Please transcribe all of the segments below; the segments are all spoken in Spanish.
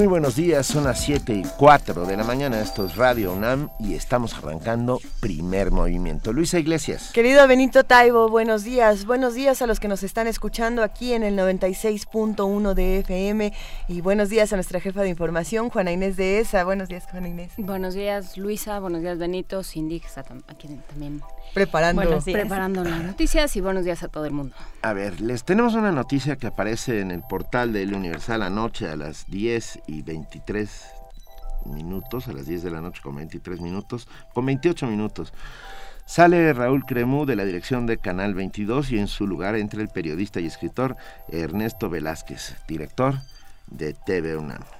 Muy buenos días, son las 7 y 4 de la mañana, esto es Radio UNAM y estamos arrancando primer movimiento. Luisa Iglesias. Querido Benito Taibo, buenos días, buenos días a los que nos están escuchando aquí en el 96.1 de FM y buenos días a nuestra jefa de información, Juana Inés de ESA. Buenos días, Juana Inés. Buenos días, Luisa, buenos días, Benito, Cindy, que está aquí también preparando, preparando las noticias y buenos días a todo el mundo. A ver, les tenemos una noticia que aparece en el portal del Universal anoche a las 10 y 23 minutos, a las 10 de la noche con 23 minutos, con 28 minutos. Sale Raúl Cremú de la dirección de Canal 22 y en su lugar entra el periodista y escritor Ernesto Velázquez, director de TV UNAM.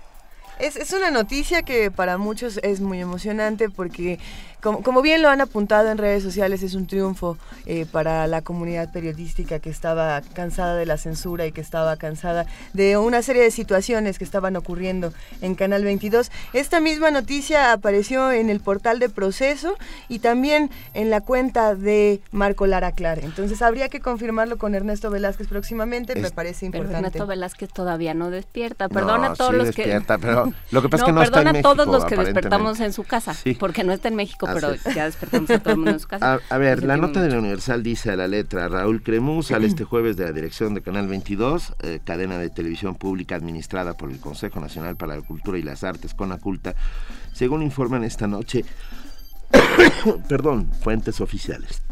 Es, es, una noticia que para muchos es muy emocionante porque como, bien lo han apuntado en redes sociales, es un triunfo eh, para la comunidad periodística que estaba cansada de la censura y que estaba cansada de una serie de situaciones que estaban ocurriendo en Canal 22. Esta misma noticia apareció en el portal de Proceso y también en la cuenta de Marco Lara Clar. Entonces habría que confirmarlo con Ernesto Velázquez próximamente, me parece importante. Pero Ernesto Velázquez todavía no despierta. Perdona a todos los que... Pero lo que pasa es que no está en México, a todos los que despertamos en su casa, porque no está en México pero ya despertamos a todo el mundo en su casa. A, ver, la nota de la Universal dice a la letra, Raúl Cremú sale este jueves de la dirección de Canal 22, eh, cadena de televisión pública administrada por el Consejo Nacional para la Cultura y las Artes, CONACULTA, según informan esta noche, perdón, fuentes oficiales.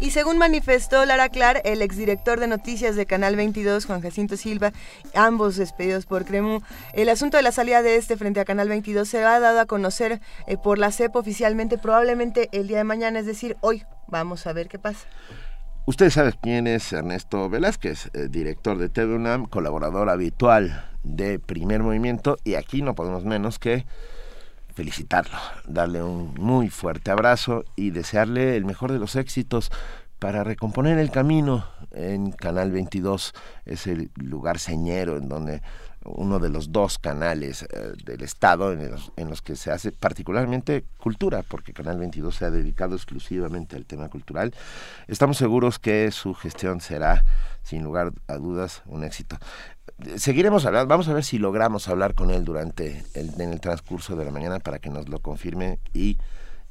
Y según manifestó Lara Clar, el exdirector de noticias de Canal 22, Juan Jacinto Silva, ambos despedidos por Cremu, el asunto de la salida de este frente a Canal 22 se ha dado a conocer eh, por la CEP oficialmente probablemente el día de mañana, es decir, hoy. Vamos a ver qué pasa. Ustedes saben quién es Ernesto Velázquez, eh, director de TV UNAM, colaborador habitual de Primer Movimiento, y aquí no podemos menos que felicitarlo, darle un muy fuerte abrazo y desearle el mejor de los éxitos para recomponer el camino en Canal 22, es el lugar señero en donde uno de los dos canales eh, del Estado en los, en los, que se hace particularmente cultura, porque Canal 22 se ha dedicado exclusivamente al tema cultural. Estamos seguros que su gestión será, sin lugar a dudas, un éxito seguiremos hablando, vamos a ver si logramos hablar con él durante el, en el transcurso de la mañana para que nos lo confirme y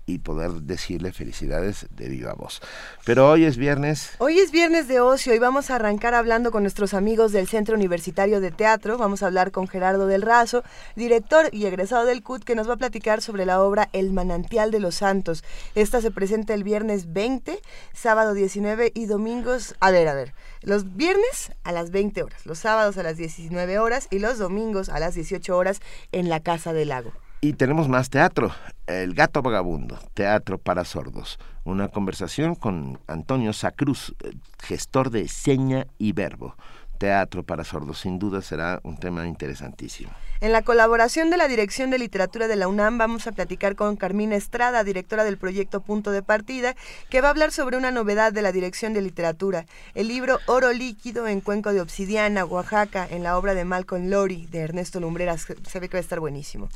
y poder decirle felicidades de viva voz. Pero hoy es viernes. Hoy es viernes de ocio y vamos a arrancar hablando con nuestros amigos del Centro Universitario de Teatro. Vamos a hablar con Gerardo del Razo, director y egresado del CUT, que nos va a platicar sobre la obra El Manantial de los Santos. Esta se presenta el viernes 20, sábado 19 y domingos. A ver, a ver. Los viernes a las 20 horas, los sábados a las 19 horas y los domingos a las 18 horas en la Casa del Lago. Y tenemos más teatro, El Gato Vagabundo, Teatro para Sordos. Una conversación con Antonio Sacruz, eh, gestor de Seña y Verbo teatro para sordos. Sin duda será un tema interesantísimo. En la colaboración de la Dirección de Literatura de la UNAM vamos a platicar con Carmina Estrada, directora del proyecto Punto de Partida, que va a hablar sobre una novedad de la Dirección de Literatura, el libro Oro Líquido en Cuenco de Obsidiana, Oaxaca, en la obra de Malcolm Lowry de Ernesto Lumbreras. Se ve que va a estar buenísimo.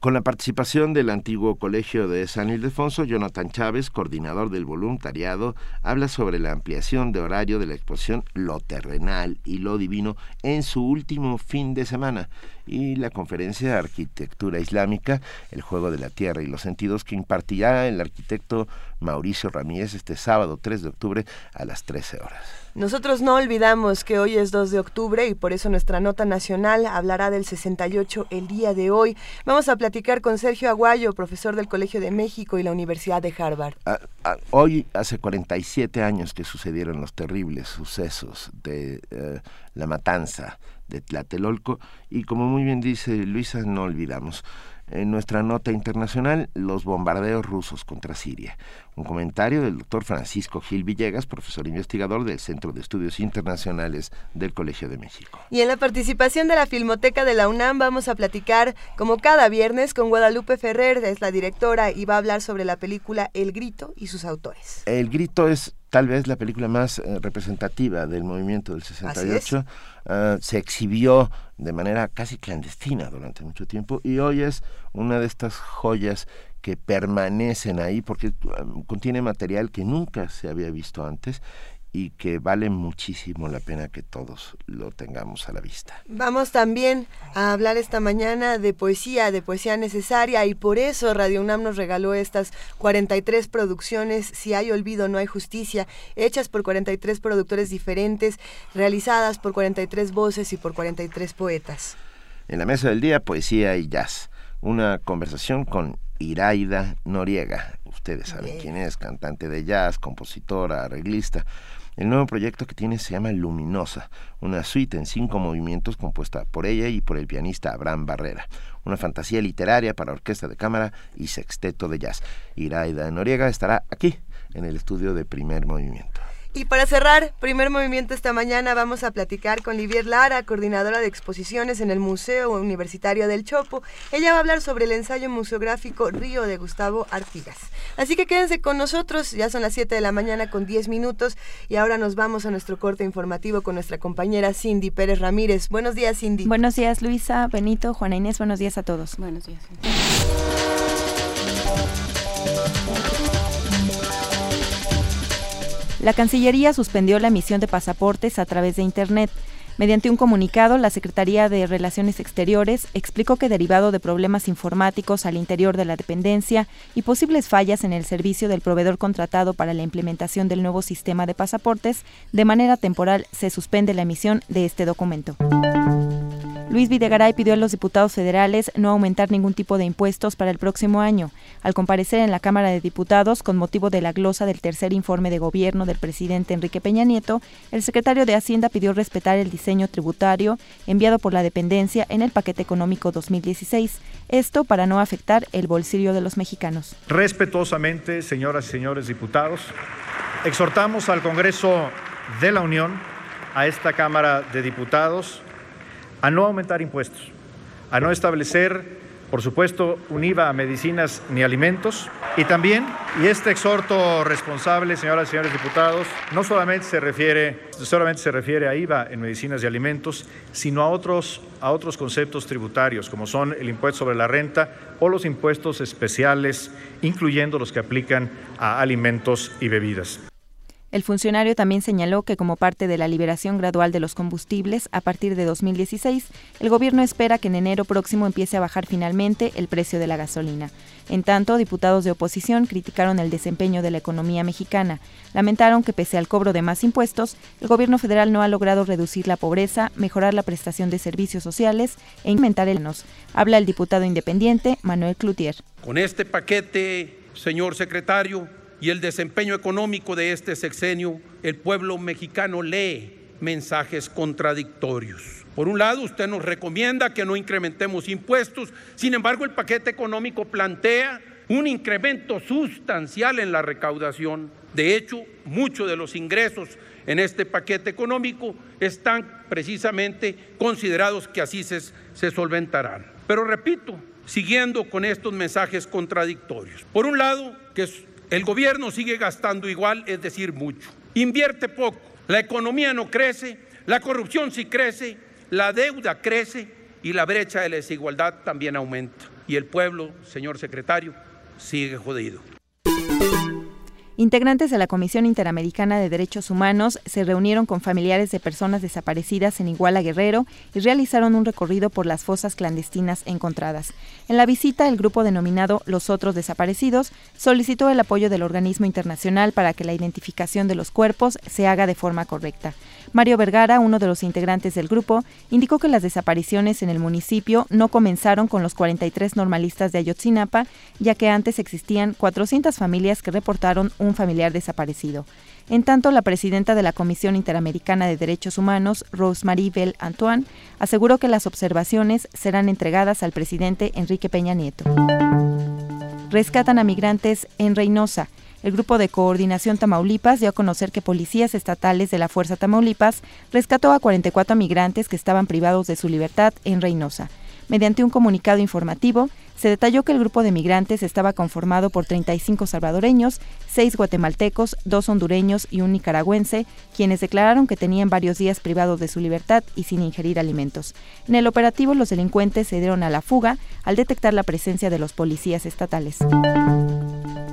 Con la participación del antiguo colegio de San Ildefonso, Jonathan Chávez, coordinador del voluntariado, habla sobre la ampliación de horario de la exposición Lo Terrenal y Lo Divino en su último fin de semana y la conferencia Arquitectura Islámica, el juego de la tierra y los sentidos que impartirá el arquitecto Mauricio Ramírez este sábado 3 de octubre a las 13 horas. Nosotros no olvidamos que hoy es 2 de octubre y por eso nuestra nota nacional hablará del 68 el día de hoy. Vamos a platicar con Sergio Aguayo, profesor del Colegio de México y la Universidad de Harvard. Ah, ah, hoy hace 47 años que sucedieron los terribles sucesos de eh, la matanza de Tlatelolco y como muy bien dice Luisa, no olvidamos. En nuestra nota internacional, los bombardeos rusos contra Siria Un comentario del doctor Francisco Gil Villegas, profesor investigador del Centro de Estudios Internacionales del Colegio de México. Y en la participación de la Filmoteca de la UNAM vamos a platicar, como cada viernes, con Guadalupe Ferrer, es la directora, y va a hablar sobre la película El Grito y sus autores. El Grito es tal vez la película más eh, representativa del movimiento del 68. Ah, se exhibió de manera casi clandestina durante mucho tiempo y hoy es una de estas joyas que permanecen ahí porque ah, contiene material que nunca se había visto antes y que vale muchísimo la pena que todos lo tengamos a la vista. Vamos también a hablar esta mañana de poesía, de poesía necesaria y por eso Radio UNAM nos regaló estas 43 producciones, Si hay olvido no hay justicia, hechas por 43 productores diferentes, realizadas por 43 voces y por 43 poetas. En la mesa del día, poesía y jazz, una conversación con Iraida Noriega. Ustedes saben quién es, cantante de jazz, compositora, arreglista. El nuevo proyecto que tiene se llama Luminosa, una suite en cinco movimientos compuesta por ella y por el pianista Abraham Barrera, una fantasía literaria para orquesta de cámara y sexteto de jazz. Iraida Noriega estará aquí, en el estudio de primer movimiento. Y para cerrar, primer movimiento esta mañana vamos a platicar con Livier Lara, coordinadora de exposiciones en el Museo Universitario del Chopo. Ella va a hablar sobre el ensayo museográfico Río de Gustavo Artigas. Así que quédense con nosotros, ya son las 7 de la mañana con 10 minutos y ahora nos vamos a nuestro corte informativo con nuestra compañera Cindy Pérez Ramírez. Buenos días, Cindy. Buenos días, Luisa, Benito, Juana Inés, buenos días a todos. Buenos días. La Cancillería suspendió la emisión de pasaportes a través de Internet. Mediante un comunicado, la Secretaría de Relaciones Exteriores explicó que derivado de problemas informáticos al interior de la dependencia y posibles fallas en el servicio del proveedor contratado para la implementación del nuevo sistema de pasaportes, de manera temporal se suspende la emisión de este documento. Luis Videgaray pidió a los diputados federales no aumentar ningún tipo de impuestos para el próximo año. Al comparecer en la Cámara de Diputados con motivo de la glosa del tercer informe de gobierno del presidente Enrique Peña Nieto, el secretario de Hacienda pidió respetar el diseño tributario enviado por la dependencia en el paquete económico 2016, esto para no afectar el bolsillo de los mexicanos. Respetuosamente, señoras y señores diputados, exhortamos al Congreso de la Unión, a esta Cámara de Diputados, a no aumentar impuestos, a no establecer, por supuesto, un IVA a medicinas ni alimentos. Y también, y este exhorto responsable, señoras y señores diputados, no solamente se refiere, solamente se refiere a IVA en medicinas y alimentos, sino a otros, a otros conceptos tributarios, como son el impuesto sobre la renta o los impuestos especiales, incluyendo los que aplican a alimentos y bebidas. El funcionario también señaló que como parte de la liberación gradual de los combustibles a partir de 2016, el gobierno espera que en enero próximo empiece a bajar finalmente el precio de la gasolina. En tanto, diputados de oposición criticaron el desempeño de la economía mexicana. Lamentaron que pese al cobro de más impuestos, el gobierno federal no ha logrado reducir la pobreza, mejorar la prestación de servicios sociales e incrementar el nos. Habla el diputado independiente Manuel Cloutier. Con este paquete, señor secretario, y el desempeño económico de este sexenio, el pueblo mexicano lee mensajes contradictorios. Por un lado, usted nos recomienda que no incrementemos impuestos, sin embargo, el paquete económico plantea un incremento sustancial en la recaudación. De hecho, muchos de los ingresos en este paquete económico están precisamente considerados que así se, solventarán. Pero repito, siguiendo con estos mensajes contradictorios. Por un lado, que el gobierno sigue gastando igual, es decir, mucho. Invierte poco, la economía no crece, la corrupción sí crece, la deuda crece y la brecha de la desigualdad también aumenta. Y el pueblo, señor secretario, sigue jodido. Integrantes de la Comisión Interamericana de Derechos Humanos se reunieron con familiares de personas desaparecidas en Iguala Guerrero y realizaron un recorrido por las fosas clandestinas encontradas. En la visita, el grupo denominado Los Otros Desaparecidos solicitó el apoyo del organismo internacional para que la identificación de los cuerpos se haga de forma correcta. Mario Vergara, uno de los integrantes del grupo, indicó que las desapariciones en el municipio no comenzaron con los 43 normalistas de Ayotzinapa, ya que antes existían 400 familias que reportaron un familiar desaparecido. En tanto, la presidenta de la Comisión Interamericana de Derechos Humanos, Rosemary Bell Antoine, aseguró que las observaciones serán entregadas al presidente Enrique Peña Nieto. Rescatan a migrantes en Reynosa. El grupo de coordinación Tamaulipas dio a conocer que policías estatales de la Fuerza Tamaulipas rescató a 44 migrantes que estaban privados de su libertad en Reynosa. Mediante un comunicado informativo, se detalló que el grupo de migrantes estaba conformado por 35 salvadoreños, 6 guatemaltecos, 2 hondureños y un nicaragüense, quienes declararon que tenían varios días privados de su libertad y sin ingerir alimentos. En el operativo, los delincuentes se dieron a la fuga al detectar la presencia de los policías estatales.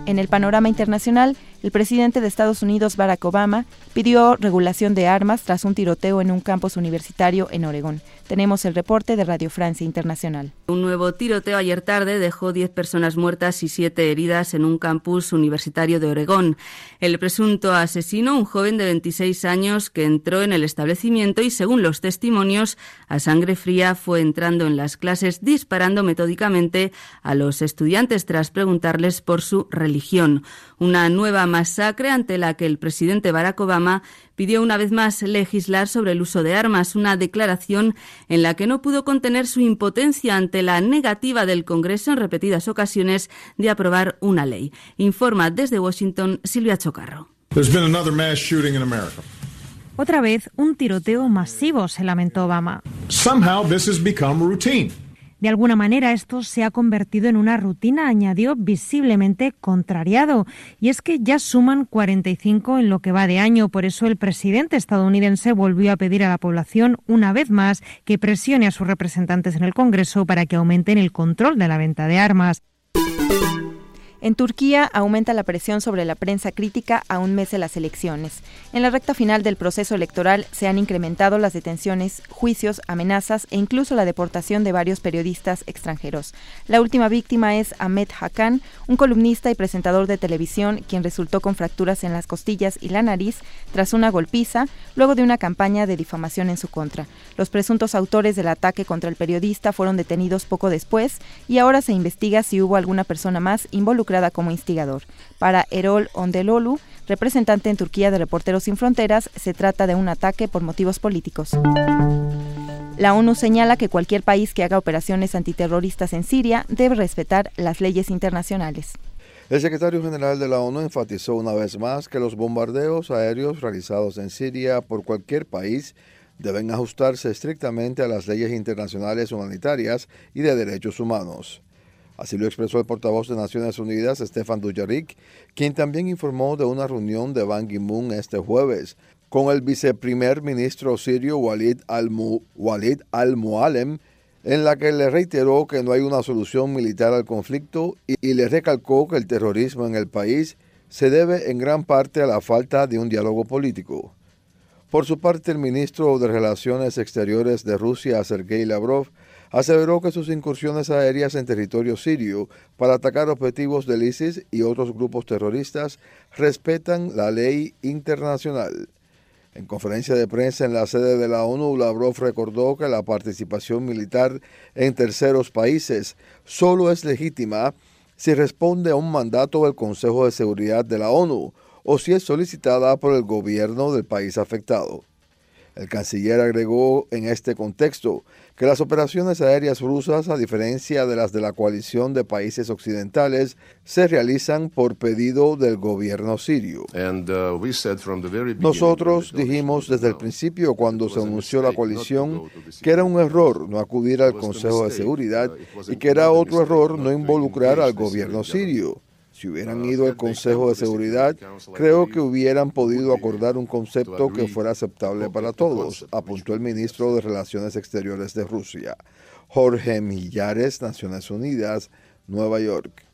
En el panorama internacional, el presidente de Estados Unidos, Barack Obama, pidió regulación de armas tras un tiroteo en un campus universitario en Oregón. Tenemos el reporte de Radio Francia Internacional. Un nuevo tiroteo ayer tarde dejó 10 personas muertas y 7 heridas en un campus universitario de Oregón. El presunto asesino, un joven de 26 años que entró en el establecimiento y, según los testimonios, a sangre fría fue entrando en las clases disparando metódicamente a los estudiantes tras preguntarles por su religión. Una nueva masacre ante la que el presidente Barack Obama pidió una vez más legislar sobre el uso de armas, una declaración en la que no pudo contener su impotencia ante la negativa del Congreso en repetidas ocasiones de aprobar una ley. Informa desde Washington Silvia Chocarro. Otra vez un tiroteo masivo, se lamentó Obama. De alguna manera esto se ha convertido en una rutina, añadió visiblemente contrariado. Y es que ya suman 45 en lo que va de año. Por eso el presidente estadounidense volvió a pedir a la población una vez más que presione a sus representantes en el Congreso para que aumenten el control de la venta de armas. En Turquía aumenta la presión sobre la prensa crítica a un mes de las elecciones. En la recta final del proceso electoral se han incrementado las detenciones, juicios, amenazas e incluso la deportación de varios periodistas extranjeros. La última víctima es Ahmet Hakan, un columnista y presentador de televisión quien resultó con fracturas en las costillas y la nariz tras una golpiza luego de una campaña de difamación en su contra. Los presuntos autores del ataque contra el periodista fueron detenidos poco después y ahora se investiga si hubo alguna persona más involucrada como instigador. Para Erol Ondelolu, representante en Turquía de Reporteros Sin Fronteras, se trata de un ataque por motivos políticos. La ONU señala que cualquier país que haga operaciones antiterroristas en Siria debe respetar las leyes internacionales. El secretario general de la ONU enfatizó una vez más que los bombardeos aéreos realizados en Siria por cualquier país deben ajustarse estrictamente a las leyes internacionales humanitarias y de derechos humanos. Así lo expresó el portavoz de Naciones Unidas, Stefan Dujarric, quien también informó de una reunión de Ban Ki-moon este jueves con el viceprimer ministro sirio Walid al-Mualem, en la que le reiteró que no hay una solución militar al conflicto y, y le recalcó que el terrorismo en el país se debe en gran parte a la falta de un diálogo político. Por su parte, el ministro de Relaciones Exteriores de Rusia, Sergei Lavrov, aseveró que sus incursiones aéreas en territorio sirio para atacar objetivos del ISIS y otros grupos terroristas respetan la ley internacional. En conferencia de prensa en la sede de la ONU, Lavrov recordó que la participación militar en terceros países solo es legítima si responde a un mandato del Consejo de Seguridad de la ONU o si es solicitada por el gobierno del país afectado. El canciller agregó en este contexto que las operaciones aéreas rusas, a diferencia de las de la coalición de países occidentales, se realizan por pedido del gobierno sirio. Uh, Nosotros dijimos desde el principio, cuando se anunció la coalición, que era un error no acudir al Consejo de Seguridad uh, y que era otro error no involucrar al gobierno sirio. Si hubieran ido al Consejo de Seguridad, creo que hubieran podido acordar un concepto que fuera aceptable para todos, apuntó el ministro de Relaciones Exteriores de Rusia. Jorge Millares, Naciones Unidas, Nueva York.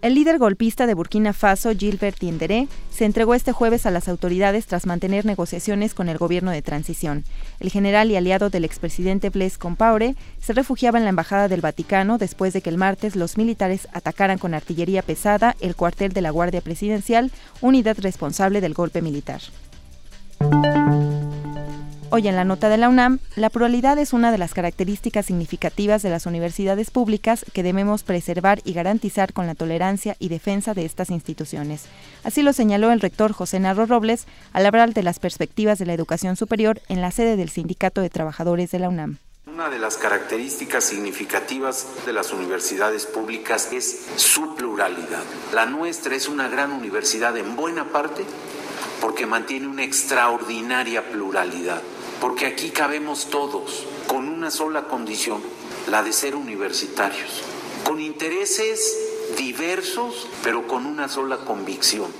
El líder golpista de Burkina Faso, Gilbert Diendéré, se entregó este jueves a las autoridades tras mantener negociaciones con el gobierno de transición. El general y aliado del expresidente Blaise Compaoré se refugiaba en la embajada del Vaticano después de que el martes los militares atacaran con artillería pesada el cuartel de la Guardia Presidencial, unidad responsable del golpe militar. Hoy en la nota de la UNAM, la pluralidad es una de las características significativas de las universidades públicas que debemos preservar y garantizar con la tolerancia y defensa de estas instituciones. Así lo señaló el rector José Narro Robles al hablar de las perspectivas de la educación superior en la sede del Sindicato de Trabajadores de la UNAM Una de las características significativas de las universidades públicas es su pluralidad. La nuestra es una gran universidad en buena parte porque mantiene una extraordinaria pluralidad, porque aquí cabemos todos con una sola condición, la de ser universitarios, con intereses diversos, pero con una sola convicción,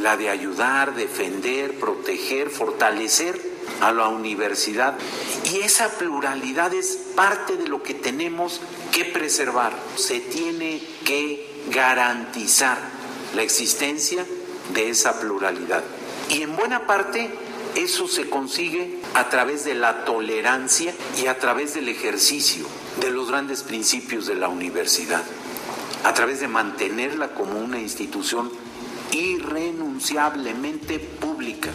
la de ayudar, defender, proteger, fortalecer a la universidad. Y esa pluralidad es parte de lo que tenemos que preservar. Se tiene que garantizar la existencia de esa pluralidad. Y en buena parte eso se consigue a través de la tolerancia y a través del ejercicio de los grandes principios de la universidad, a través de mantenerla como una institución irrenunciablemente pública.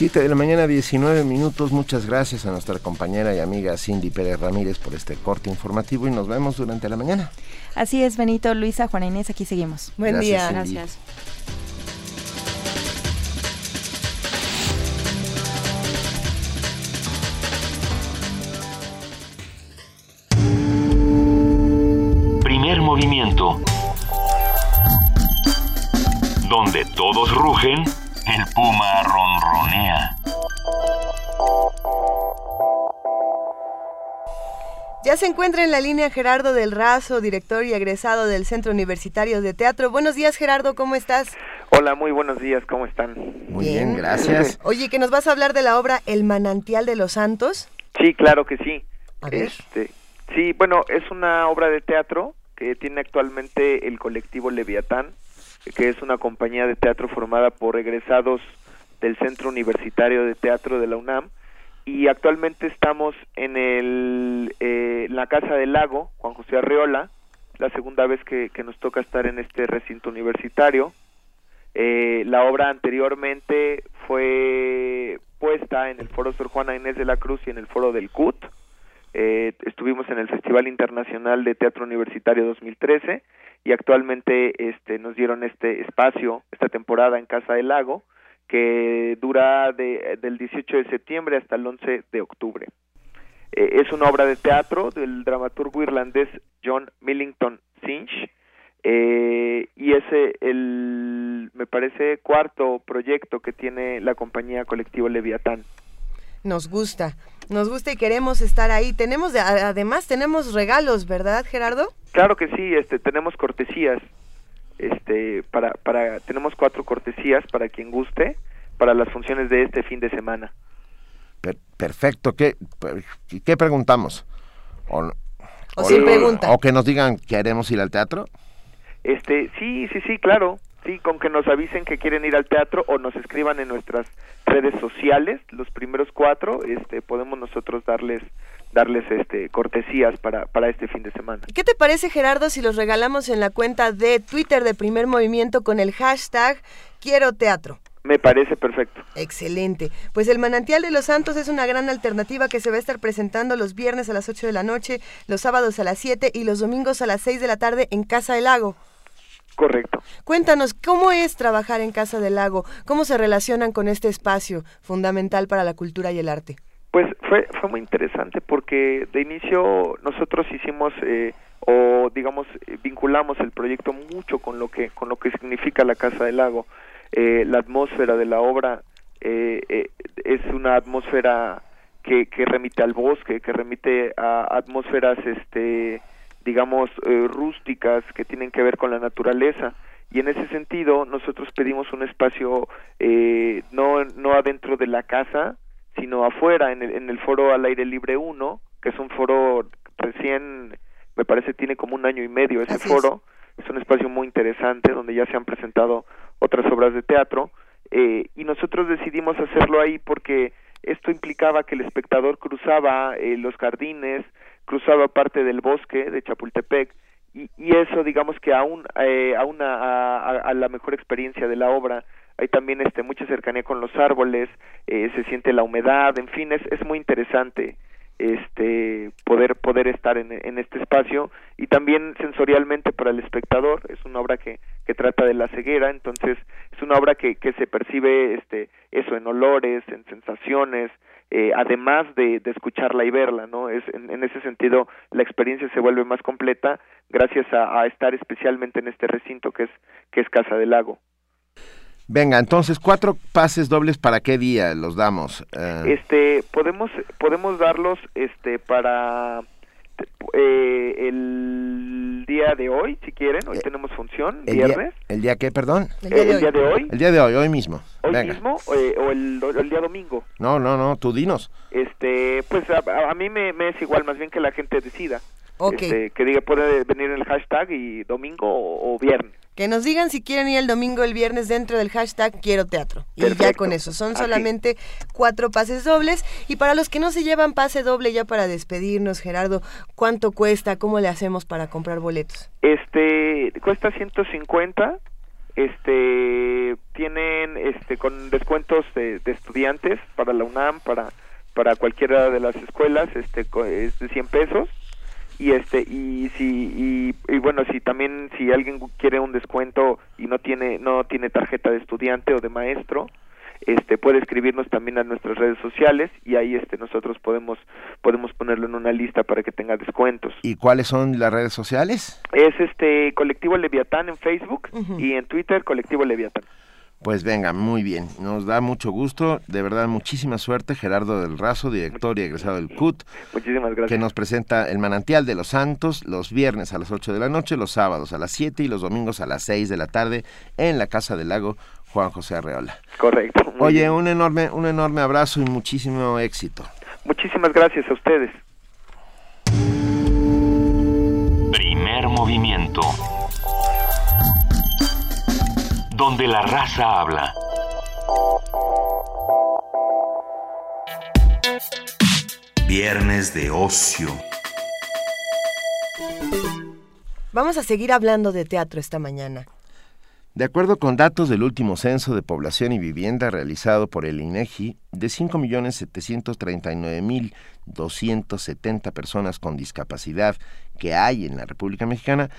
Siete de la mañana, 19 minutos. Muchas gracias a nuestra compañera y amiga Cindy Pérez Ramírez por este corte informativo y nos vemos durante la mañana. Así es, Benito, Luisa, Juana Inés, aquí seguimos. Buen día. Gracias. Primer movimiento. Donde todos rugen el puma ronronea. Ya se encuentra en la línea Gerardo del Razo, director y egresado del Centro Universitario de Teatro. Buenos días, Gerardo, ¿cómo estás? Hola, muy buenos días, ¿cómo están? Muy bien, gracias. Oye, que nos vas a hablar de la obra El manantial de los santos. Sí, claro que sí. A ver. Este, sí, bueno, es una obra de teatro que tiene actualmente el colectivo Leviatán, que es una compañía de teatro formada por egresados del Centro Universitario de Teatro de la UNAM y actualmente estamos en el eh, la Casa del Lago, Juan José Arreola, la segunda vez que, nos toca estar en este recinto universitario. Eh, la obra anteriormente fue puesta en el Foro Sor Juana Inés de la Cruz y en el Foro del CUT. Eh, estuvimos en el Festival Internacional de Teatro Universitario 2013 y actualmente este, nos dieron este espacio, esta temporada en Casa del Lago, que dura de, del 18 de septiembre hasta el 11 de octubre. Eh, es una obra de teatro del dramaturgo irlandés John Millington Sinch eh, y es el, me parece, cuarto proyecto que tiene la compañía colectiva Leviatán. Nos gusta, nos gusta y queremos estar ahí. Tenemos, de- además, tenemos regalos, ¿verdad, Gerardo? Claro que sí, este, tenemos cortesías, este, para, para, tenemos cuatro cortesías para quien guste, para las funciones de este fin de semana. Per- perfecto. ¿Qué, per- ¿Qué preguntamos? O, no- O sin pregunta. O que nos digan, ¿queremos ir al teatro? Este, sí, sí, sí, claro, sí, con que nos avisen que quieren ir al teatro o nos escriban en nuestras redes sociales, los primeros cuatro, este, podemos nosotros darles, darles, este, cortesías para, para este fin de semana. ¿Qué te parece, Gerardo, si los regalamos en la cuenta de Twitter de Primer Movimiento con el hashtag Quiero Teatro? Me parece perfecto. Excelente. Pues el Manantial de los Santos es una gran alternativa que se va a estar presentando los viernes a las 8 de la noche, los sábados a las 7 y los domingos a las 6 de la tarde en Casa del Lago. Correcto. Cuéntanos, ¿cómo es trabajar en Casa del Lago? ¿Cómo se relacionan con este espacio fundamental para la cultura y el arte? Pues fue, fue muy interesante porque de inicio nosotros hicimos eh, o digamos vinculamos el proyecto mucho con lo que con lo que significa la Casa del Lago. Eh, la atmósfera de la obra eh, eh, es una atmósfera que, que remite al bosque, que remite a atmósferas este digamos eh, rústicas que tienen que ver con la naturaleza y en ese sentido nosotros pedimos un espacio eh, no no adentro de la casa sino afuera en el, en el foro al aire libre 1 que es un foro recién me parece tiene como un año y medio ese Así es. foro es un espacio muy interesante donde ya se han presentado otras obras de teatro eh, y nosotros decidimos hacerlo ahí porque esto implicaba que el espectador cruzaba eh, los jardines, cruzaba parte del bosque de Chapultepec y, y eso digamos que aún eh, a, a- a la mejor experiencia de la obra hay también este mucha cercanía con los árboles eh, se siente la humedad en fin es, es muy interesante este poder poder estar en, en, este espacio y también sensorialmente para el espectador es una obra que, que trata de la ceguera entonces es una obra que, que se percibe este eso en olores en sensaciones eh, además de, de, escucharla y verla no es en, en, ese sentido la experiencia se vuelve más completa gracias a, a estar especialmente en este recinto que es que es Casa del Lago Venga, entonces cuatro pases dobles para qué día los damos? Uh... Este, podemos podemos darlos este para eh, el día de hoy, si quieren. Hoy eh, tenemos función, el viernes. Día, ¿El día qué, perdón? El día, el día de hoy. El día de hoy, hoy mismo. ¿Hoy Venga. mismo eh, o el, el, día domingo? No, no, no, tú dinos. Este, pues a, a mí me, me, es igual, más bien que la gente decida. Okay. Este, que diga, puede venir el hashtag y domingo o, o viernes. Que nos digan si quieren ir el domingo o el viernes dentro del hashtag Quiero Teatro. Y Perfecto. ya con eso. Son solamente cuatro pases dobles. Y para los que no se llevan pase doble, ya para despedirnos, Gerardo, ¿cuánto cuesta? ¿Cómo le hacemos para comprar boletos? Este, cuesta 150. Este, tienen este con descuentos de, de estudiantes para la UNAM, para para cualquiera de las escuelas, este es de 100 pesos y este y si y, y, bueno si también si alguien quiere un descuento y no tiene no tiene tarjeta de estudiante o de maestro este puede escribirnos también a nuestras redes sociales y ahí este nosotros podemos podemos ponerlo en una lista para que tenga descuentos. Y cuáles son las redes sociales es este colectivo Leviatán en Facebook uh -huh. y en Twitter colectivo Leviatán pues venga, muy bien, nos da mucho gusto, de verdad muchísima suerte, Gerardo del Razo, director y egresado del CUT, Muchísimas gracias. que nos presenta El Manantial de los Santos los viernes a las 8 de la noche, los sábados a las 7 y los domingos a las 6 de la tarde en la Casa del Lago Juan José Arreola. Correcto. Oye, bien. un enorme, un enorme abrazo y muchísimo éxito. Muchísimas gracias a ustedes. Primer movimiento donde la raza habla. Viernes de ocio. Vamos a seguir hablando de teatro esta mañana. De acuerdo con datos del último censo de población y vivienda realizado por el INEGI, de 5.739.270 personas con discapacidad que hay en la República Mexicana,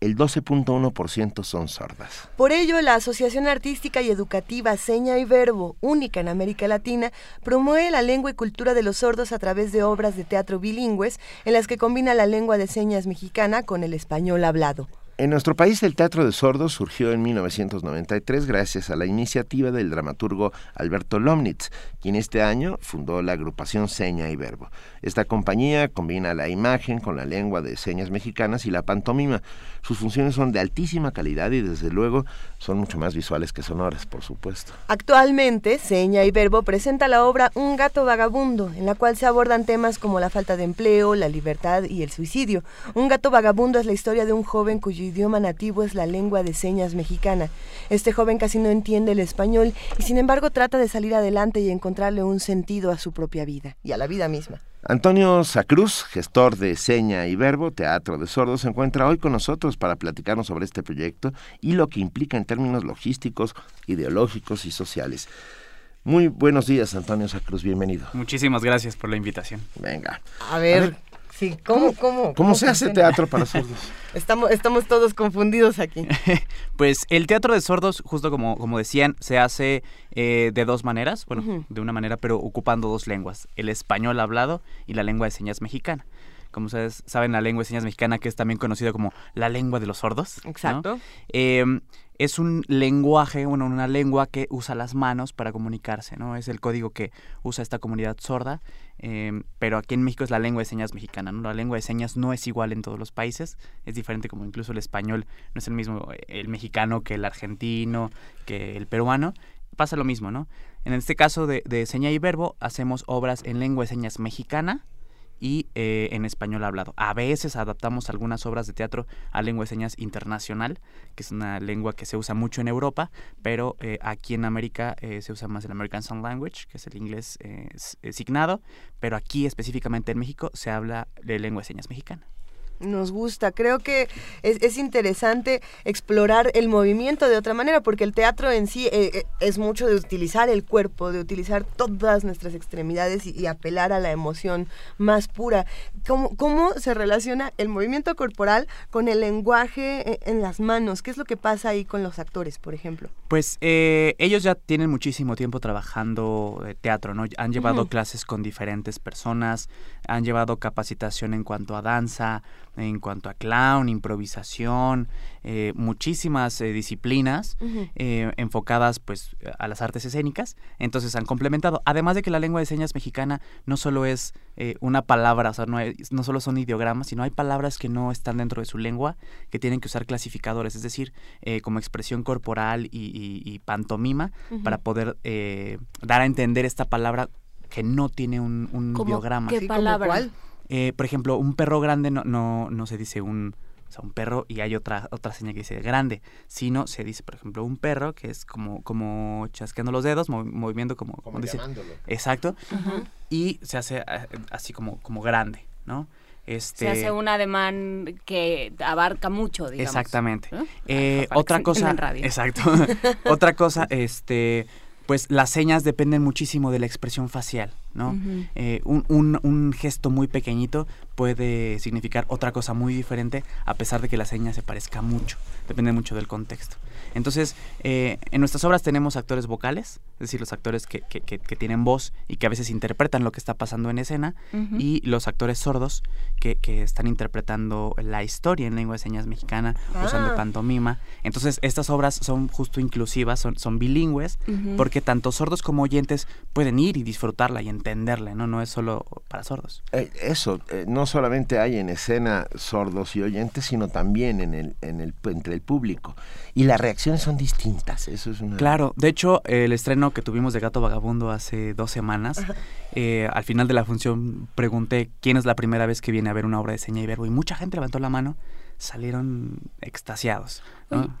el 12.1% son sordas. Por ello, la Asociación Artística y Educativa Seña y Verbo, única en América Latina, promueve la lengua y cultura de los sordos a través de obras de teatro bilingües en las que combina la lengua de señas mexicana con el español hablado. En nuestro país el teatro de sordos surgió en 1993 gracias a la iniciativa del dramaturgo Alberto Lomnitz, quien este año fundó la agrupación Seña y Verbo. Esta compañía combina la imagen con la lengua de señas mexicanas y la pantomima. Sus funciones son de altísima calidad y desde luego son mucho más visuales que sonoras, por supuesto. Actualmente, Seña y Verbo presenta la obra Un gato vagabundo, en la cual se abordan temas como la falta de empleo, la libertad y el suicidio. Un gato vagabundo es la historia de un joven cuyo idioma nativo es la lengua de señas mexicana. Este joven casi no entiende el español y sin embargo trata de salir adelante y encontrarle un sentido a su propia vida y a la vida misma. Antonio Sacruz, gestor de Seña y Verbo, Teatro de Sordos, se encuentra hoy con nosotros para platicarnos sobre este proyecto y lo que implica en términos logísticos, ideológicos y sociales. Muy buenos días, Antonio Sacruz, bienvenido. Muchísimas gracias por la invitación. Venga. A ver, a ver sí, ¿cómo, cómo, cómo, ¿cómo se hace teatro para sordos? Estamos, estamos todos confundidos aquí. pues el teatro de sordos, justo como, como decían, se hace eh, de dos maneras, bueno, uh -huh. de una manera, pero ocupando dos lenguas, el español hablado y la lengua de señas mexicana. Como ustedes saben, la lengua de señas mexicana, que es también conocida como la lengua de los sordos. Exacto. ¿no? Eh, es un lenguaje, bueno, una lengua que usa las manos para comunicarse, ¿no? Es el código que usa esta comunidad sorda, eh, pero aquí en México es la lengua de señas mexicana, ¿no? La lengua de señas no es igual en todos los países, es diferente como incluso el español no es el mismo el mexicano que el argentino, que el peruano, pasa lo mismo, ¿no? En este caso de, de seña y verbo hacemos obras en lengua de señas mexicana, y eh, en español hablado. A veces adaptamos algunas obras de teatro a lengua de señas internacional, que es una lengua que se usa mucho en Europa, pero eh, aquí en América eh, se usa más el American Sign Language, que es el inglés signado, pero aquí específicamente en México se habla de lengua de señas mexicana. Nos gusta, creo que es, interesante explorar el movimiento de otra manera, porque el teatro en sí eh, eh, es mucho de utilizar el cuerpo, de utilizar todas nuestras extremidades y, apelar a la emoción más pura. ¿Cómo, ¿Cómo, se relaciona el movimiento corporal con el lenguaje en, las manos? ¿Qué es lo que pasa ahí con los actores, por ejemplo? Pues eh, ellos ya tienen muchísimo tiempo trabajando teatro, ¿no? Han llevado clases con diferentes personas, han llevado capacitación en cuanto a danza, en cuanto a clown, improvisación, eh, muchísimas eh, disciplinas eh, enfocadas pues a las artes escénicas, entonces han complementado. Además de que la lengua de señas mexicana no solo es una palabra, o sea, no, no solo son ideogramas, sino hay palabras que no están dentro de su lengua, que tienen que usar clasificadores, es decir, como expresión corporal y, pantomima, para poder dar a entender esta palabra que no tiene un, un biograma. ¿Qué palabra? Eh, por ejemplo, un perro grande no, no, no se dice un, o sea, un perro y hay otra, otra señal que dice grande, sino se dice, por ejemplo, un perro que es como, como chasqueando los dedos, moviendo como, como, dice. Exacto. Y se hace eh, así como, como grande, ¿no? Este... Se hace un ademán que abarca mucho, digamos. Exactamente. Eh, otra cosa, exacto. otra cosa, este, pues las señas dependen muchísimo de la expresión facial, ¿no? Eh, un, un, un, gesto muy pequeñito puede significar otra cosa muy diferente a pesar de que la seña se parezca mucho, depende mucho del contexto. Entonces, eh, en nuestras obras tenemos actores vocales, es decir, los actores que, que, que, tienen voz y que a veces interpretan lo que está pasando en escena, y los actores sordos que, están interpretando la historia en lengua de señas mexicana, usando ah. pantomima. Entonces, estas obras son justo inclusivas, son, son bilingües, porque tanto sordos como oyentes pueden ir y disfrutarla y entenderla, ¿no? No es solo para sordos. Eh, eso, eh, no solamente hay en escena sordos y oyentes, sino también en el, en el, entre el público. Y la reacción son distintas, eso es una... Claro, de hecho, el estreno que tuvimos de Gato Vagabundo hace dos semanas, eh, al final de la función pregunté quién es la primera vez que viene a ver una obra de seña y verbo y mucha gente levantó la mano, salieron extasiados.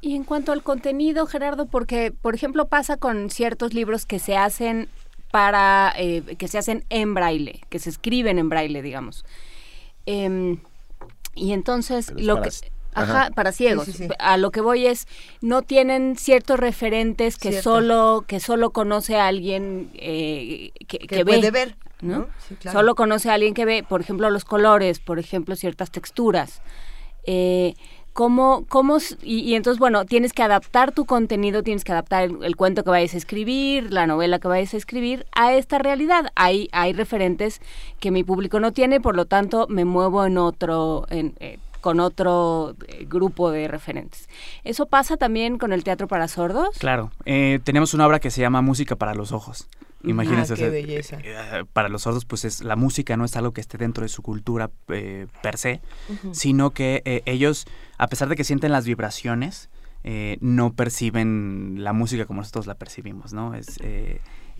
Y en cuanto al contenido, Gerardo, porque, por ejemplo, pasa con ciertos libros que se hacen para, eh, que se hacen en braille, que se escriben en braille, digamos. Em, y entonces lo que Ajá, para ciegos. A lo que voy es, no tienen ciertos referentes que solo que solo conoce a alguien eh, que, que, puede ver, ¿no? Solo conoce a alguien que ve, por ejemplo, los colores, por ejemplo, ciertas texturas. Eh, ¿Cómo, cómo, y, entonces, bueno, tienes que adaptar tu contenido, tienes que adaptar el, cuento que vayas a escribir, la novela que vayas a escribir a esta realidad. Hay, hay referentes que mi público no tiene, por lo tanto, me muevo en otro, en, eh, con otro eh, grupo de referentes. ¿Eso pasa también con el teatro para sordos? Claro, eh, tenemos una obra que se llama Música para los Ojos. Imagínense. Ah, qué belleza. Eh, para los sordos, pues es, la música no es algo que esté dentro de su cultura per se, sino que ellos, a pesar de que sienten las vibraciones, no perciben la música como nosotros la percibimos, ¿no? Es,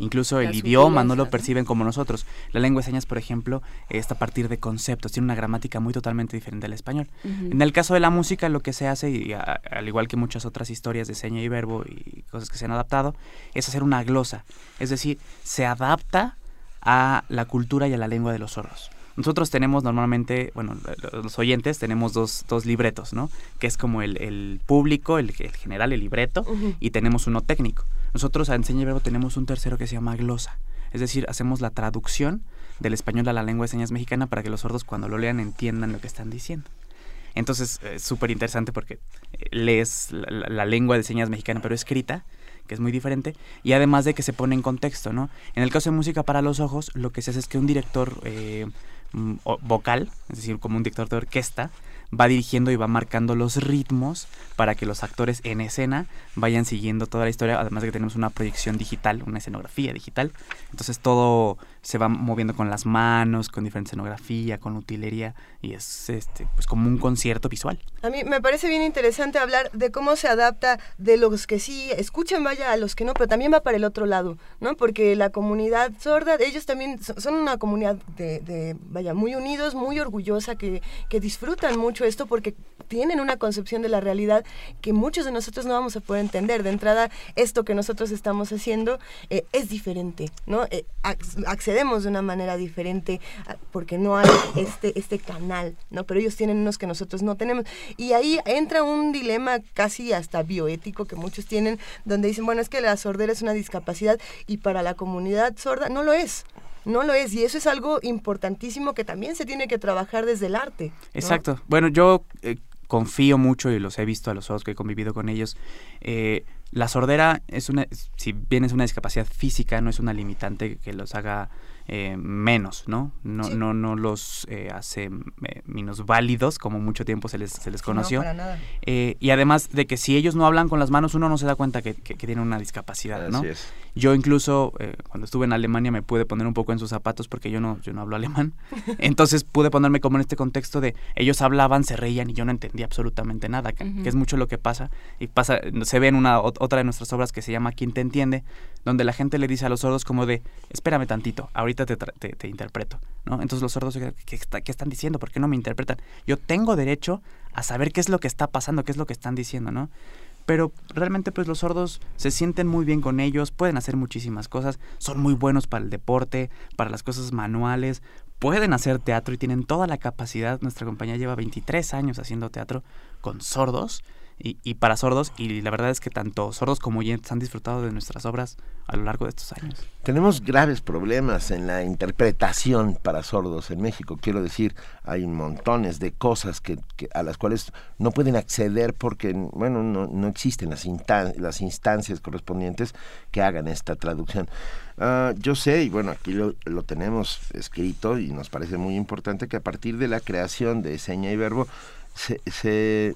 Incluso el idioma no lo perciben como nosotros. La lengua de señas, por ejemplo, está a partir de conceptos, tiene una gramática muy totalmente diferente al español. En el caso de la música, lo que se hace, y al igual que muchas otras historias de seña y verbo y cosas que se han adaptado, es hacer una glosa. Es decir, se adapta a la cultura y a la lengua de los sordos. Nosotros tenemos normalmente, bueno, los oyentes tenemos dos, dos libretos, ¿no? Que es como el, público, el, general, el libreto, y tenemos uno técnico. Nosotros a Enseña Verbo tenemos un tercero que se llama glosa. Es decir, hacemos la traducción del español a la lengua de señas mexicana para que los sordos cuando lo lean entiendan lo que están diciendo. Entonces, es súper interesante porque eh, lees la, lengua de señas mexicana, pero escrita, que es muy diferente, y además de que se pone en contexto, ¿no? En el caso de música para los ojos, lo que se hace es que un director eh, vocal, es decir, como un director de orquesta, va dirigiendo y va marcando los ritmos para que los actores en escena vayan siguiendo toda la historia, además de que tenemos una proyección digital, una escenografía digital. Entonces todo se va moviendo con las manos, con diferente escenografía, con utilería y es este pues como un concierto visual. A mí me parece bien interesante hablar de cómo se adapta de los que sí escuchan, vaya a los que no, pero también va para el otro lado, ¿no? Porque la comunidad sorda, ellos también son una comunidad de, vaya, muy unidos, muy orgullosa, que, que disfrutan mucho esto porque tienen una concepción de la realidad que muchos de nosotros no vamos a poder entender. De entrada, esto que nosotros estamos haciendo eh, es diferente, ¿no? Eh, accedemos de una manera diferente ah, porque no hay este, este canal, ¿no? Pero ellos tienen unos que nosotros no tenemos. Y ahí entra un dilema casi hasta bioético que muchos tienen, donde dicen, bueno, es que la sordera es una discapacidad y para la comunidad sorda no lo es. No lo es, y eso es algo importantísimo que también se tiene que trabajar desde el arte. Exacto. Bueno, yo eh, confío mucho y los he visto a los ojos que he convivido con ellos. Eh, la sordera es una, si bien es una discapacidad física, no es una limitante que los haga eh, menos, ¿no? No, no, no los eh, hace eh, menos válidos, como mucho tiempo se les, se les conoció. y además de que si ellos no hablan con las manos, uno no se da cuenta que, que, tienen una discapacidad, ¿no? Yo incluso, cuando estuve en Alemania, me pude poner un poco en sus zapatos porque yo no, yo no hablo alemán. Entonces pude ponerme como en este contexto de ellos hablaban, se reían y yo no entendía absolutamente nada, que, es mucho lo que pasa. Y pasa, se ve en una, otra de nuestras obras que se llama ¿Quién te entiende? Donde la gente le dice a los sordos como de, espérame tantito, ahorita te, te, interpreto, ¿no? Entonces los sordos, ¿qué, ¿qué, están diciendo? ¿Por qué no me interpretan? Yo tengo derecho a saber qué es lo que está pasando, qué es lo que están diciendo, ¿no? Pero realmente pues los sordos se sienten muy bien con ellos, pueden hacer muchísimas cosas, son muy buenos para el deporte, para las cosas manuales, pueden hacer teatro y tienen toda la capacidad. Nuestra compañía lleva 23 años haciendo teatro con sordos y, para sordos y la verdad es que tanto sordos como oyentes han disfrutado de nuestras obras a lo largo de estos años. Tenemos graves problemas en la interpretación para sordos en México. Quiero decir, hay montones de cosas que, a las cuales no pueden acceder porque, bueno, no, no existen las, las instancias correspondientes que hagan esta traducción. Ah, yo sé, y bueno, aquí lo, lo, tenemos escrito y nos parece muy importante que a partir de la creación de seña y verbo se, se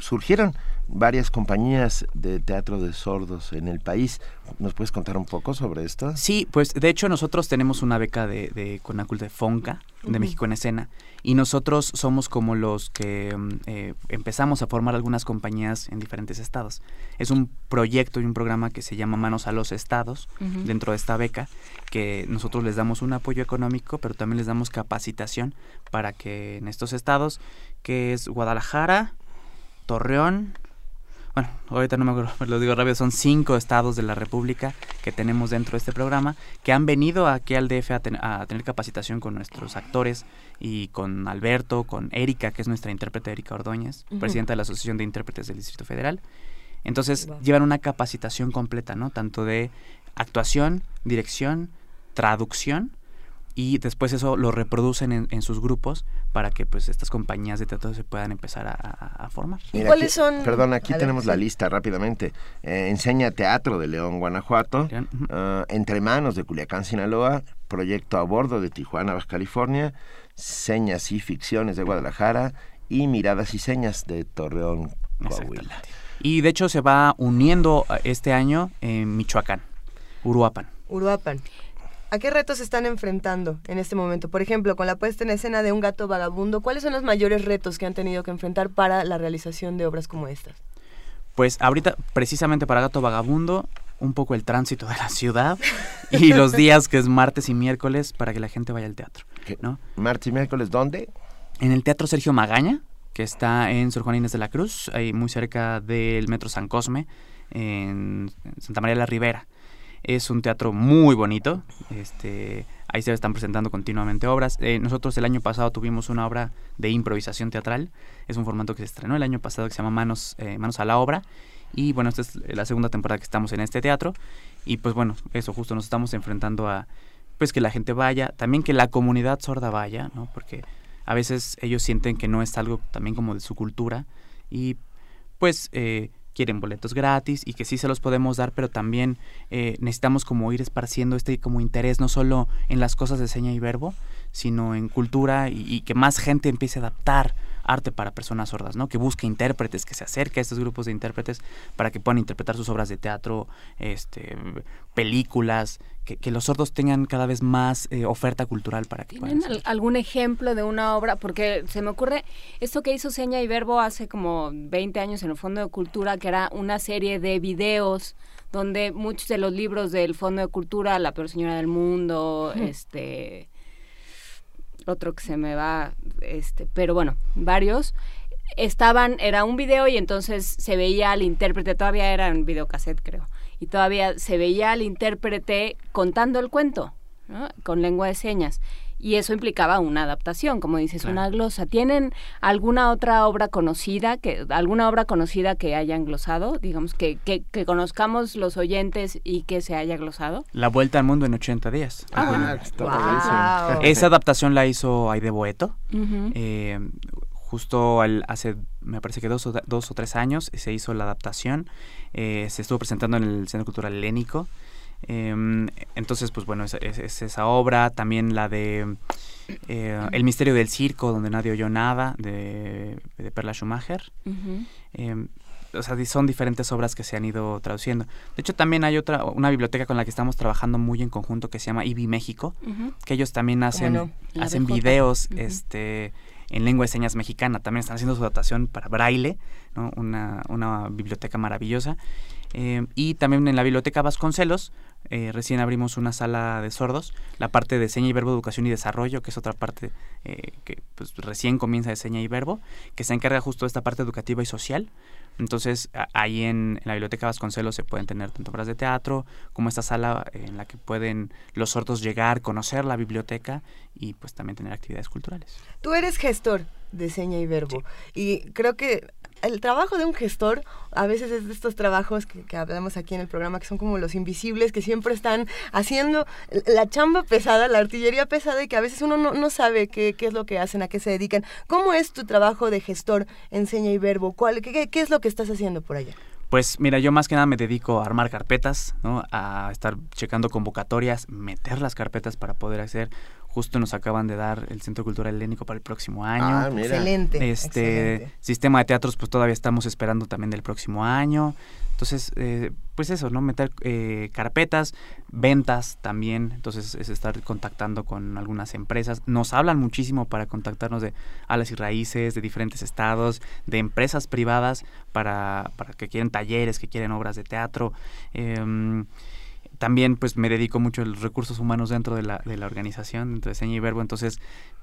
surgieron varias compañías de teatro de sordos en el país. ¿Nos puedes contar un poco sobre esto? Sí, pues de hecho nosotros tenemos una beca de, de Conacul de Fonca, de México en Escena, y nosotros somos como los que mm, eh, empezamos a formar algunas compañías en diferentes estados. Es un proyecto y un programa que se llama Manos a los Estados, dentro de esta beca, que nosotros les damos un apoyo económico, pero también les damos capacitación para que en estos estados, que es Guadalajara, Torreón, bueno, ahorita no me acuerdo, lo digo rápido, son cinco estados de la República que tenemos dentro de este programa, que han venido aquí al DF a, tener capacitación con nuestros actores y con Alberto, con Erika, que es nuestra intérprete Erika Ordóñez, presidenta de la Asociación de Intérpretes del Distrito Federal. Entonces, llevan una capacitación completa, ¿no? Tanto de actuación, dirección, traducción y después eso lo reproducen en, sus grupos para que pues estas compañías de teatro se puedan empezar a, formar. ¿Cuáles son? Perdón, aquí tenemos la lista rápidamente. Eh, enseña Teatro de León, Guanajuato, ah, Entre Manos de Culiacán, Sinaloa, Proyecto a Bordo de Tijuana, Baja California, Señas y Ficciones de Guadalajara y Miradas y Señas de Torreón, Coahuila. Y de hecho se va uniendo este año en Michoacán, Uruapan. Uruapan. ¿A qué retos se están enfrentando en este momento? Por ejemplo, con la puesta en escena de Un gato vagabundo, ¿cuáles son los mayores retos que han tenido que enfrentar para la realización de obras como estas? Pues ahorita, precisamente para Gato Vagabundo, un poco el tránsito de la ciudad y los días que es martes y miércoles para que la gente vaya al teatro. ¿no? ¿Martes y miércoles dónde? En el Teatro Sergio Magaña, que está en Sor Juan Inés de la Cruz, ahí muy cerca del Metro San Cosme, en Santa María de la Ribera. Es un teatro muy bonito. Este, ahí se están presentando continuamente obras. Eh, nosotros el año pasado tuvimos una obra de improvisación teatral. Es un formato que se estrenó el año pasado que se llama Manos, eh, Manos a la Obra. Y bueno, esta es la segunda temporada que estamos en este teatro. Y pues bueno, eso justo nos estamos enfrentando a pues que la gente vaya, también que la comunidad sorda vaya, ¿no? Porque a veces ellos sienten que no es algo también como de su cultura. Y pues eh, quieren boletos gratis y que sí se los podemos dar, pero también eh, necesitamos como ir esparciendo este como interés no solo en las cosas de seña y verbo, sino en cultura y, que más gente empiece a adaptar arte para personas sordas, ¿no? Que busque intérpretes, que se acerque a estos grupos de intérpretes para que puedan interpretar sus obras de teatro, este, películas, que, los sordos tengan cada vez más eh, oferta cultural para que ¿Tienen algún ejemplo de una obra? Porque se me ocurre esto que hizo Seña y Verbo hace como 20 años en el Fondo de Cultura, que era una serie de videos donde muchos de los libros del Fondo de Cultura, La peor señora del mundo, este otro que se me va, este, pero bueno, varios estaban, era un video y entonces se veía al intérprete, todavía era en videocassette creo, y todavía se veía al intérprete contando el cuento. con lengua de señas y eso implicaba una adaptación, como dices, una glosa. ¿Tienen alguna otra obra conocida, que alguna obra conocida que hayan glosado, digamos, que, que, conozcamos los oyentes y que se haya glosado? La Vuelta al Mundo en 80 días. Ah, Esa adaptación la hizo Aide Boeto. Eh, justo hace, me parece que dos o, dos o tres años se hizo la adaptación. Eh, se estuvo presentando en el Centro Cultural Helénico. Em, entonces, pues bueno, es, esa obra, también la de eh, El misterio del circo, donde nadie oyó nada, de, Perla Schumacher. Em, o sea, son diferentes obras que se han ido traduciendo. De hecho, también hay otra, una biblioteca con la que estamos trabajando muy en conjunto que se llama IBI México, que ellos también hacen, hacen videos, este en lengua de señas mexicana. También están haciendo su adaptación para braille, una, una biblioteca maravillosa. Eh, y también en la biblioteca Vasconcelos, eh, recién abrimos una sala de sordos, la parte de seña y verbo, educación y desarrollo, que es otra parte eh, que pues, recién comienza de seña y verbo, que se encarga justo de esta parte educativa y social. Entonces, ahí en, la biblioteca Vasconcelos se pueden tener tanto obras de teatro como esta sala en la que pueden los sordos llegar, conocer la biblioteca y pues también tener actividades culturales. Tú eres gestor de seña y verbo y creo que el trabajo de un gestor a veces es de estos trabajos que, hablamos aquí en el programa que son como los invisibles que siempre están haciendo la chamba pesada, la artillería pesada y que a veces uno no, sabe qué, es lo que hacen, a qué se dedican. ¿Cómo es tu trabajo de gestor en seña y verbo? ¿Cuál, qué, qué es lo que estás haciendo por allá? Pues mira, yo más que nada me dedico a armar carpetas, ¿no? a estar checando convocatorias, meter las carpetas para poder hacer Justo nos acaban de dar el Centro Cultural Helénico para el próximo año. Ah, Excelente. Este sistema de teatros, pues todavía estamos esperando también del próximo año. Entonces, eh, pues eso, ¿no? Meter eh, carpetas, ventas también. Entonces, es estar contactando con algunas empresas. Nos hablan muchísimo para contactarnos de alas y raíces, de diferentes estados, de empresas privadas para, para que quieren talleres, que quieren obras de teatro. Eh, también pues me dedico mucho a los recursos humanos dentro de la, de la organización, dentro de seña y verbo, entonces,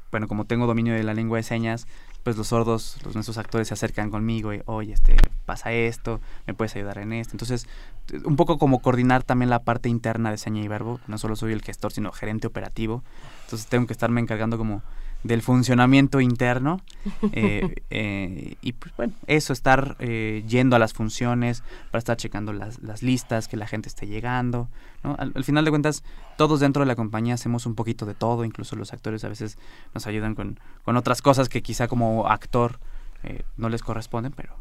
bueno, como tengo dominio de la lengua de señas, pues los sordos, los nuestros actores se acercan conmigo y, oye, este, pasa esto, me puedes ayudar en esto. Entonces, un poco como coordinar también la parte interna de seña y verbo, no solo soy el gestor, sino gerente operativo, entonces tengo que estarme encargando como del funcionamiento interno eh, eh, y pues bueno, eso, estar eh, yendo a las funciones para estar checando las, las listas, que la gente esté llegando. ¿no? Al, final de cuentas, todos dentro de la compañía hacemos un poquito de todo, incluso los actores a veces nos ayudan con, con otras cosas que quizá como actor no les corresponden, pero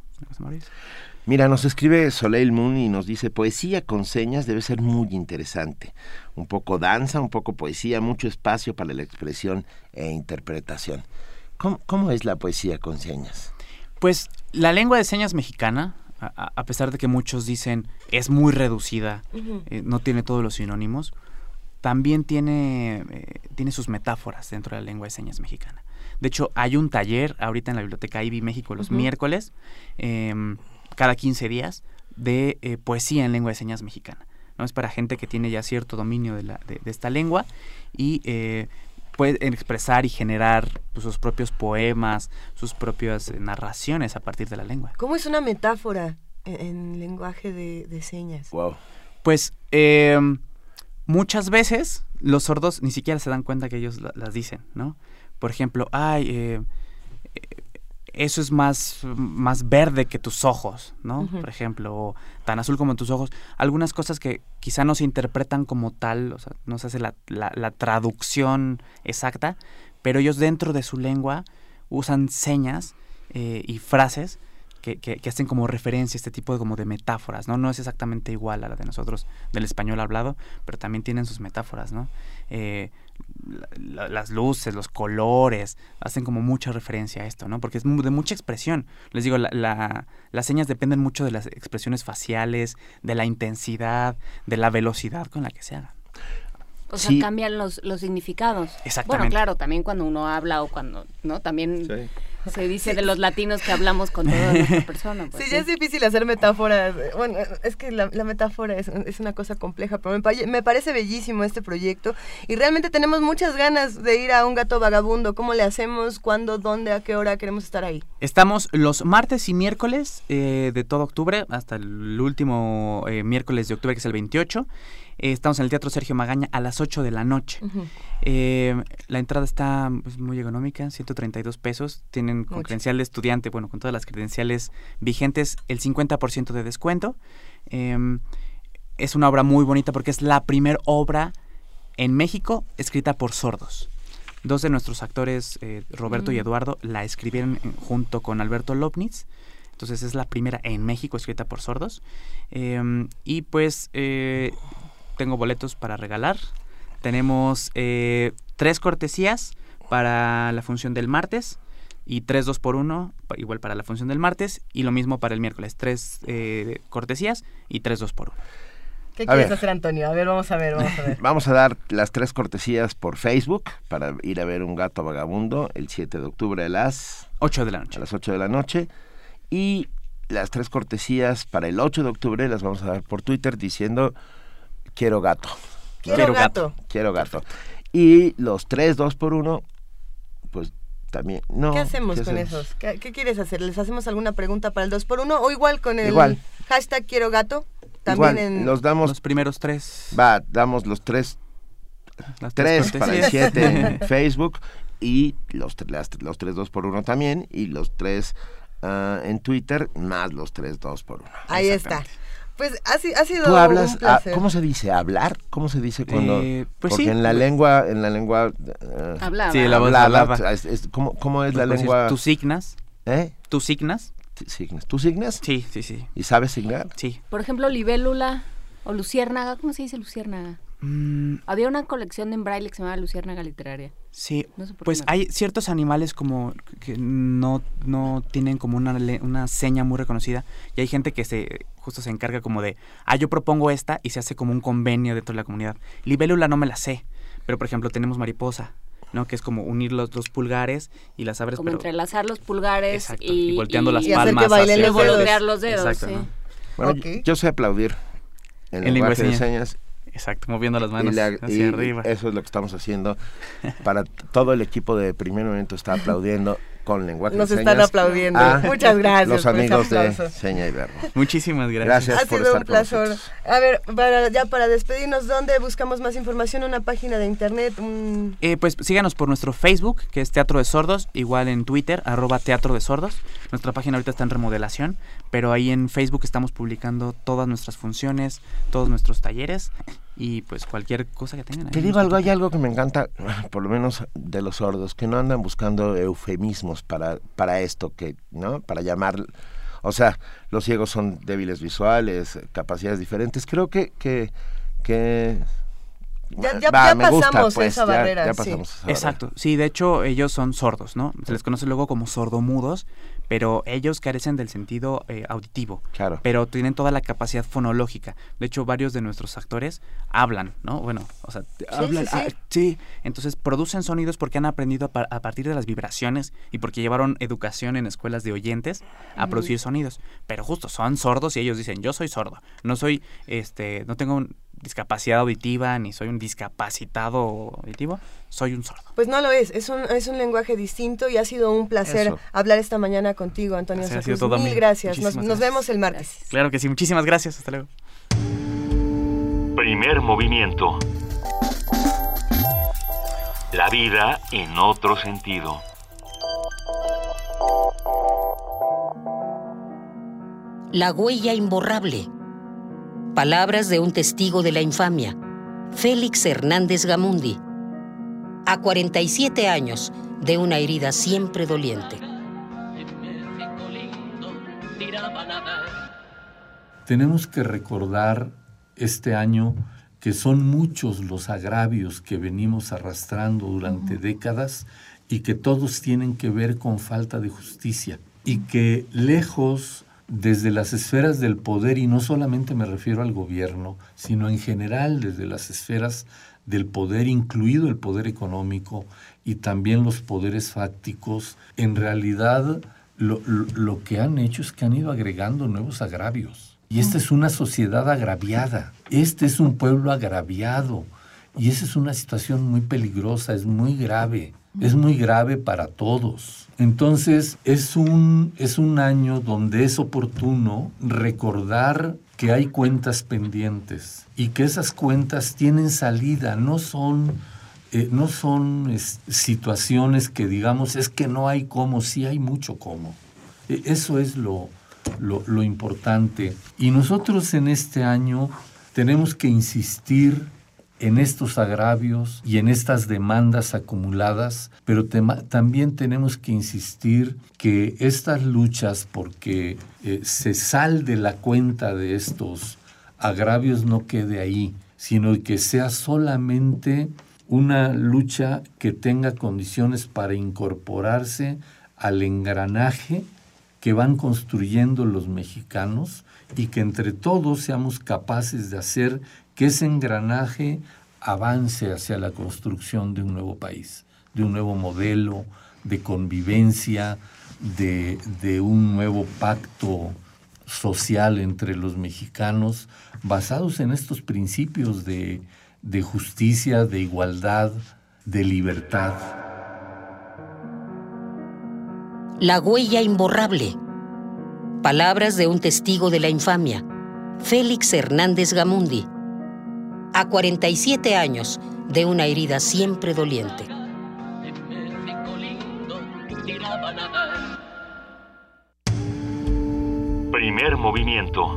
Mira, nos escribe Soleil Moon y nos dice, poesía con señas debe ser muy interesante. Un poco danza, un poco poesía, mucho espacio para la expresión e interpretación. ¿Cómo, es la poesía con señas? Pues la lengua de señas mexicana, a, pesar de que muchos dicen es muy reducida, eh, no tiene todos los sinónimos, también tiene, eh, tiene sus metáforas dentro de la lengua de señas mexicana. De hecho, hay un taller ahorita en la biblioteca IBI México los miércoles. Em, cada 15 días de eh, poesía en lengua de señas mexicana. ¿no? Es para gente que tiene ya cierto dominio de, la, de, esta lengua y eh, puede expresar y generar pues, sus propios poemas, sus propias eh, narraciones a partir de la lengua. ¿Cómo es una metáfora en, lenguaje de, señas? Wow. Pues em, muchas veces los sordos ni siquiera se dan cuenta que ellos las dicen, ¿no? Por ejemplo, ay, eso es más, más verde que tus ojos, ¿no? Por ejemplo, o tan azul como tus ojos. Algunas cosas que quizá no se interpretan como tal, o sea, no se hace la, la, traducción exacta, pero ellos dentro de su lengua usan señas eh, y frases que, que, que, hacen como referencia a este tipo de, como de metáforas, ¿no? No es exactamente igual a la de nosotros del español hablado, pero también tienen sus metáforas, ¿no? Eh, las luces, los colores, hacen como mucha referencia a esto, ¿no? Porque es de mucha expresión. Les digo, la, las señas dependen mucho de las expresiones faciales, de la intensidad, de la velocidad con la que se hagan. O sea, cambian los, los significados. Exactamente. Bueno, claro, también cuando uno habla o cuando, ¿no? También se dice de los latinos que hablamos con toda nuestra persona. Pues, sí, ya es difícil hacer metáforas. Bueno, es que la, metáfora es, es, una cosa compleja, pero me, me, parece bellísimo este proyecto y realmente tenemos muchas ganas de ir a un gato vagabundo. ¿Cómo le hacemos? ¿Cuándo? ¿Dónde? ¿A qué hora queremos estar ahí? Estamos los martes y miércoles eh, de todo octubre hasta el último eh, miércoles de octubre, que es el 28 Eh, estamos en el Teatro Sergio Magaña a las 8 de la noche. Eh, la entrada está pues, muy económica, 132 pesos. Tienen con credencial de estudiante, bueno, con todas las credenciales vigentes, el 50% de descuento. Em, es una obra muy bonita porque es la primera obra en México escrita por sordos. Dos de nuestros actores, eh, Roberto y Mm. Eduardo, la escribieron junto con Alberto Lopnitz. Entonces es la primera en México escrita por sordos. Em, y pues eh, tengo boletos para regalar. Tenemos eh, tres cortesías para la función del martes y tres dos por uno igual para la función del martes y lo mismo para el miércoles. Tres eh, cortesías y tres dos por uno. ¿Qué A quieres ver. hacer, Antonio? A ver, vamos a ver, vamos a ver. Vamos a dar las tres cortesías por Facebook para ir a ver un gato vagabundo el 7 de octubre a las 8 de la noche. A las 8 de la noche. Y las tres cortesías para el 8 de octubre las vamos a dar por Twitter diciendo quiero gato. Quiero Quiero gato. gato. Quiero gato. Y los tres dos por uno, pues también. No, ¿Qué hacemos ¿qué con hacemos? esos? ¿Qué, qué quieres hacer? ¿Les hacemos alguna pregunta para el 2 por 1 o igual con el Igual. hashtag quiero gato? También Igual, en... los damos. Los primeros tres. Va, damos los tres. Las tres tres para el. 7 en Facebook y los, las- los tres dos por uno también y los tres ah, en Twitter más los tres dos por uno. Ahí está. Pues ha, si- ha sido Tú hablas, un placer. ¿cómo se dice? ¿Hablar? ¿Cómo se dice cuando...? Eh, pues porque sí. en la lengua, en la lengua... eh, Hablaba. Sí, la voz hablaba, hablaba. es- es- ¿cómo, cómo es Pues la puedes decir, lengua? ¿Tú signas? ¿Eh? ¿Tú signas? signas. ¿Tú signas? Sí, sí, sí. ¿Y sabes signar? Sí. Por ejemplo, libélula o luciérnaga. ¿Cómo se dice luciérnaga? Mm, Había una colección en braille que se llamaba Luciérnaga Literaria. Sí, No sé pues hay ciertos animales como que no, no tienen como una, le- una seña muy reconocida y hay gente que se justo se encarga como de, ah, yo propongo esta y se hace como un convenio dentro de la comunidad. Libélula no me la sé, pero por ejemplo tenemos mariposa, ¿no? Que es como unir los, los pulgares y las abres, Como pero... entrelazar los pulgares Exacto, y, y volteando las Y hacer que palmas bailen hacia los dedos. voltear los dedos, Exacto, sí. ¿no? Bueno, yo, yo sé aplaudir en, En lenguaje de lengua de señas. Exacto, moviendo las y manos hacia y arriba. Eso es lo que estamos haciendo. Para todo el equipo de primer momento está aplaudiendo con lenguaje Nos de están señas. aplaudiendo. a Muchas gracias Los amigos de. Seña y Verbo. Muchísimas gracias. Gracias Ha por sido estar un placer. A ver, para, ya para despedirnos, ¿dónde buscamos más información? ¿Una página de internet? Un... Eh, pues síganos por nuestro Facebook, que es Teatro de Sordos, igual en Twitter, arroba Teatro de Sordos. Nuestra página ahorita está en remodelación, pero ahí en Facebook estamos publicando todas nuestras funciones, todos nuestros talleres y pues cualquier cosa que tengan. ahí Te digo algo, hay algo que me encanta, por lo menos de los sordos, que no andan buscando eufemismos para, para esto, que, ¿no? Para llamar, o sea, los ciegos son débiles visuales, capacidades diferentes. Creo que, que, que Ya, ya, va, ya me gusta, pasamos pues, esa ya- barrera. ya sí. pasamos esa barrera. Exacto, sí, de hecho ellos son sordos, ¿no? Se les conoce luego como sordomudos, pero ellos carecen del sentido eh, auditivo. Claro. Pero tienen toda la capacidad fonológica. De hecho, varios de nuestros actores hablan, ¿no? Bueno, o sea, hablan, sí, sí. ah, sí. Entonces producen sonidos porque han aprendido a, par- a partir de las vibraciones y porque llevaron educación en escuelas de oyentes a producir sonidos. Pero justo son sordos y ellos dicen, yo soy sordo, no soy, este, no tengo un- discapacidad auditiva ni soy un discapacitado auditivo, soy un sordo. Pues no lo es, es un, es un lenguaje distinto y ha sido un placer Eso. hablar esta mañana contigo, Antonio ha sido todo Mil gracias, nos, nos vemos el martes. Claro que sí, muchísimas gracias, hasta luego. Primer movimiento. La vida en otro sentido. La huella imborrable. Palabras de un testigo de la infamia, Félix Hernández Gamundi. A 47 años de una herida siempre doliente. Tenemos que recordar este año que son muchos los agravios que venimos arrastrando durante décadas y que todos tienen que ver con falta de justicia y que lejos desde las esferas del poder, y no solamente me refiero al gobierno, sino en general desde las esferas del poder, incluido el poder económico y también los poderes fácticos, en realidad lo, lo- lo que han hecho es que han ido agregando nuevos agravios. Y esta es una sociedad agraviada, este es un pueblo agraviado, y esa es una situación muy peligrosa, es muy grave. es muy grave para todos. Entonces es un, es un año donde es oportuno recordar que hay cuentas pendientes y que esas cuentas tienen salida, no son, eh, no son situaciones que digamos es que no hay cómo, sí hay mucho cómo. E, eso es lo, lo, lo importante. Y nosotros en este año tenemos que insistir en estos agravios y en estas demandas acumuladas, pero también tenemos que insistir que estas luchas porque eh, se salde la cuenta de estos agravios no quede ahí, sino que sea solamente una lucha que tenga condiciones para incorporarse al engranaje que van construyendo los mexicanos y que entre todos seamos capaces de hacer que ese engranaje avance hacia la construcción de un nuevo país, de un nuevo modelo de convivencia, de, un nuevo pacto social entre los mexicanos, basados en estos principios de, justicia, de igualdad, de libertad. La huella imborrable. Palabras de un testigo de la infamia, Félix Hernández Gamundi a 47 años de una herida siempre doliente. Primer movimiento.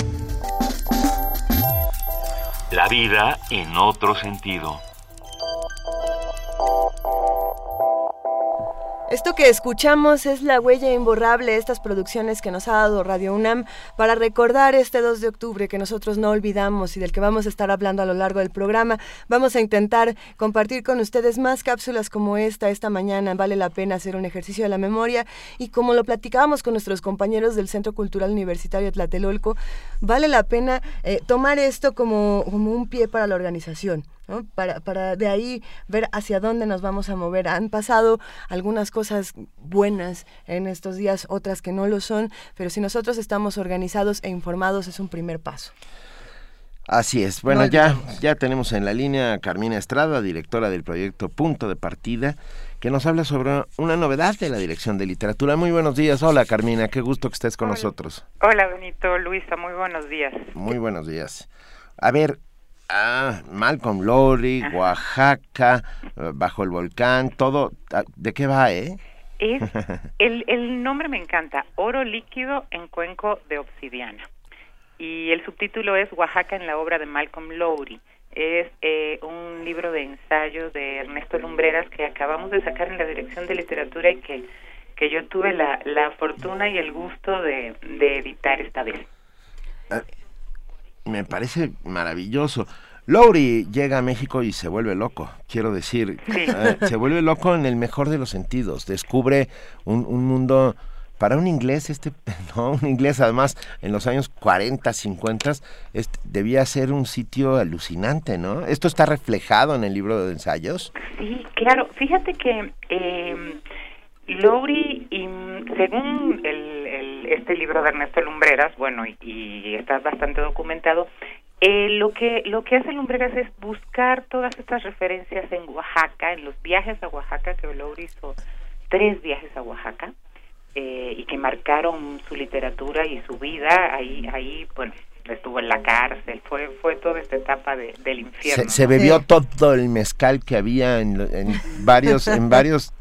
La vida en otro sentido. Esto que escuchamos es la huella imborrable de estas producciones que nos ha dado Radio UNAM para recordar este 2 de octubre que nosotros no olvidamos y del que vamos a estar hablando a lo largo del programa. Vamos a intentar compartir con ustedes más cápsulas como esta esta mañana. Vale la pena hacer un ejercicio de la memoria y como lo platicábamos con nuestros compañeros del Centro Cultural Universitario Tlatelolco, vale la pena eh, tomar esto como, como un pie para la organización. Para, para de ahí ver hacia dónde nos vamos a mover. Han pasado algunas cosas buenas en estos días, otras que no lo son, pero si nosotros estamos organizados e informados es un primer paso. Así es. Bueno, ya, ya tenemos en la línea a Carmina Estrada, directora del proyecto Punto de Partida, que nos habla sobre una novedad de la Dirección de Literatura. Muy buenos días. Hola, Carmina. Qué gusto que estés con nosotros. Hola, Benito, Luisa. Muy buenos días. Muy buenos días. A ver, Ah, Malcolm Lowry, Oaxaca, eh, Bajo el Volcán, todo. Ah, ¿De qué va, eh? Es, el, el nombre me encanta, Oro líquido en cuenco de obsidiana. Y el subtítulo es Oaxaca en la obra de Malcolm Lowry. Es eh, un libro de ensayos de Ernesto Lumbreras que acabamos de sacar en la Dirección de Literatura y que, que yo tuve la, la fortuna y el gusto de, de editar esta vez. Me parece maravilloso. Lowry llega a México y se vuelve loco, quiero decir, eh, se vuelve loco en el mejor de los sentidos, descubre un, mundo para un inglés, este, no, un inglés además en los años 40, 50, este, debía ser un sitio alucinante, ¿no? ¿Esto está reflejado en el libro de ensayos? Sí, claro. Fíjate que eh, Lowry, y, según el, este libro de Ernesto Lumbreras, bueno, y, está bastante documentado, eh, lo que lo que hace Lumbreras es buscar todas estas referencias en Oaxaca, en los viajes a Oaxaca, que Lowry hizo tres viajes a Oaxaca, eh, y que marcaron su literatura y su vida, ahí, ahí, bueno, estuvo en la cárcel, fue fue toda esta etapa de, del infierno. Se, bebió todo el mezcal que había en, en varios en varios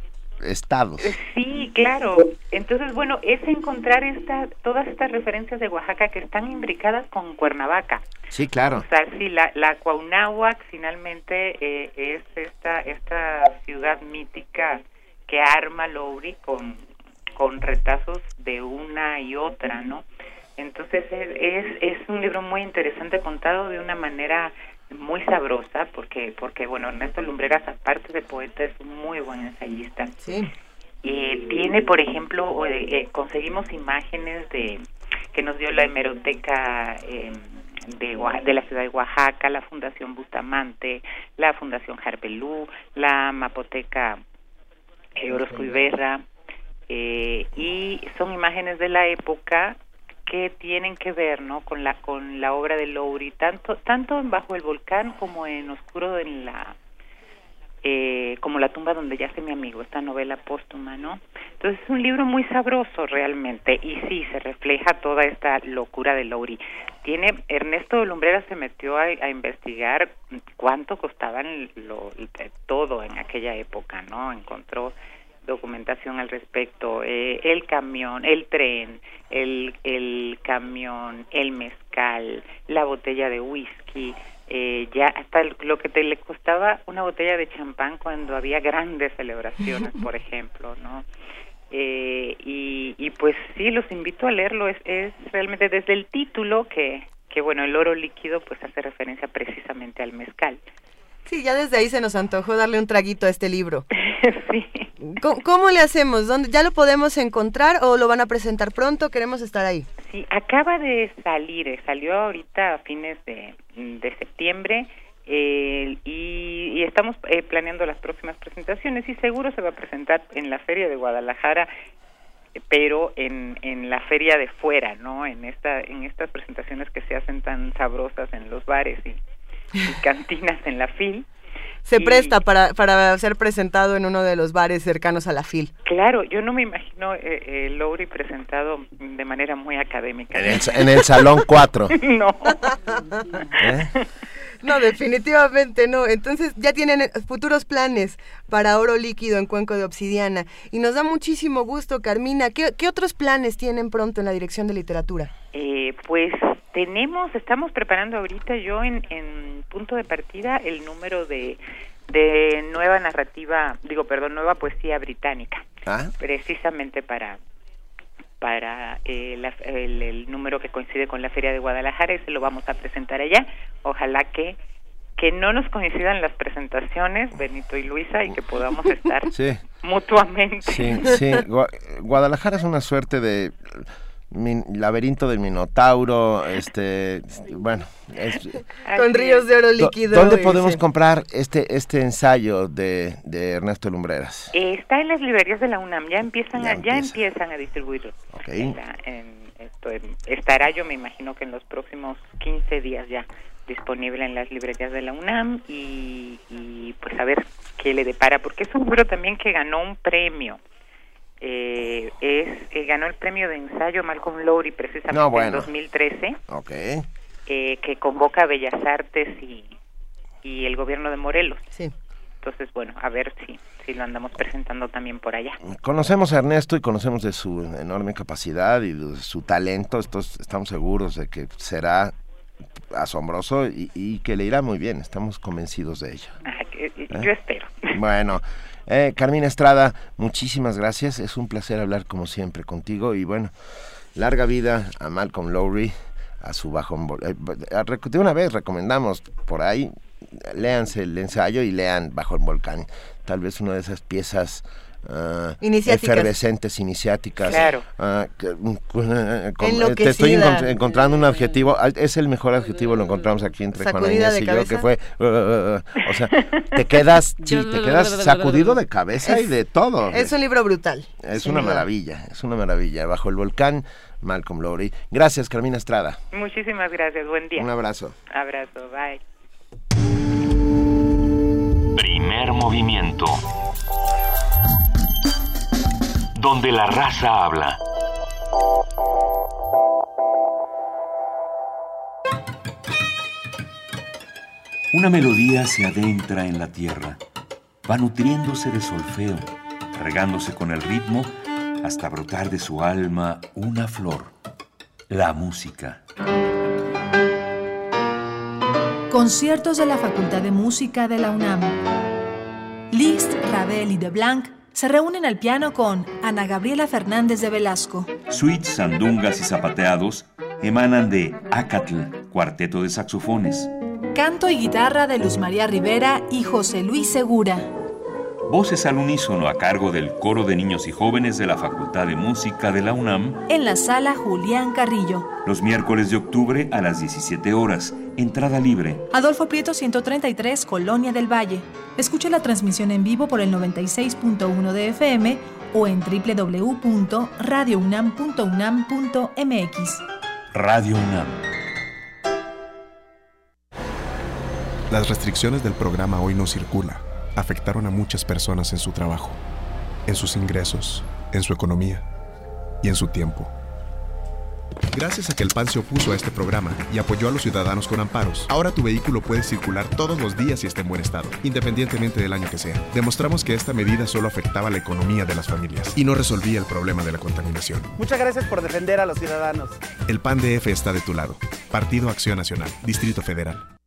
estados. Sí, claro. Entonces, bueno, es encontrar esta, todas estas referencias de Oaxaca que están imbricadas con Cuernavaca. Sí, claro. O sea, sí, la, la Cuauhnáhuac finalmente eh, es esta, esta ciudad mítica que arma Lowry con, con retazos de una y otra, ¿no? Entonces es, es un libro muy interesante contado de una manera muy sabrosa porque porque bueno Ernesto Lumbreras aparte de poeta es un muy buen ensayista. Sí. Eh, tiene por ejemplo eh, conseguimos imágenes de que nos dio la hemeroteca eh, de, de la ciudad de Oaxaca la Fundación Bustamante la Fundación Jarpelú la Mapoteca Orozco Iberra y son imágenes de la época que tienen que ver no con la con la obra de Lowry tanto tanto en bajo el volcán como en oscuro en la eh, como La tumba donde yace mi amigo, esta novela póstuma, ¿no? Entonces es un libro muy sabroso realmente y sí, se refleja toda esta locura de Lowry. Tiene, Ernesto Lumbrera se metió a, investigar cuánto costaban lo, todo en aquella época, ¿no? Encontró documentación al respecto, eh, el camión, el tren, el, el camión, el mezcal, la botella de whisky, eh, ya hasta lo que te le costaba una botella de champán cuando había grandes celebraciones, por ejemplo, ¿no? Eh, y, y pues sí, los invito a leerlo, es, es realmente desde el título que, que, bueno, el oro líquido pues hace referencia precisamente al mezcal. Sí, ya desde ahí se nos antojó darle un traguito a este libro. sí. ¿Cómo, le hacemos? ¿Dónde, ¿Ya lo podemos encontrar o lo van a presentar pronto? Queremos estar ahí. Sí, acaba de salir, eh, salió ahorita a fines de, de septiembre eh, y, estamos eh, planeando las próximas presentaciones y seguro se va a presentar en la Feria de Guadalajara pero en, en la feria de fuera, ¿no? En esta en estas presentaciones que se hacen tan sabrosas en los bares y cantinas en la FIL. Se presta para, para ser presentado en uno de los bares cercanos a la FIL. Claro, yo no me imagino eh, eh Lowry presentado de manera muy académica. En el, Salón 4. no. ¿Eh? No, definitivamente no. Entonces ya tienen futuros planes para oro líquido en Cuenco de Obsidiana. Y nos da muchísimo gusto, Carmina. ¿Qué, qué otros planes tienen pronto en la Dirección de Literatura? Eh, pues tenemos, estamos preparando ahorita yo en, en punto de partida el número de, de nueva narrativa, digo, perdón, nueva poesía británica. ¿Ah? Precisamente para para eh, el, el, número que coincide con la Feria de Guadalajara, ese lo vamos a presentar allá. Ojalá que que no nos coincidan las presentaciones, Benito y Luisa, y que podamos estar mutuamente. Sí, sí. Guadalajara es una suerte de laberinto del Minotauro, este, bueno, con ríos de oro líquido. ¿Dónde podemos comprar este este ensayo de, de Ernesto Lumbreras? está en las librerías de la UNAM, ya empiezan ya a, ya empiezan a distribuirlo. estará yo me imagino que en los próximos 15 días ya disponible en las librerías de la UNAM y, y pues a ver qué le depara, porque es un libro también que ganó un premio eh, es eh, ganó el premio de ensayo Malcolm Lowry precisamente en 2013 okay. eh, que convoca a Bellas Artes y, y el gobierno de Morelos. Sí. entonces bueno a ver si si lo andamos presentando también por allá. Conocemos a Ernesto y conocemos de su enorme capacidad y de su talento. Estos, estamos seguros de que será asombroso y, que le irá muy bien. Estamos convencidos de ello. Ah, yo espero. Bueno eh, Carmina Estrada, muchísimas gracias. Es un placer hablar como siempre contigo y bueno, larga vida a Malcolm Lowry, a su bajo... Eh, de una vez recomendamos por ahí, léanse el ensayo y lean Bajo el Volcán. Tal vez una de esas piezas uh, efervescentes, iniciáticas. Claro. Uh, te estoy encontrando un adjetivo, es el mejor adjetivo, lo encontramos aquí entre Juan Inés y yo, que fue, o sea, te quedas, sí, te quedas sacudido de cabeza y de todo. Es un libro brutal. Es una maravilla, es una maravilla. Bajo el volcán, Malcolm Lowry. Gracias, Carmina Estrada. Muchísimas gracias, buen día. Un abrazo. Abrazo, bye. Primer movimiento donde la raza habla. Una melodía se adentra en la tierra, va nutriéndose de solfeo, regándose con el ritmo hasta brotar de su alma una flor, la música. Conciertos de la Facultad de Música de la UNAM. Liszt, Ravel y De Blanc se reúnen al piano con Ana Gabriela Fernández de Velasco. Suites, sandungas y zapateados emanan de Acatl, cuarteto de saxofones. Canto y guitarra de Luz María Rivera y José Luis Segura. Voces al unísono a cargo del coro de niños y jóvenes de la Facultad de Música de la UNAM. En la sala Julián Carrillo. Los miércoles de octubre a las 17 horas. Entrada libre. Adolfo Prieto 133, Colonia del Valle. Escuche la transmisión en vivo por el 96.1 de FM o en www.radiounam.unam.mx. Radio UNAM. Las restricciones del programa Hoy no circula afectaron a muchas personas en su trabajo, en sus ingresos, en su economía y en su tiempo. Gracias a que el PAN se opuso a este programa y apoyó a los ciudadanos con amparos, ahora tu vehículo puede circular todos los días y está en buen estado, independientemente del año que sea. Demostramos que esta medida solo afectaba la economía de las familias y no resolvía el problema de la contaminación. Muchas gracias por defender a los ciudadanos. El PAN DF está de tu lado. Partido Acción Nacional, Distrito Federal.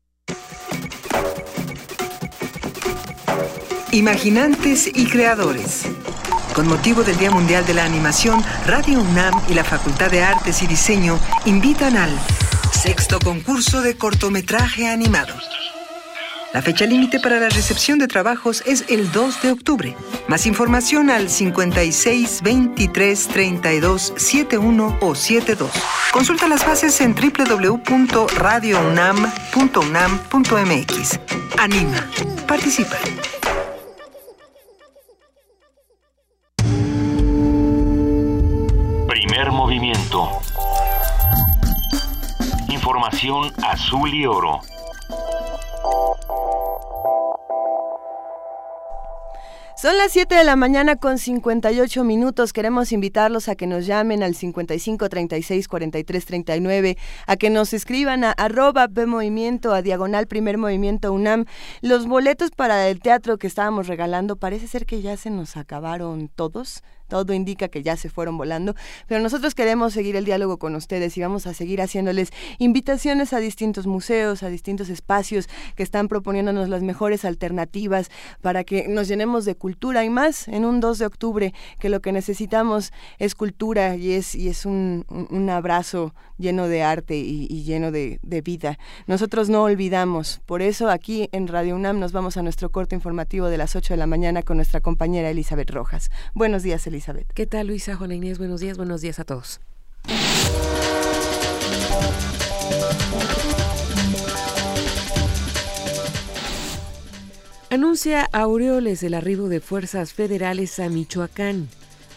Imaginantes y creadores. Con motivo del Día Mundial de la Animación, Radio UNAM y la Facultad de Artes y Diseño invitan al sexto concurso de cortometraje animado. La fecha límite para la recepción de trabajos es el 2 de octubre. Más información al 56 23 32 71 o 72. Consulta las bases en www.radiounam.unam.mx. Anima. Participa. Primer movimiento. Información azul y oro. Son las 7 de la mañana con 58 minutos. Queremos invitarlos a que nos llamen al 55 36 43 39, a que nos escriban a arroba Movimiento, a diagonal primer movimiento UNAM. Los boletos para el teatro que estábamos regalando parece ser que ya se nos acabaron todos todo indica que ya se fueron volando, pero nosotros queremos seguir el diálogo con ustedes y vamos a seguir haciéndoles invitaciones a distintos museos, a distintos espacios que están proponiéndonos las mejores alternativas para que nos llenemos de cultura y más en un 2 de octubre, que lo que necesitamos es cultura y es, y es un, abrazo lleno de arte y, lleno de, de vida. Nosotros no olvidamos, por eso aquí en Radio UNAM nos vamos a nuestro corto informativo de las 8 de la mañana con nuestra compañera Elizabeth Rojas. Buenos días, Elizabeth. ¿Qué tal, Luisa, Juana Inés? Buenos días, buenos días a todos. Anuncia Aureoles el arribo de fuerzas federales a Michoacán.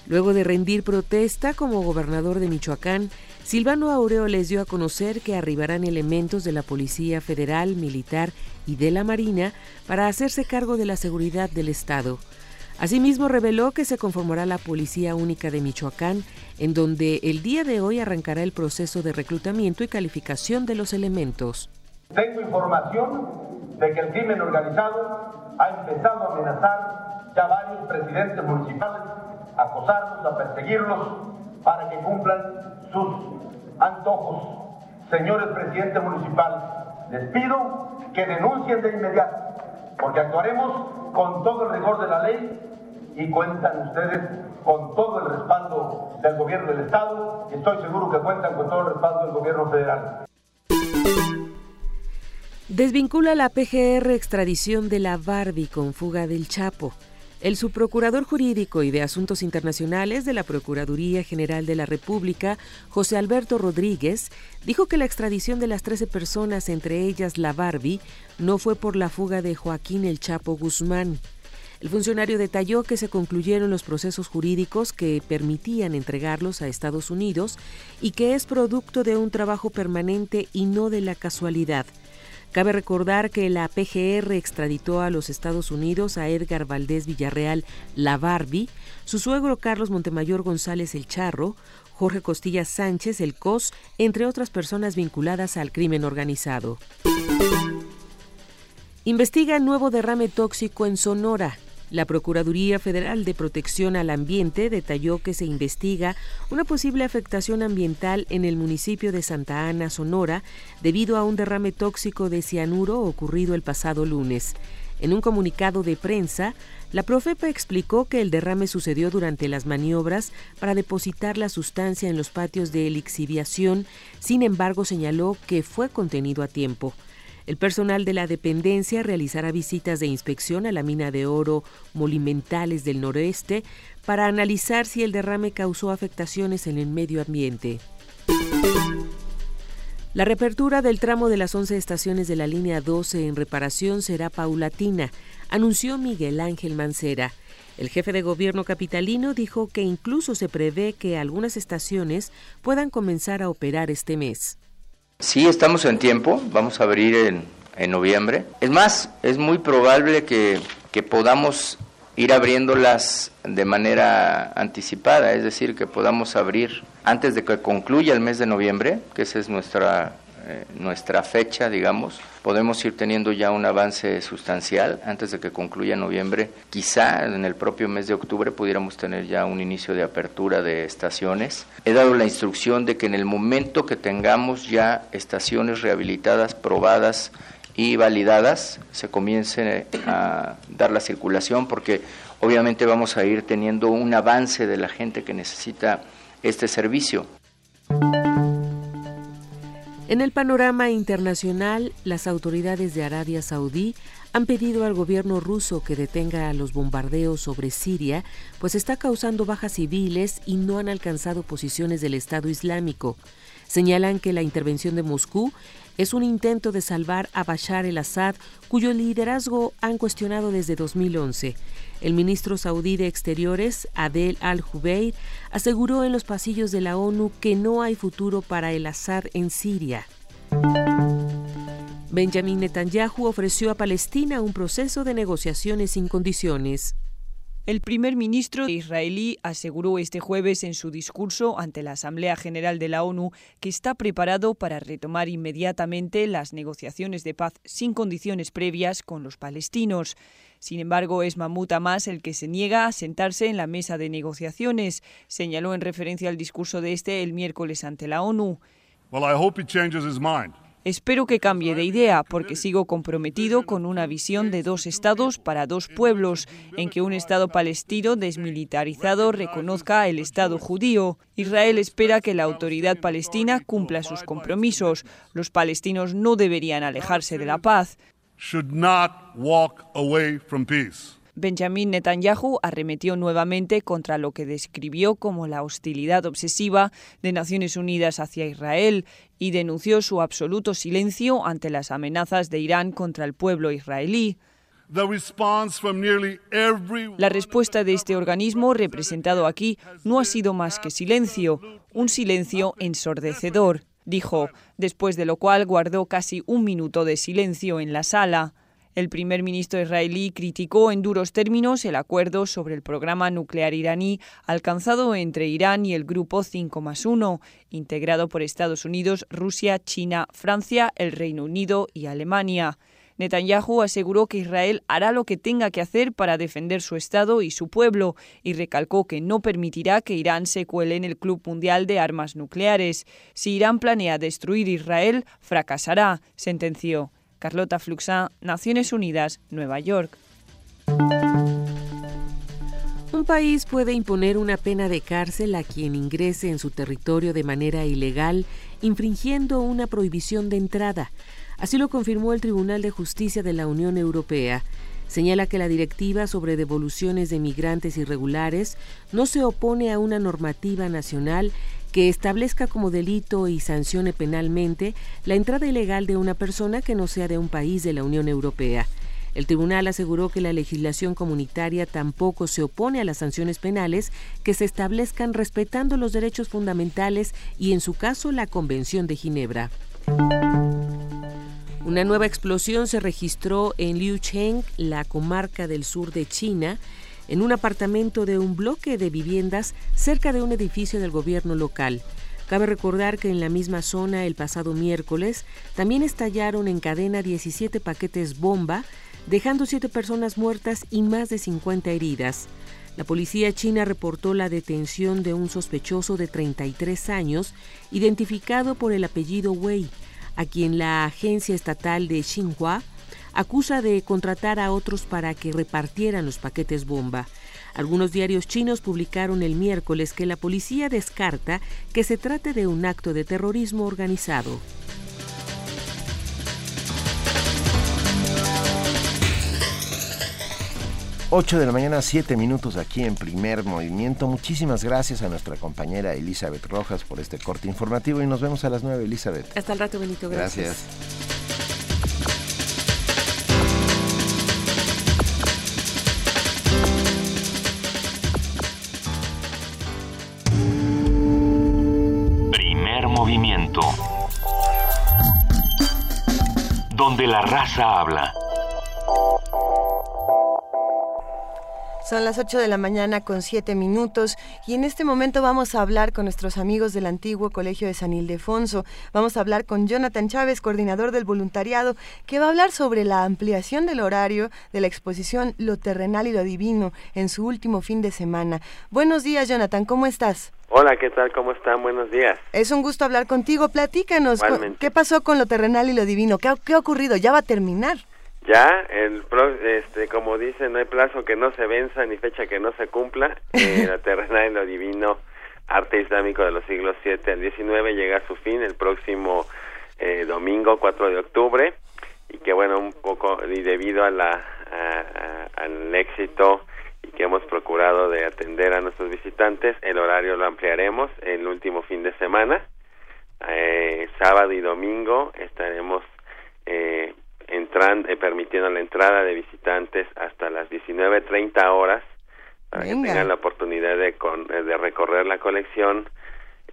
Luego de rendir protesta como gobernador de Michoacán, Silvano Aureoles dio a conocer que arribarán elementos de la Policía Federal, Militar y de la Marina para hacerse cargo de la seguridad del Estado. Asimismo, reveló que se conformará la Policía Única de Michoacán, en donde el día de hoy arrancará el proceso de reclutamiento y calificación de los elementos. Tengo información de que el crimen organizado ha empezado a amenazar ya varios presidentes municipales, a acosarlos, a perseguirlos, para que cumplan sus antojos. Señores presidentes municipales, les pido que denuncien de inmediato, porque actuaremos con todo el rigor de la ley y cuentan ustedes con todo el respaldo del gobierno del Estado y estoy seguro que cuentan con todo el respaldo del gobierno federal. Desvincula la PGR extradición de la Barbie con fuga del Chapo. El subprocurador jurídico y de Asuntos Internacionales de la Procuraduría General de la República, José Alberto Rodríguez, dijo que la extradición de las 13 personas, entre ellas la Barbie, no fue por la fuga de Joaquín El Chapo Guzmán. El funcionario detalló que se concluyeron los procesos jurídicos que permitían entregarlos a Estados Unidos y que es producto de un trabajo permanente y no de la casualidad. Cabe recordar que la PGR extraditó a los Estados Unidos a Edgar Valdés Villarreal La Barbie, su suegro Carlos Montemayor González El Charro, Jorge Costilla Sánchez El Cos, entre otras personas vinculadas al crimen organizado. Investiga nuevo derrame tóxico en Sonora. La Procuraduría Federal de Protección al Ambiente detalló que se investiga una posible afectación ambiental en el municipio de Santa Ana, Sonora, debido a un derrame tóxico de cianuro ocurrido el pasado lunes. En un comunicado de prensa, la Profepa explicó que el derrame sucedió durante las maniobras para depositar la sustancia en los patios de lixiviación, sin embargo señaló que fue contenido a tiempo. El personal de la dependencia realizará visitas de inspección a la mina de oro Molimentales del Noroeste para analizar si el derrame causó afectaciones en el medio ambiente. La reapertura del tramo de las 11 estaciones de la línea 12 en reparación será paulatina, anunció Miguel Ángel Mancera. El jefe de gobierno capitalino dijo que incluso se prevé que algunas estaciones puedan comenzar a operar este mes. Sí, estamos en tiempo, vamos a abrir en, en noviembre. Es más, es muy probable que que podamos ir abriéndolas de manera anticipada, es decir, que podamos abrir antes de que concluya el mes de noviembre, que esa es nuestra, eh, nuestra fecha, digamos, podemos ir teniendo ya un avance sustancial antes de que concluya noviembre. Quizá en el propio mes de octubre pudiéramos tener ya un inicio de apertura de estaciones. He dado la instrucción de que en el momento que tengamos ya estaciones rehabilitadas, probadas, y validadas se comience a dar la circulación porque obviamente vamos a ir teniendo un avance de la gente que necesita este servicio. En el panorama internacional, las autoridades de Arabia Saudí han pedido al gobierno ruso que detenga los bombardeos sobre Siria, pues está causando bajas civiles y no han alcanzado posiciones del Estado Islámico. Señalan que la intervención de Moscú es un intento de salvar a Bashar el-Assad, cuyo liderazgo han cuestionado desde 2011. El ministro saudí de Exteriores, Adel al-Jubeir, aseguró en los pasillos de la ONU que no hay futuro para el Assad en Siria. Benjamin Netanyahu ofreció a Palestina un proceso de negociaciones sin condiciones. El primer ministro israelí aseguró este jueves en su discurso ante la Asamblea General de la ONU que está preparado para retomar inmediatamente las negociaciones de paz sin condiciones previas con los palestinos. Sin embargo, es Mahmoud Hamas el que se niega a sentarse en la mesa de negociaciones, señaló en referencia al discurso de este el miércoles ante la ONU. Espero que cambie de idea porque sigo comprometido con una visión de dos estados para dos pueblos, en que un Estado palestino desmilitarizado reconozca el Estado judío. Israel espera que la autoridad palestina cumpla sus compromisos. Los palestinos no deberían alejarse de la paz. Benjamin Netanyahu arremetió nuevamente contra lo que describió como la hostilidad obsesiva de Naciones Unidas hacia Israel y denunció su absoluto silencio ante las amenazas de Irán contra el pueblo israelí. La respuesta de este organismo representado aquí no ha sido más que silencio, un silencio ensordecedor, dijo, después de lo cual guardó casi un minuto de silencio en la sala. El primer ministro israelí criticó en duros términos el acuerdo sobre el programa nuclear iraní alcanzado entre Irán y el Grupo 5 más 1, integrado por Estados Unidos, Rusia, China, Francia, el Reino Unido y Alemania. Netanyahu aseguró que Israel hará lo que tenga que hacer para defender su Estado y su pueblo y recalcó que no permitirá que Irán se cuele en el Club Mundial de Armas Nucleares. Si Irán planea destruir Israel, fracasará, sentenció. Carlota Fluxá, Naciones Unidas, Nueva York. Un país puede imponer una pena de cárcel a quien ingrese en su territorio de manera ilegal, infringiendo una prohibición de entrada. Así lo confirmó el Tribunal de Justicia de la Unión Europea. Señala que la directiva sobre devoluciones de migrantes irregulares no se opone a una normativa nacional que establezca como delito y sancione penalmente la entrada ilegal de una persona que no sea de un país de la Unión Europea. El tribunal aseguró que la legislación comunitaria tampoco se opone a las sanciones penales que se establezcan respetando los derechos fundamentales y, en su caso, la Convención de Ginebra. Una nueva explosión se registró en Liucheng, la comarca del sur de China, en un apartamento de un bloque de viviendas cerca de un edificio del gobierno local. Cabe recordar que en la misma zona el pasado miércoles también estallaron en cadena 17 paquetes bomba, dejando 7 personas muertas y más de 50 heridas. La policía china reportó la detención de un sospechoso de 33 años, identificado por el apellido Wei, a quien la agencia estatal de Xinhua acusa de contratar a otros para que repartieran los paquetes bomba. Algunos diarios chinos publicaron el miércoles que la policía descarta que se trate de un acto de terrorismo organizado. Ocho de la mañana, siete minutos aquí en primer movimiento. Muchísimas gracias a nuestra compañera Elizabeth Rojas por este corte informativo y nos vemos a las nueve, Elizabeth. Hasta el rato, Benito. gracias. movimiento. Donde la raza habla. Son las 8 de la mañana con 7 minutos y en este momento vamos a hablar con nuestros amigos del antiguo Colegio de San Ildefonso. Vamos a hablar con Jonathan Chávez, coordinador del voluntariado, que va a hablar sobre la ampliación del horario de la exposición Lo Terrenal y lo Divino en su último fin de semana. Buenos días, Jonathan, ¿cómo estás? Hola, ¿qué tal? ¿Cómo están? Buenos días. Es un gusto hablar contigo. Platícanos, ¿qué pasó con lo terrenal y lo divino? ¿Qué, qué ha ocurrido? ¿Ya va a terminar? Ya, el este, como dice, no hay plazo que no se venza ni fecha que no se cumpla. Eh, la terrenal y lo divino, arte islámico de los siglos 7 al 19 llega a su fin el próximo eh, domingo 4 de octubre y que bueno, un poco y debido a la al éxito y que hemos procurado de atender a nuestros visitantes, el horario lo ampliaremos el último fin de semana. Eh, sábado y domingo estaremos eh, entrando, eh, permitiendo la entrada de visitantes hasta las 19.30 horas para que tengan la oportunidad de, de recorrer la colección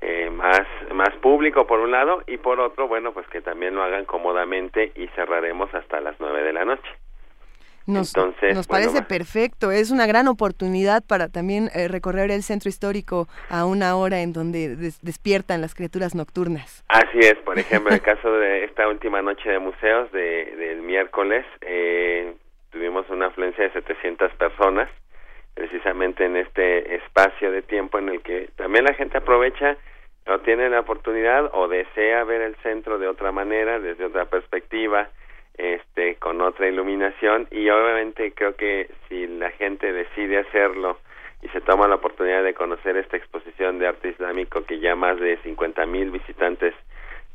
eh, más, más público por un lado y por otro, bueno, pues que también lo hagan cómodamente y cerraremos hasta las 9 de la noche. Nos, nos parece perfecto, es una gran oportunidad para también eh, recorrer el centro histórico a una hora en donde despiertan las criaturas nocturnas. Así es, por ejemplo, el caso de esta última noche de museos de, del miércoles, eh, tuvimos una afluencia de 700 personas, precisamente en este espacio de tiempo en el que también la gente aprovecha o tiene la oportunidad o desea ver el centro de otra manera, desde otra perspectiva, este con otra iluminación y obviamente creo que si la gente decide hacerlo y se toma la oportunidad de conocer esta exposición de arte islámico que ya más de 50 mil visitantes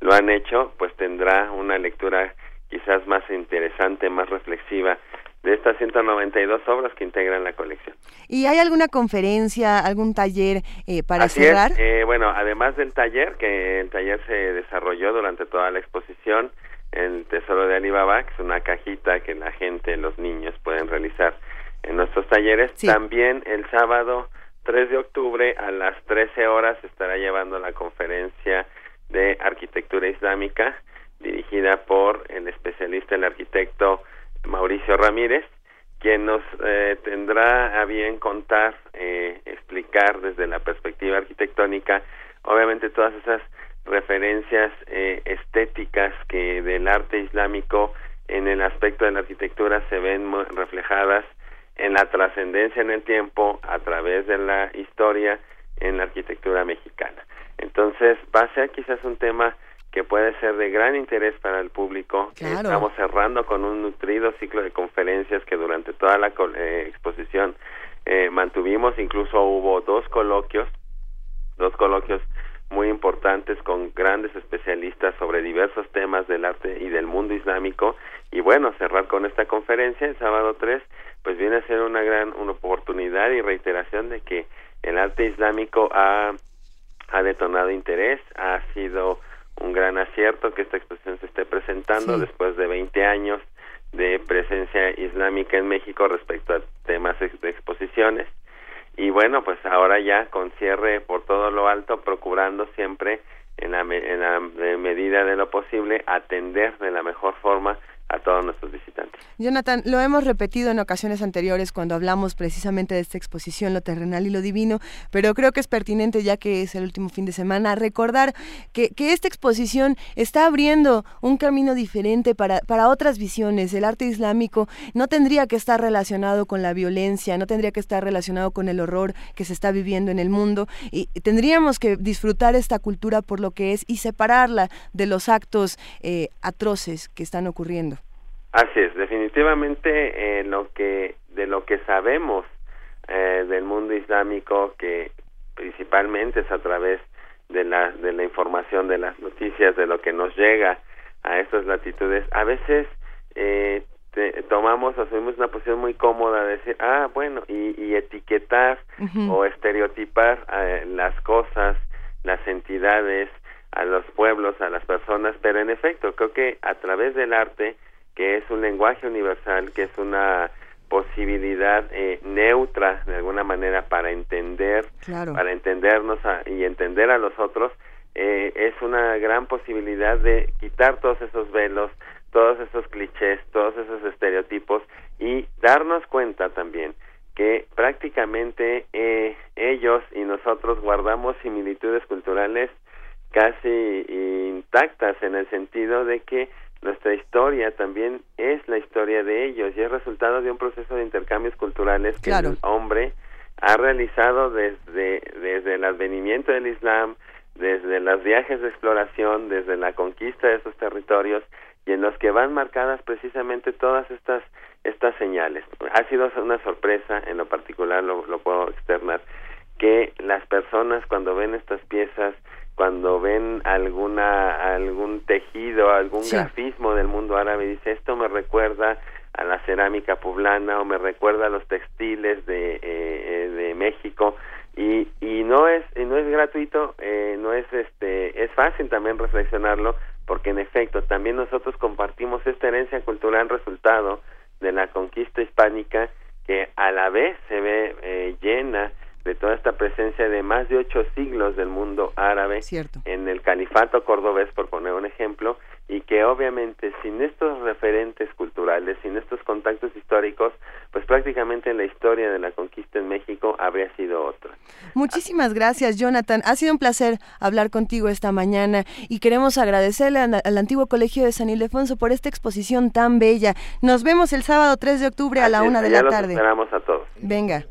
lo han hecho, pues tendrá una lectura quizás más interesante, más reflexiva de estas 192 obras que integran la colección. ¿Y hay alguna conferencia, algún taller eh, para cerrar? Eh, bueno, además del taller, que el taller se desarrolló durante toda la exposición, el Tesoro de Alibaba, que es una cajita que la gente, los niños pueden realizar en nuestros talleres. También el sábado 3 de octubre a las 13 horas estará llevando la conferencia de arquitectura islámica dirigida por el especialista, el arquitecto Mauricio Ramírez, quien nos eh, tendrá a bien contar, eh, explicar desde la perspectiva arquitectónica, obviamente todas esas referencias eh, estéticas que del arte islámico en el aspecto de la arquitectura se ven reflejadas en la trascendencia en el tiempo a través de la historia en la arquitectura mexicana. Entonces va a ser quizás un tema que puede ser de gran interés para el público. Estamos cerrando con un nutrido ciclo de conferencias que durante toda la eh, exposición eh, mantuvimos, incluso hubo dos coloquios, dos coloquios muy importantes con grandes especialistas sobre diversos temas del arte y del mundo islámico. Y bueno cerrar con esta conferencia el sábado 3 pues viene a ser una gran una oportunidad y reiteración de que el arte islámico ha ha detonado interés ha sido un gran acierto que esta exposición se esté presentando después de 20 años de presencia islámica en México respecto a temas de exposiciones y bueno pues ahora ya con cierre por todo lo alto procurando siempre en la, en la medida de lo posible atender de la mejor forma a todos nuestros visitantes. Jonathan, lo hemos repetido en ocasiones anteriores cuando hablamos precisamente de esta exposición, lo terrenal y lo divino, pero creo que es pertinente ya que es el último fin de semana recordar que, que esta exposición está abriendo un camino diferente para, para otras visiones. El arte islámico no tendría que estar relacionado con la violencia, no tendría que estar relacionado con el horror que se está viviendo en el mundo y tendríamos que disfrutar esta cultura por lo que es y separarla de los actos eh, atroces que están ocurriendo. Así es, definitivamente eh, lo que de lo que sabemos eh, del mundo islámico que principalmente es a través de la de la información de las noticias de lo que nos llega a estas latitudes a veces eh, tomamos asumimos una posición muy cómoda de decir ah bueno y, y etiquetar o estereotipar eh, las cosas las entidades a los pueblos a las personas pero en efecto creo que a través del arte que es un lenguaje universal, que es una posibilidad eh, neutra de alguna manera para entender, para entendernos y entender a los otros, eh, es una gran posibilidad de quitar todos esos velos, todos esos clichés, todos esos estereotipos y darnos cuenta también que prácticamente eh, ellos y nosotros guardamos similitudes culturales casi intactas en el sentido de que nuestra historia también es la historia de ellos y es resultado de un proceso de intercambios culturales que el hombre ha realizado desde, desde el advenimiento del Islam, desde los viajes de exploración, desde la conquista de esos territorios y en los que van marcadas precisamente todas estas estas señales. Ha sido una sorpresa, en lo particular lo, lo puedo externar, que las personas cuando ven estas piezas, cuando ven alguna algún tejido, algún grafismo del mundo árabe, dice esto me recuerda a la cerámica poblana o me recuerda a los textiles de, eh, de México y, y no es y no es gratuito eh, no es este es fácil también reflexionarlo porque en efecto también nosotros compartimos esta herencia cultural resultado de la conquista hispánica que a la vez se ve eh, llena de toda esta presencia de más de ocho siglos del mundo árabe en el califato cordobés, por poner un ejemplo, y que obviamente sin estos referentes culturales, sin estos contactos históricos, pues prácticamente la historia de la conquista en México habría sido otra. Muchísimas gracias, Jonathan. Ha sido un placer hablar contigo esta mañana y queremos agradecerle al, antiguo Colegio de San Ildefonso por esta exposición tan bella. Nos vemos el sábado 3 de octubre a la una de la tarde. Esperamos a todos. Venga.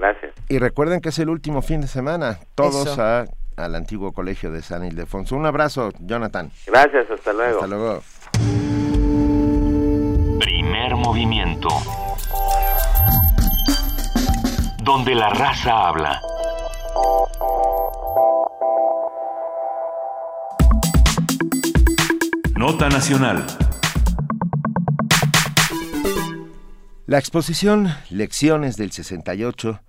Gracias. Y recuerden que es el último fin de semana. Todos al antiguo colegio de San Ildefonso. Un abrazo, Jonathan. Gracias, hasta luego. Hasta luego. Primer movimiento. Donde la raza habla. Nota Nacional. La exposición Lecciones del 68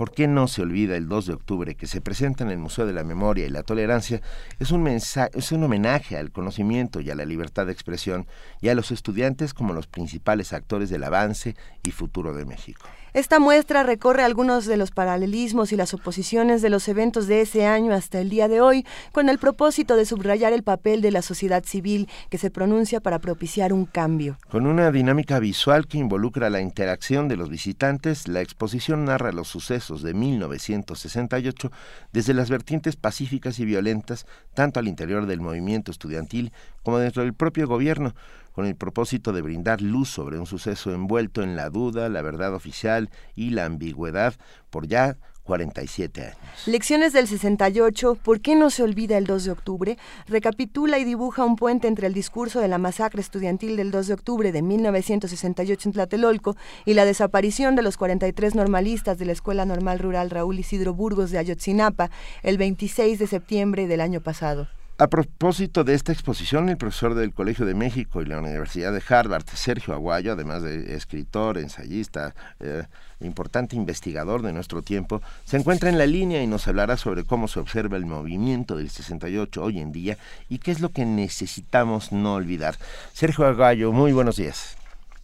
¿Por qué no se olvida el 2 de octubre que se presenta en el Museo de la Memoria y la Tolerancia? Es un, es un homenaje al conocimiento y a la libertad de expresión y a los estudiantes como los principales actores del avance y futuro de México. Esta muestra recorre algunos de los paralelismos y las oposiciones de los eventos de ese año hasta el día de hoy, con el propósito de subrayar el papel de la sociedad civil que se pronuncia para propiciar un cambio. Con una dinámica visual que involucra la interacción de los visitantes, la exposición narra los sucesos de 1968 desde las vertientes pacíficas y violentas, tanto al interior del movimiento estudiantil como dentro del propio gobierno, con el propósito de brindar luz sobre un suceso envuelto en la duda, la verdad oficial y la ambigüedad por ya 47 años. Lecciones del 68, ¿por qué no se olvida el 2 de octubre? Recapitula y dibuja un puente entre el discurso de la masacre estudiantil del 2 de octubre de 1968 en Tlatelolco y la desaparición de los 43 normalistas de la Escuela Normal Rural Raúl Isidro Burgos de Ayotzinapa el 26 de septiembre del año pasado. A propósito de esta exposición, el profesor del Colegio de México y la Universidad de Harvard, Sergio Aguayo, además de escritor, ensayista, eh, importante investigador de nuestro tiempo, se encuentra en la línea y nos hablará sobre cómo se observa el movimiento del 68 hoy en día y qué es lo que necesitamos no olvidar. Sergio Aguayo, muy buenos días.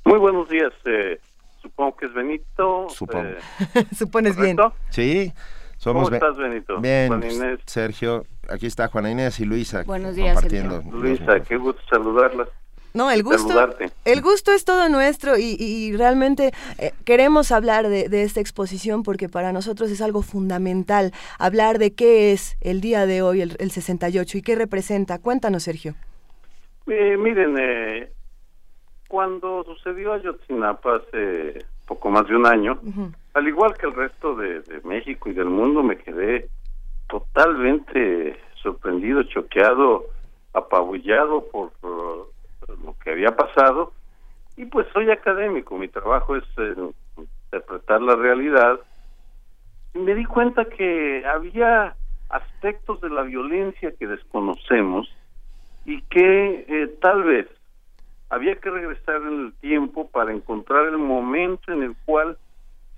Muy buenos días. Eh, supongo que es Benito. Supongo. Eh, ¿Supones bien? Sí. ¿Cómo estás, Benito? Bien, Sergio. Aquí está Juana Inés y Luisa. Buenos días, compartiendo. Luisa, qué gusto saludarla. No, el gusto, el gusto es todo nuestro y, realmente eh, queremos hablar de, esta exposición porque para nosotros es algo fundamental hablar de qué es el día de hoy, el, 68, y qué representa. Cuéntanos, Sergio. Eh, miren, eh, cuando sucedió Ayotzinapa hace poco más de un año, al igual que el resto de, México y del mundo, me quedé totalmente sorprendido, choqueado, apabullado por lo que había pasado. Y pues soy académico, mi trabajo es eh, interpretar la realidad. Y me di cuenta que había aspectos de la violencia que desconocemos y que eh, tal vez había que regresar en el tiempo para encontrar el momento en el cual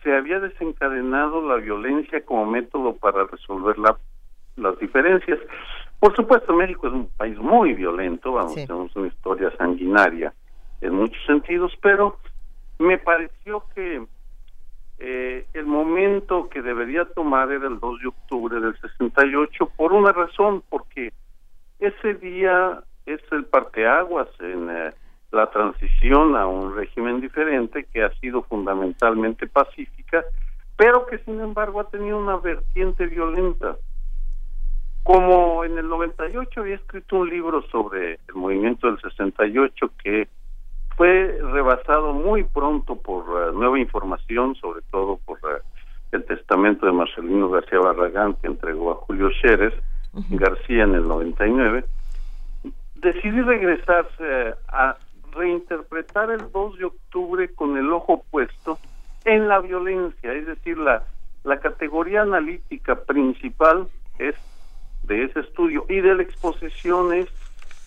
se había desencadenado la violencia como método para resolver las diferencias. Por supuesto, México es un país muy violento, vamos, tenemos una historia sanguinaria en muchos sentidos, pero me pareció que eh, el momento que debería tomar era el 2 de octubre del 68 por una razón, porque ese día es el parteaguas en eh, la transición a un régimen diferente que ha sido fundamentalmente pacífica pero que sin embargo ha tenido una vertiente violenta. Como en el 98 había escrito un libro sobre el movimiento del 68 que fue rebasado muy pronto por eh, nueva información, sobre todo por eh, el testamento de Marcelino García Barragán que entregó a Julio Xérez García en el 99, decidí regresarse a reinterpretar el 2 de octubre con el ojo puesto en la violencia, es decir, la, la categoría analítica principal es de ese estudio y de la exposición es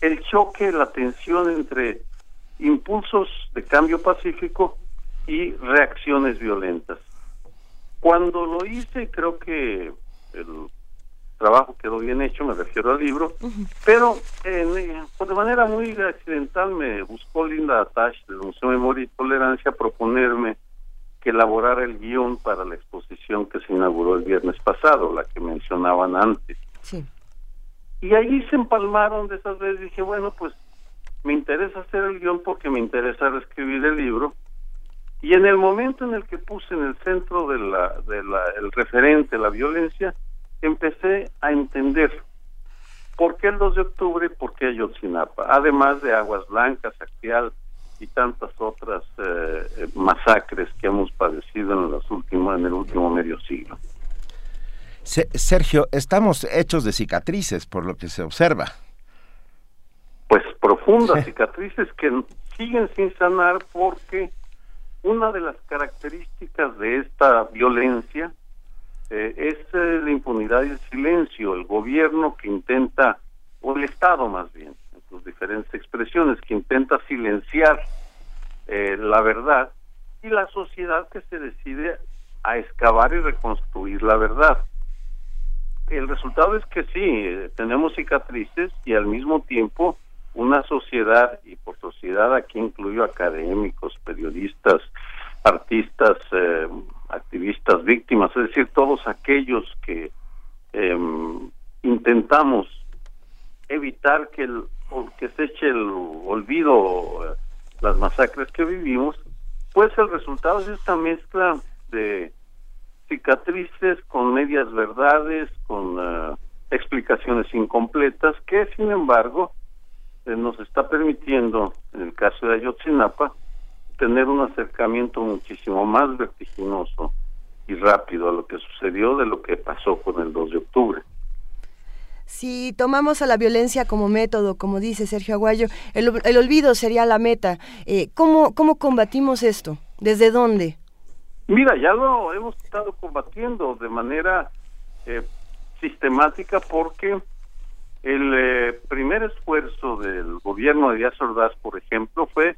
el choque, la tensión entre impulsos de cambio pacífico y reacciones violentas. Cuando lo hice, creo que el trabajo quedó bien hecho, me refiero al libro, pero en, pues, de manera muy accidental me buscó Linda Atash del Museo de Memoria y Tolerancia proponerme que elaborara el guion para la exposición que se inauguró el viernes pasado, la que mencionaban antes. Y ahí se empalmaron de esas veces, dije, bueno, pues me interesa hacer el guion porque me interesa reescribir el libro. Y en el momento en el que puse en el centro de la, de la, el referente la violencia, empecé a entender por qué el 2 de octubre y por qué Ayotzinapa, además de Aguas Blancas, Actial y tantas otras eh, eh, masacres que hemos padecido en, los últimos, en el último medio siglo. Sergio, estamos hechos de cicatrices por lo que se observa. Pues profundas cicatrices que siguen sin sanar porque una de las características de esta violencia eh, es eh, la impunidad y el silencio, el gobierno que intenta, o el Estado más bien, en sus diferentes expresiones, que intenta silenciar eh, la verdad, y la sociedad que se decide a excavar y reconstruir la verdad. El resultado es que sí, tenemos cicatrices y al mismo tiempo una sociedad, y por sociedad aquí incluyo académicos, periodistas, artistas, eh, activistas, víctimas, es decir, todos aquellos que em, intentamos evitar que, el, que se eche el olvido eh, las masacres que vivimos, pues el resultado es esta mezcla de cicatrices con medias verdades, con eh, explicaciones incompletas, que sin embargo nos está permitiendo, en el caso de Ayotzinapa, tener un acercamiento muchísimo más vertiginoso y rápido a lo que sucedió de lo que pasó con el 2 de octubre. Si tomamos a la violencia como método, como dice Sergio Aguayo, el, olvido sería la meta. Eh, ¿cómo, ¿Cómo combatimos esto? ¿Desde dónde? Mira, ya lo hemos estado combatiendo de manera eh, sistemática porque el eh, primer esfuerzo del gobierno de Díaz Ordaz, por ejemplo, fue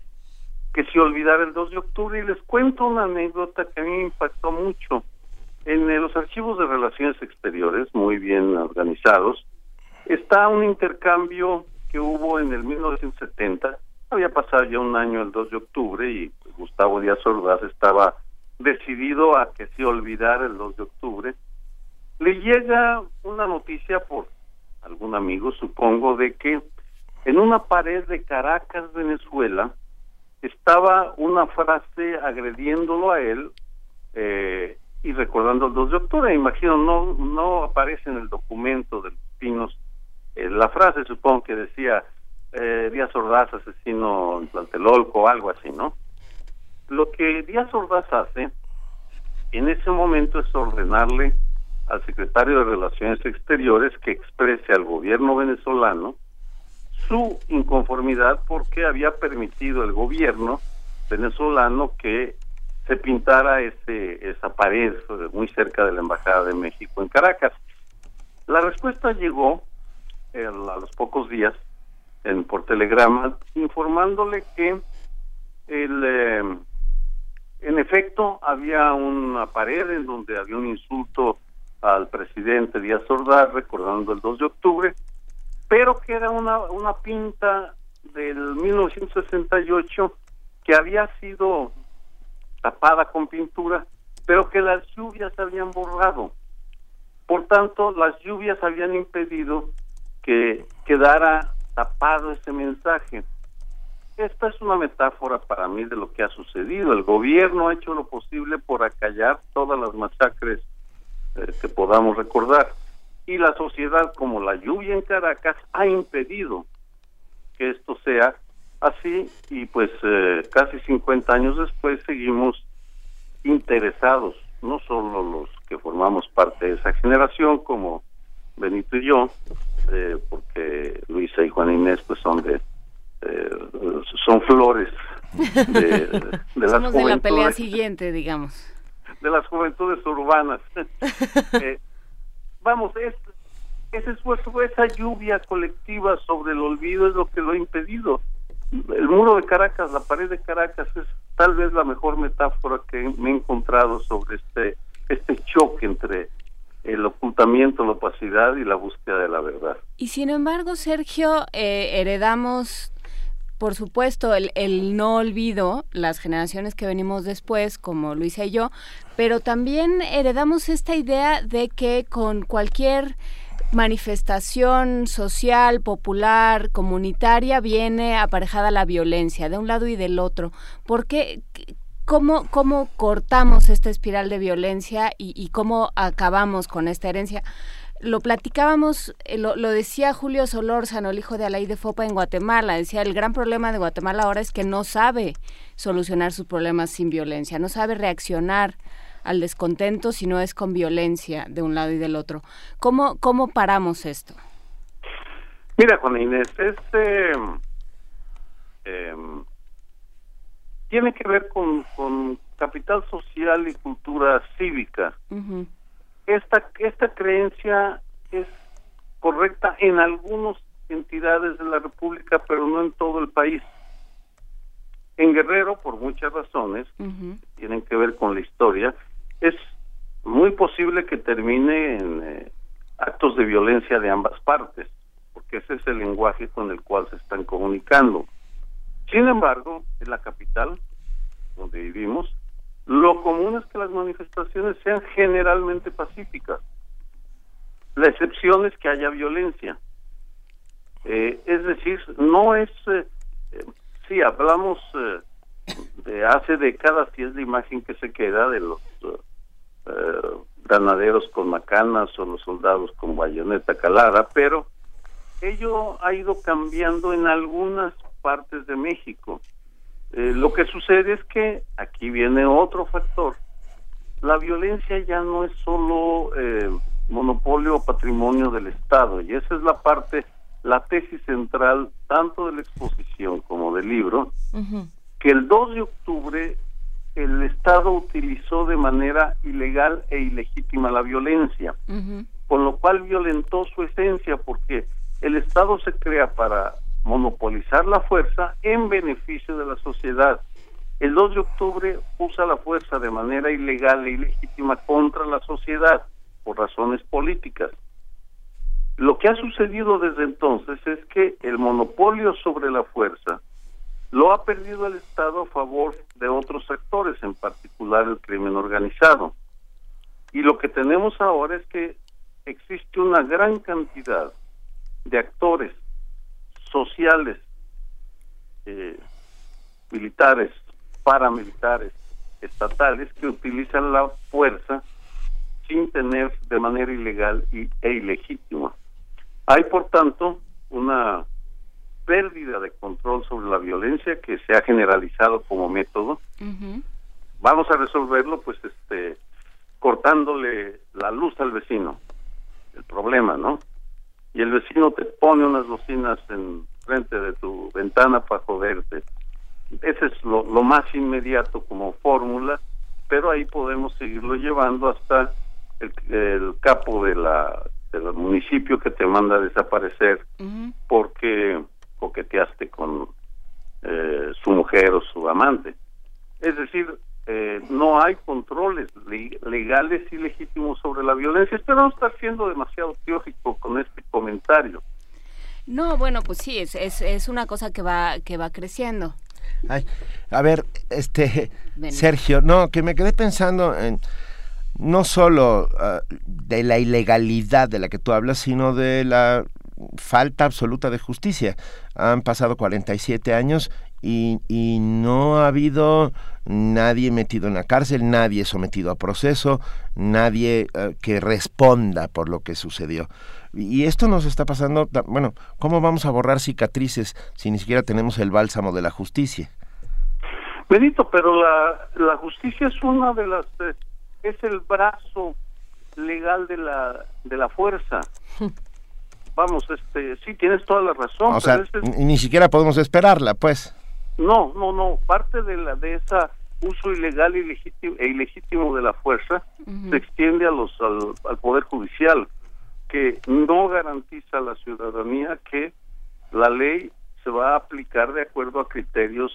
que se olvidara el 2 de octubre y les cuento una anécdota que a mí me impactó mucho. En los archivos de relaciones exteriores, muy bien organizados, está un intercambio que hubo en el 1970. Había pasado ya un año el 2 de octubre y Gustavo Díaz Ordaz estaba decidido a que se olvidara el 2 de octubre. Le llega una noticia por algún amigo, supongo, de que en una pared de Caracas, Venezuela, estaba una frase agrediéndolo a él eh, y recordando el 2 de octubre. Imagino, no, no aparece en el documento de los pinos eh, la frase, supongo que decía eh, Díaz Ordaz, asesino en Plantelolco o algo así, ¿no? Lo que Díaz Ordaz hace en ese momento es ordenarle al secretario de Relaciones Exteriores que exprese al gobierno venezolano su inconformidad porque había permitido el gobierno venezolano que se pintara ese, esa pared muy cerca de la Embajada de México en Caracas. La respuesta llegó a los pocos días en, por telegrama informándole que el, eh, en efecto había una pared en donde había un insulto al presidente Díaz Ordaz recordando el 2 de octubre, pero que era una, una pinta del 1968 que había sido tapada con pintura, pero que las lluvias habían borrado. Por tanto, las lluvias habían impedido que quedara tapado ese mensaje. esta es una metáfora para mí de lo que ha sucedido. El gobierno ha hecho lo posible por acallar todas las masacres eh, que podamos recordar. Y la sociedad, como la lluvia en Caracas, ha impedido que esto sea así y pues eh, casi 50 años después seguimos interesados, no solo los que formamos parte de esa generación como Benito y yo, eh, porque Luisa y Juan Inés pues son de eh, son flores de, de Somos de la pelea siguiente, digamos. De las juventudes urbanas. vamos, es, ese esfuerzo, esa lluvia colectiva sobre el olvido es lo que lo ha impedido. El muro de Caracas, la pared de Caracas es tal vez la mejor metáfora que me he encontrado sobre este este choque entre el ocultamiento, la opacidad y la búsqueda de la verdad. Y sin embargo, Sergio, eh, heredamos por supuesto, el, no olvido, las generaciones que venimos después, como Luisa y yo, pero también heredamos esta idea de que con cualquier manifestación social, popular, comunitaria, viene aparejada la violencia de un lado y del otro. ¿Por qué? ¿Cómo, cómo cortamos esta espiral de violencia y cómo acabamos con esta herencia? Lo platicábamos, eh, lo, lo, decía Julio Solórzano, el hijo de Alaí de Fopa en Guatemala, decía, el gran problema de Guatemala ahora es que no sabe solucionar sus problemas sin violencia, no sabe reaccionar al descontento si no es con violencia de un lado y del otro. ¿Cómo, cómo paramos esto? Mira, Juan Inés, este eh, tiene que ver con, con, capital social y cultura cívica. Uh -huh esta esta creencia es correcta en algunas entidades de la República, pero no en todo el país. En Guerrero, por muchas razones, uh -huh. tienen que ver con la historia, es muy posible que termine en eh, actos de violencia de ambas partes, porque ese es el lenguaje con el cual se están comunicando. Sin embargo, en la capital, donde vivimos, lo común es que las manifestaciones sean generalmente pacíficas. La excepción es que haya violencia. Eh, es decir, no es... Eh, eh, sí, hablamos eh, de hace décadas y es la imagen que se queda de los granaderos con macanas o los soldados con bayoneta calada, pero ello ha ido cambiando en algunas partes de México. Eh, lo que sucede es que aquí viene otro factor. La violencia ya no es solo eh, monopolio o patrimonio del Estado, y esa es la parte, la tesis central tanto de la exposición como del libro, uh -huh. que el 2 de octubre el Estado utilizó de manera ilegal e ilegítima la violencia, uh -huh. con lo cual violentó su esencia, porque el Estado se crea para monopolizar la fuerza en beneficio de la sociedad. El 2 de octubre usa la fuerza de manera ilegal e ilegítima contra la sociedad por razones políticas. Lo que ha sucedido desde entonces es que el monopolio sobre la fuerza lo ha perdido el Estado a favor de otros sectores, en particular el crimen organizado. Y lo que tenemos ahora es que existe una gran cantidad de actores sociales, eh, militares, paramilitares, estatales, que utilizan la fuerza sin tener de manera ilegal y, e ilegítima. Hay, por tanto, una pérdida de control sobre la violencia que se ha generalizado como método. Uh -huh. Vamos a resolverlo, pues, este, cortándole la luz al vecino, el problema, ¿no? Y el vecino te pone unas bocinas en frente de tu ventana para joderte. Ese es lo, lo más inmediato como fórmula, pero ahí podemos seguirlo llevando hasta el, el capo de la del municipio que te manda a desaparecer uh -huh. porque coqueteaste con eh, su mujer o su amante. Es decir, eh, no hay controles legales y legítimos sobre la violencia. Espero no estar siendo demasiado teórico con este comentario. No, bueno, pues sí, es, es, es una cosa que va, que va creciendo. Ay, a ver, este, Ven. Sergio, no, que me quedé pensando en no solo uh, de la ilegalidad de la que tú hablas, sino de la falta absoluta de justicia. Han pasado 47 años y, y no ha habido nadie metido en la cárcel, nadie sometido a proceso, nadie eh, que responda por lo que sucedió. Y esto nos está pasando, bueno, ¿cómo vamos a borrar cicatrices si ni siquiera tenemos el bálsamo de la justicia? Benito, pero la, la justicia es una de las, eh, es el brazo legal de la, de la fuerza. Vamos, este, sí, tienes toda la razón. O sea, pero ese es- ni ni siquiera podemos esperarla, pues. No, no, no, parte de la de esa uso ilegal e ilegítimo de la fuerza se extiende a los al, al poder judicial que no garantiza a la ciudadanía que la ley se va a aplicar de acuerdo a criterios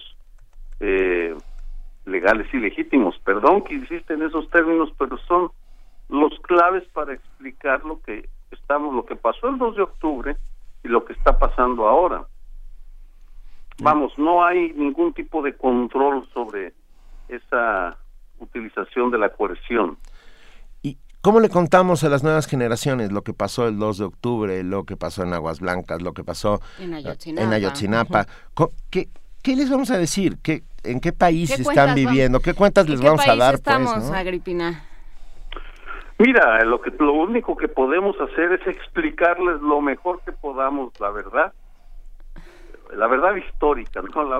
eh, legales y legítimos. Perdón que insiste en esos términos, pero son los claves para explicar lo que estamos, lo que pasó el 2 de octubre y lo que está pasando ahora. Vamos, no hay ningún tipo de control sobre esa utilización de la coerción. ¿Cómo le contamos a las nuevas generaciones lo que pasó el 2 de octubre, lo que pasó en Aguas Blancas, lo que pasó En eh, Ayotzinapa. en Ayotzinapa? Co- ¿Qué, qué les vamos a decir? ¿Qué, ¿En qué país ¿Qué están viviendo? vamos- ¿Qué cuentas ¿En les qué vamos a dar? estamos, pues, ¿no? Agripina? Mira, lo que lo único que podemos hacer es explicarles lo mejor que podamos la verdad, la verdad histórica, no la,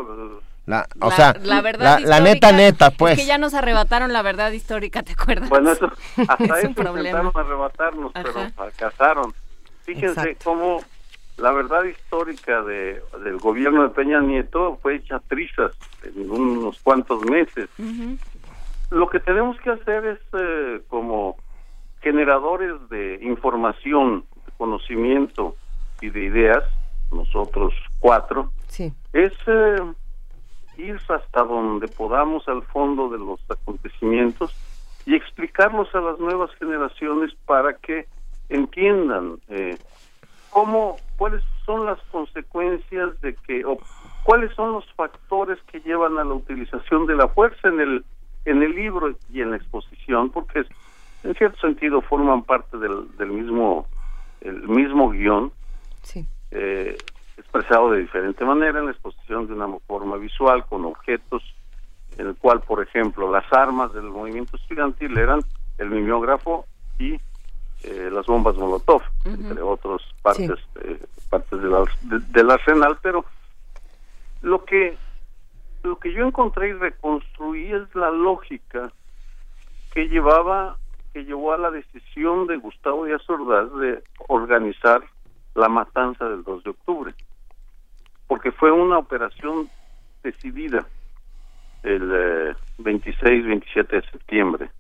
La, o La- sea, la verdad la, la neta, neta, pues. Es que ya nos arrebataron la verdad histórica, ¿te acuerdas? Bueno, eso, hasta es eso un problema. intentaron arrebatarnos, pero fracasaron. Fíjense Exacto. cómo la verdad histórica de, del gobierno de Peña Nieto fue hecha trizas en unos cuantos meses. Lo que tenemos que hacer es eh, como generadores de información, de conocimiento y de ideas, nosotros cuatro, Sí. es eh, ir hasta donde podamos al fondo de los acontecimientos y explicarlos a las nuevas generaciones para que entiendan eh, cómo cuáles son las consecuencias de que o cuáles son los factores que llevan a la utilización de la fuerza en el en el libro y en la exposición porque en cierto sentido forman parte del, del mismo el mismo guion Sí. eh, expresado de diferente manera en la exposición de una forma visual con objetos en el cual por ejemplo las armas del movimiento estudiantil eran el mimeógrafo y eh, las bombas molotov entre otras partes eh, partes del, de- del arsenal pero lo que lo que yo encontré y reconstruí es la lógica que llevaba que llevó a la decisión de Gustavo Díaz Ordaz de organizar la matanza del 2 de octubre porque fue una operación decidida el eh, 26 27 de septiembre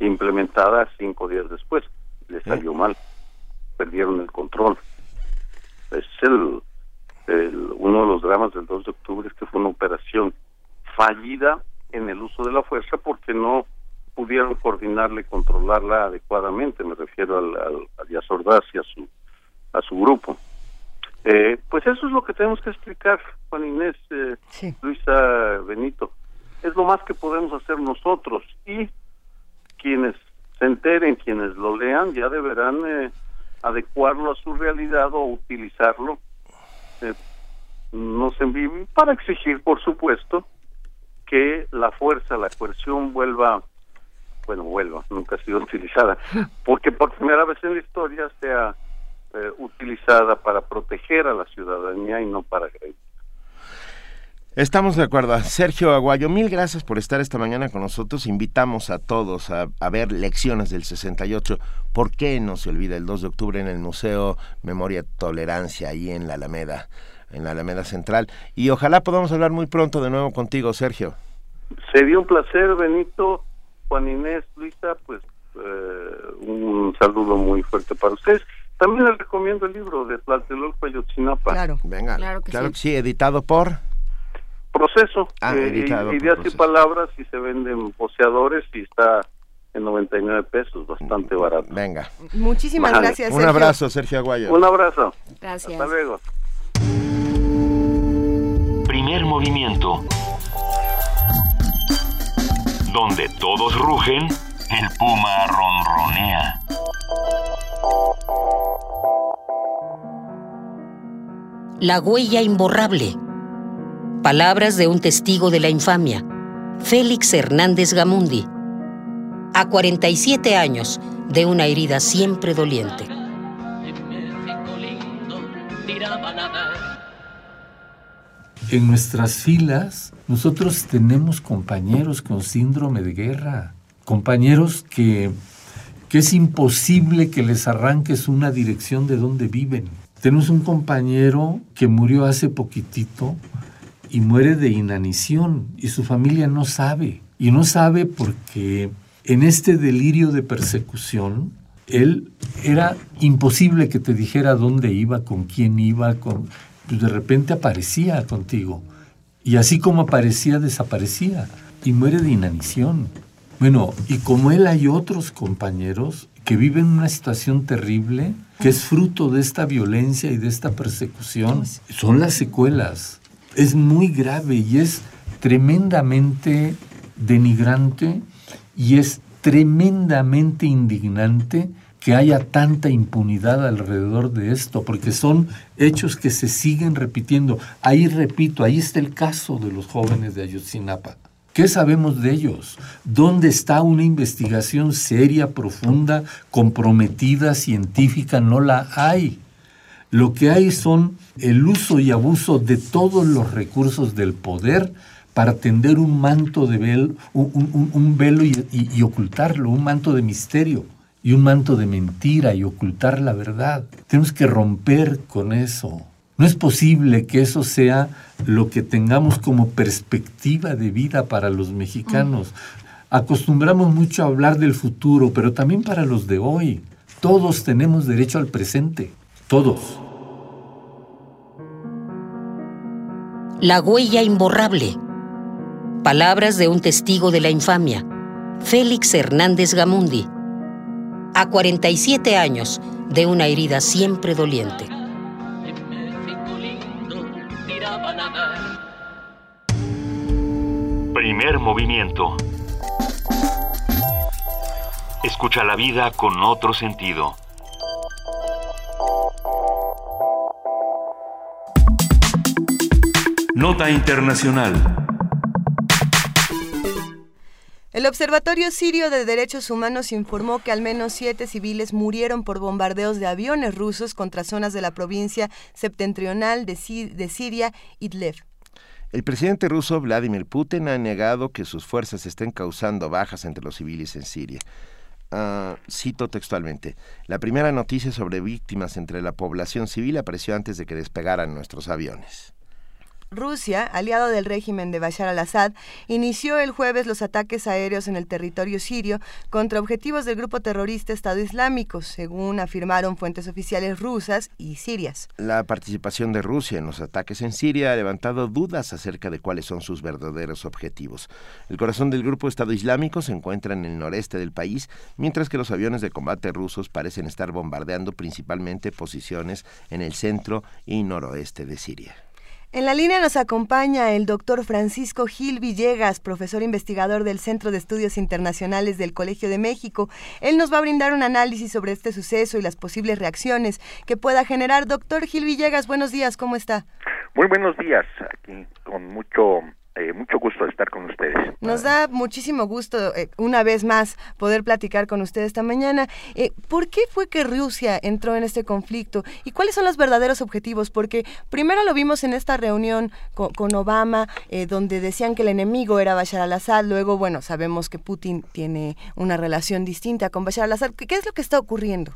implementada cinco días después. Le salió mal. Perdieron el control. Es el, el- uno de los dramas del 2 de octubre es que fue una operación fallida en el uso de la fuerza porque no pudieron coordinarla y controlarla adecuadamente. Me refiero al, al, a Díaz Ordaz y a su a su grupo eh, pues eso es lo que tenemos que explicar Juan Inés eh, Luisa Benito. Es lo más que podemos hacer nosotros y quienes se enteren, quienes lo lean, ya deberán eh, adecuarlo a su realidad o utilizarlo eh, no se envive para exigir, por supuesto, que la fuerza, la coerción vuelva, bueno, vuelva, nunca ha sido utilizada, porque por primera vez en la historia sea eh, utilizada para proteger a la ciudadanía y no para agredir. Estamos de acuerdo. Sergio Aguayo, mil gracias por estar esta mañana con nosotros. Invitamos a todos a, a ver lecciones del 68. ¿Por qué no se olvida el 2 de octubre en el Museo Memoria Tolerancia, ahí en la Alameda, en la Alameda Central? Y ojalá podamos hablar muy pronto de nuevo contigo, Sergio. Sería un placer, Benito, Juan Inés, Luisa, pues eh, un saludo muy fuerte para ustedes. El libro de Tlatelolco Ayotzinapa. Claro. Venga. Claro que Claro que sí, editado por... Proceso. Ah, eh, editado por ideas y palabras y se venden poseadores y está en 99 pesos, bastante barato. Venga. Muchísimas Vale. gracias, Un abrazo, Sergio Aguayo. Un abrazo. Gracias. Hasta luego. Primer movimiento. Donde todos rugen, el puma ronronea. La huella imborrable. Palabras de un testigo de la infamia, Félix Hernández Gamundi, a 47 años de una herida siempre doliente. En nuestras filas, nosotros tenemos compañeros con síndrome de guerra, compañeros que, que es imposible que les arranques una dirección de donde viven. Tenemos un compañero que murió hace poquitito y muere de inanición y su familia no sabe. Y no sabe porque en este delirio de persecución, él era imposible que te dijera dónde iba, con quién iba, con pues de repente aparecía contigo. Y así como aparecía, desaparecía. Y muere de inanición. Bueno, y como él hay otros compañeros que viven una situación terrible, que es fruto de esta violencia y de esta persecución, son las secuelas. Es muy grave y es tremendamente denigrante y es tremendamente indignante que haya tanta impunidad alrededor de esto, porque son hechos que se siguen repitiendo. Ahí repito, ahí está el caso de los jóvenes de Ayotzinapa. ¿Qué sabemos de ellos? ¿Dónde está una investigación seria, profunda, comprometida, científica? No la hay. Lo que hay son el uso y abuso de todos los recursos del poder para tender un manto de velo, un, velo y ocultarlo, un manto de misterio y un manto de mentira y ocultar la verdad. Tenemos que romper con eso. No es posible que eso sea lo que tengamos como perspectiva de vida para los mexicanos. Acostumbramos mucho a hablar del futuro, pero también para los de hoy. Todos tenemos derecho al presente. Todos. La huella imborrable. Palabras de un testigo de la infamia, Félix Hernández Gamundi a 47 años de una herida siempre doliente. Primer movimiento. Escucha la vida con otro sentido. Nota Internacional. El Observatorio Sirio de Derechos Humanos informó que al menos siete civiles murieron por bombardeos de aviones rusos contra zonas de la provincia septentrional de, Siria, Idlib. El presidente ruso Vladimir Putin ha negado que sus fuerzas estén causando bajas entre los civiles en Siria. Ah, cito textualmente, la primera noticia sobre víctimas entre la población civil apareció antes de que despegaran nuestros aviones. Rusia, aliado del régimen de Bashar al-Assad, inició el jueves los ataques aéreos en el territorio sirio contra objetivos del grupo terrorista Estado Islámico, según afirmaron fuentes oficiales rusas y sirias. La participación de Rusia en los ataques en Siria ha levantado dudas acerca de cuáles son sus verdaderos objetivos. El corazón del grupo Estado Islámico se encuentra en el noreste del país, mientras que los aviones de combate rusos parecen estar bombardeando principalmente posiciones en el centro y noroeste de Siria. En la línea nos acompaña el doctor Francisco Gil Villegas, profesor investigador del Centro de Estudios Internacionales del Colegio de México. Él nos va a brindar un análisis sobre este suceso y las posibles reacciones que pueda generar. Doctor Gil Villegas, buenos días, ¿cómo está? Muy buenos días, aquí con mucho eh, mucho gusto estar con ustedes. Nos da muchísimo gusto, eh, una vez más, poder platicar con ustedes esta mañana. Eh, ¿Por qué fue que Rusia entró en este conflicto? ¿Y cuáles son los verdaderos objetivos? Porque primero lo vimos en esta reunión con, Obama, donde decían que el enemigo era Bashar al-Assad. Luego, bueno, sabemos que Putin tiene una relación distinta con Bashar al-Assad. ¿Qué es lo que está ocurriendo?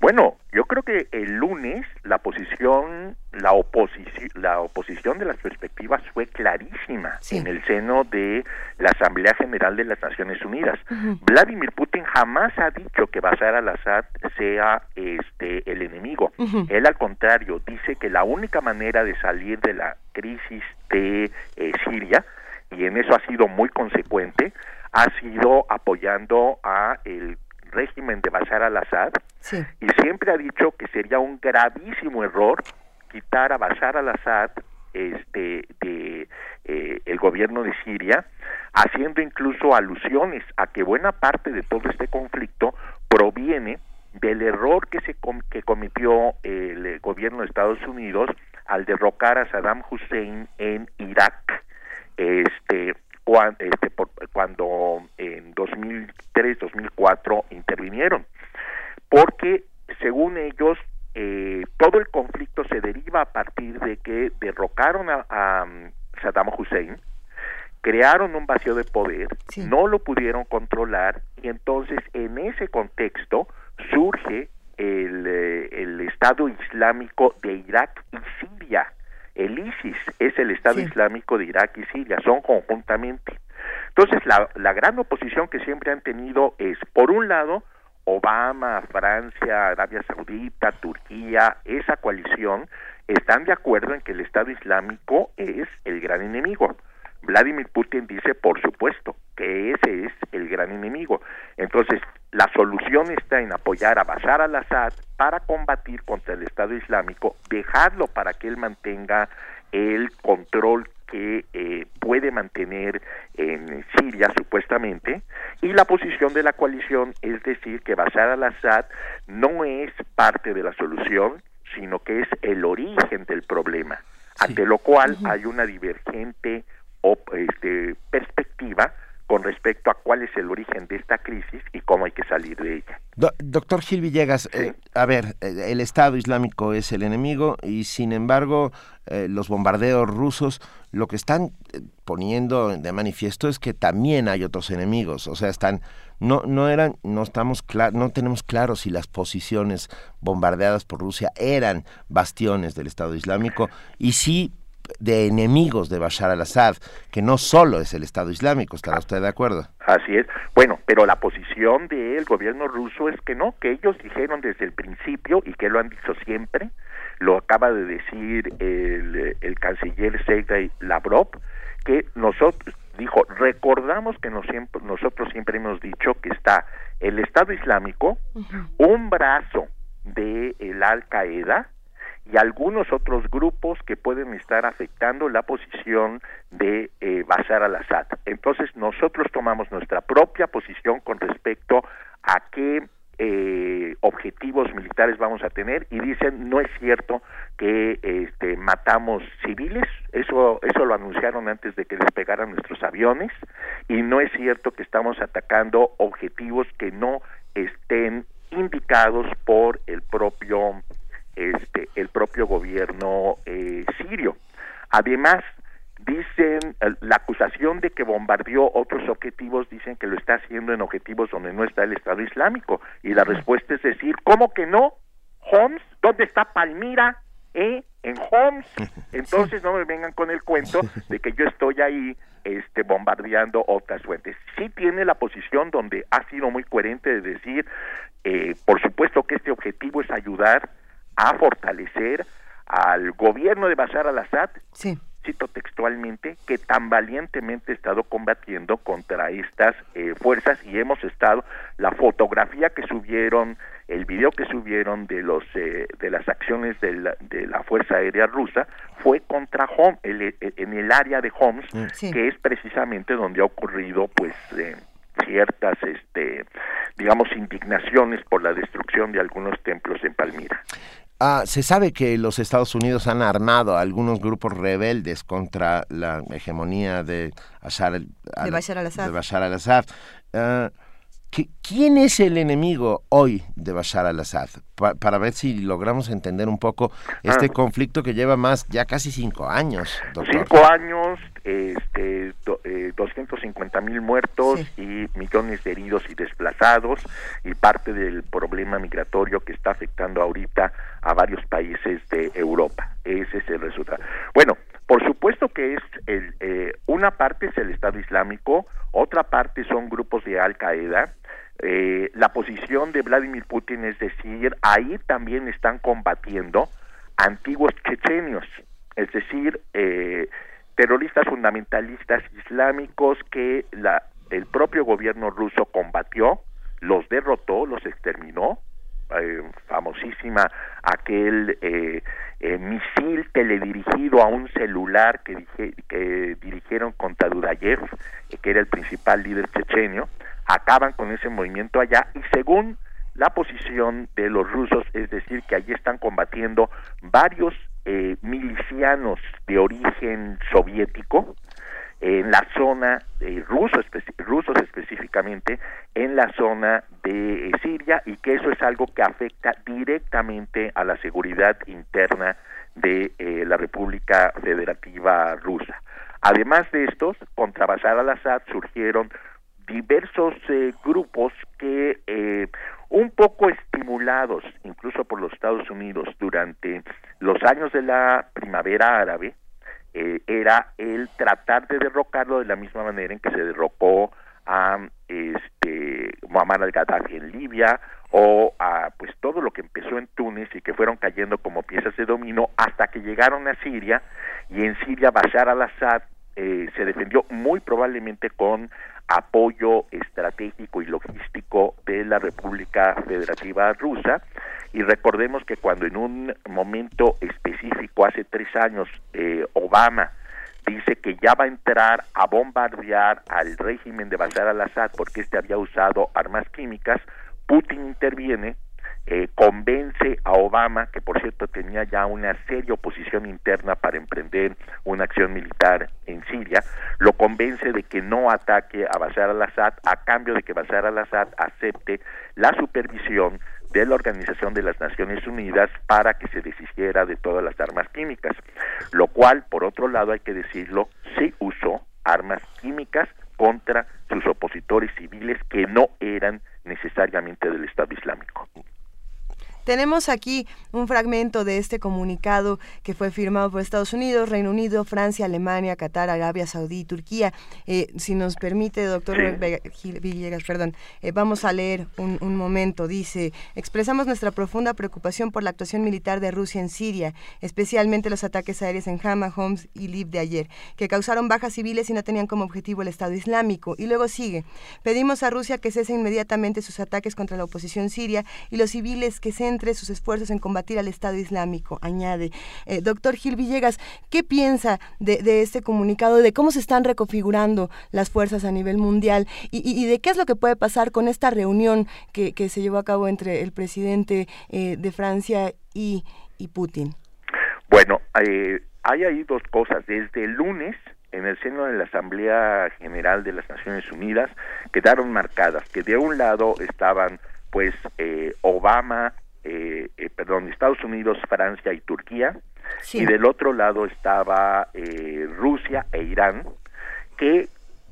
Bueno, yo creo que el lunes la posición, la oposición, la oposición de las perspectivas fue clarísima en el seno de la Asamblea General de las Naciones Unidas. Vladimir Putin jamás ha dicho que Bashar al-Assad sea este el enemigo. Él al contrario dice que la única manera de salir de la crisis de eh, Siria y en eso ha sido muy consecuente ha sido apoyando a el régimen de Bashar al-Assad y siempre ha dicho que sería un gravísimo error quitar a Bashar al-Assad este de eh, el gobierno de Siria haciendo incluso alusiones a que buena parte de todo este conflicto proviene del error que se que cometió el gobierno de Estados Unidos al derrocar a Saddam Hussein en Irak, este, cuando, este, cuando en 2003-2004 intervinieron, porque según ellos eh, todo el conflicto se deriva a partir de que derrocaron a, a Saddam Hussein, crearon un vacío de poder, no lo pudieron controlar y entonces en ese contexto surge el, eh, el Estado Islámico de Irak y. El ISIS es el Estado Islámico de Irak y Siria, son conjuntamente. Entonces la, la gran oposición que siempre han tenido es, por un lado, Obama, Francia, Arabia Saudita, Turquía, esa coalición, están de acuerdo en que el Estado Islámico es el gran enemigo. Vladimir Putin dice, por supuesto, que ese es el gran enemigo. Entonces, la solución está en apoyar a Bashar al-Assad para combatir contra el Estado Islámico, dejarlo para que él mantenga el control que eh, puede mantener en Siria supuestamente y la posición de la coalición es decir que Bashar al-Assad no es parte de la solución sino que es el origen del problema ante lo cual hay una divergente este, perspectiva con respecto a cuál es el origen de esta crisis y cómo hay que salir de ella. doctor Gil Villegas, eh, a ver, eh, el Estado Islámico es el enemigo y sin embargo eh, los bombardeos rusos lo que están poniendo de manifiesto es que también hay otros enemigos, o sea, están no no eran no estamos no tenemos claro si las posiciones bombardeadas por Rusia eran bastiones del Estado Islámico y si de enemigos de Bashar al-Assad, que no solo es el Estado Islámico, ¿estará usted de acuerdo? Así es. Bueno, pero la posición del gobierno ruso es que no, que ellos dijeron desde el principio y que lo han dicho siempre, lo acaba de decir el, el canciller Sergei Lavrov, que nosotros, dijo, recordamos que nos, nosotros siempre hemos dicho que está el Estado Islámico, un brazo de el Al Qaeda, y algunos otros grupos que pueden estar afectando la posición de eh, Bashar al-Assad. Entonces nosotros tomamos nuestra propia posición con respecto a qué eh, objetivos militares vamos a tener y dicen no es cierto que este, matamos civiles eso eso lo anunciaron antes de que despegaran nuestros aviones y no es cierto que estamos atacando objetivos que no estén indicados por el propio este, el propio gobierno eh, sirio. Además, dicen eh, la acusación de que bombardeó otros objetivos dicen que lo está haciendo en objetivos donde no está el Estado Islámico. Y la respuesta es decir cómo que no Homs dónde está Palmira eh en Homs. Entonces no me vengan con el cuento de que yo estoy ahí este bombardeando otras fuentes. Sí tiene la posición donde ha sido muy coherente de decir eh, por supuesto que este objetivo es ayudar a fortalecer al gobierno de Bashar al-Assad, cito textualmente, que tan valientemente ha estado combatiendo contra estas eh, fuerzas y hemos estado, la fotografía que subieron, el video que subieron de los eh, de las acciones de la, de la Fuerza Aérea Rusa fue contra Homs, en el área de Homs, mm. que es precisamente donde ha ocurrido pues eh, ciertas este digamos indignaciones por la destrucción de algunos templos en Palmira. Ah, se sabe que los Estados Unidos han armado a algunos grupos rebeldes contra la hegemonía de, Bashar al-Assad. Ah, ¿Quién es el enemigo hoy de Bashar al-Assad? para ver si logramos entender un poco este ah. conflicto que lleva más, ya casi cinco años. Cinco años, este, 250 eh, mil muertos y millones de heridos y desplazados y parte del problema migratorio que está afectando ahorita a varios países de Europa. Ese es el resultado. Bueno, por supuesto que es el, eh, una parte es el Estado Islámico, otra parte son grupos de Al Qaeda. Eh, la posición de Vladimir Putin es decir, ahí también están combatiendo antiguos chechenios, es decir, eh, terroristas fundamentalistas islámicos que la, el propio gobierno ruso combatió, los derrotó, los exterminó, eh, famosísima aquel eh, eh, misil teledirigido a un celular que, que dirigieron contra Dudayev, que era el principal líder chechenio, acaban con ese movimiento allá y según la posición de los rusos, es decir, que allí están combatiendo varios eh, milicianos de origen soviético en la zona eh, ruso, rusos específicamente en la zona de Siria y que eso es algo que afecta directamente a la seguridad interna de la República Federativa Rusa. Además de estos, contra Bashar al-Assad surgieron diversos eh, grupos que eh, un poco estimulados incluso por los Estados Unidos durante los años de la primavera árabe eh, era el tratar de derrocarlo de la misma manera en que se derrocó a este Muammar al-Gaddafi en Libia o a pues todo lo que empezó en Túnez y que fueron cayendo como piezas de dominó hasta que llegaron a Siria y en Siria Bashar al-Assad se defendió muy probablemente con apoyo estratégico y logístico de la República Federativa Rusa y recordemos que cuando en un momento específico hace tres años eh, Obama dice que ya va a entrar a bombardear al régimen de Bashar al-Assad porque este había usado armas químicas, Putin interviene eh, convence a Obama, que por cierto tenía ya una seria oposición interna para emprender una acción militar en Siria, lo convence de que no ataque a Bashar al-Assad a cambio de que Bashar al-Assad acepte la supervisión de la Organización de las Naciones Unidas para que se deshiciera de todas las armas químicas, lo cual, por otro lado, hay que decirlo, sí usó armas químicas contra sus opositores civiles que no eran necesariamente del Estado Islámico. Tenemos aquí un fragmento de este comunicado que fue firmado por Estados Unidos, Reino Unido, Francia, Alemania, Qatar, Arabia Saudí y Turquía. Eh, si nos permite, doctor Villegas, perdón, eh, vamos a leer un, un, momento. Dice, expresamos nuestra profunda preocupación por la actuación militar de Rusia en Siria, especialmente los ataques aéreos en Hama, Homs y Lib de ayer, que causaron bajas civiles y no tenían como objetivo el Estado Islámico. Y luego sigue, pedimos a Rusia que cese inmediatamente sus ataques contra la oposición siria y los civiles que se entre sus esfuerzos en combatir al Estado Islámico, añade. Eh, doctor Gil Villegas, ¿qué piensa de, este comunicado, de cómo se están reconfigurando las fuerzas a nivel mundial y, de qué es lo que puede pasar con esta reunión que, se llevó a cabo entre el presidente eh, de Francia y, Putin? Bueno, eh, hay ahí dos cosas. Desde el lunes, en el seno de la Asamblea General de las Naciones Unidas, quedaron marcadas que de un lado estaban pues Obama eh, eh, perdón, Estados Unidos, Francia y Turquía, y del otro lado estaba eh, Rusia e Irán, que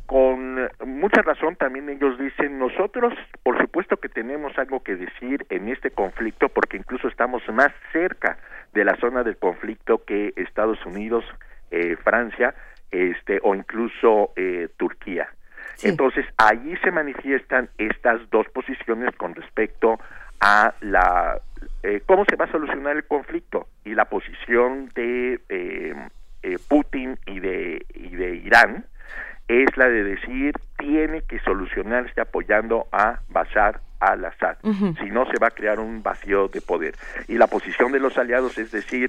con mucha razón también ellos dicen, nosotros por supuesto que tenemos algo que decir en este conflicto porque incluso estamos más cerca de la zona del conflicto que Estados Unidos, eh, Francia, este o incluso eh, Turquía. Entonces, allí se manifiestan estas dos posiciones con respecto a la eh, cómo se va a solucionar el conflicto y la posición de eh, eh, Putin y de y de Irán es la de decir tiene que solucionarse apoyando a Bashar al-Assad, si no se va a crear un vacío de poder. Y la posición de los aliados es decir,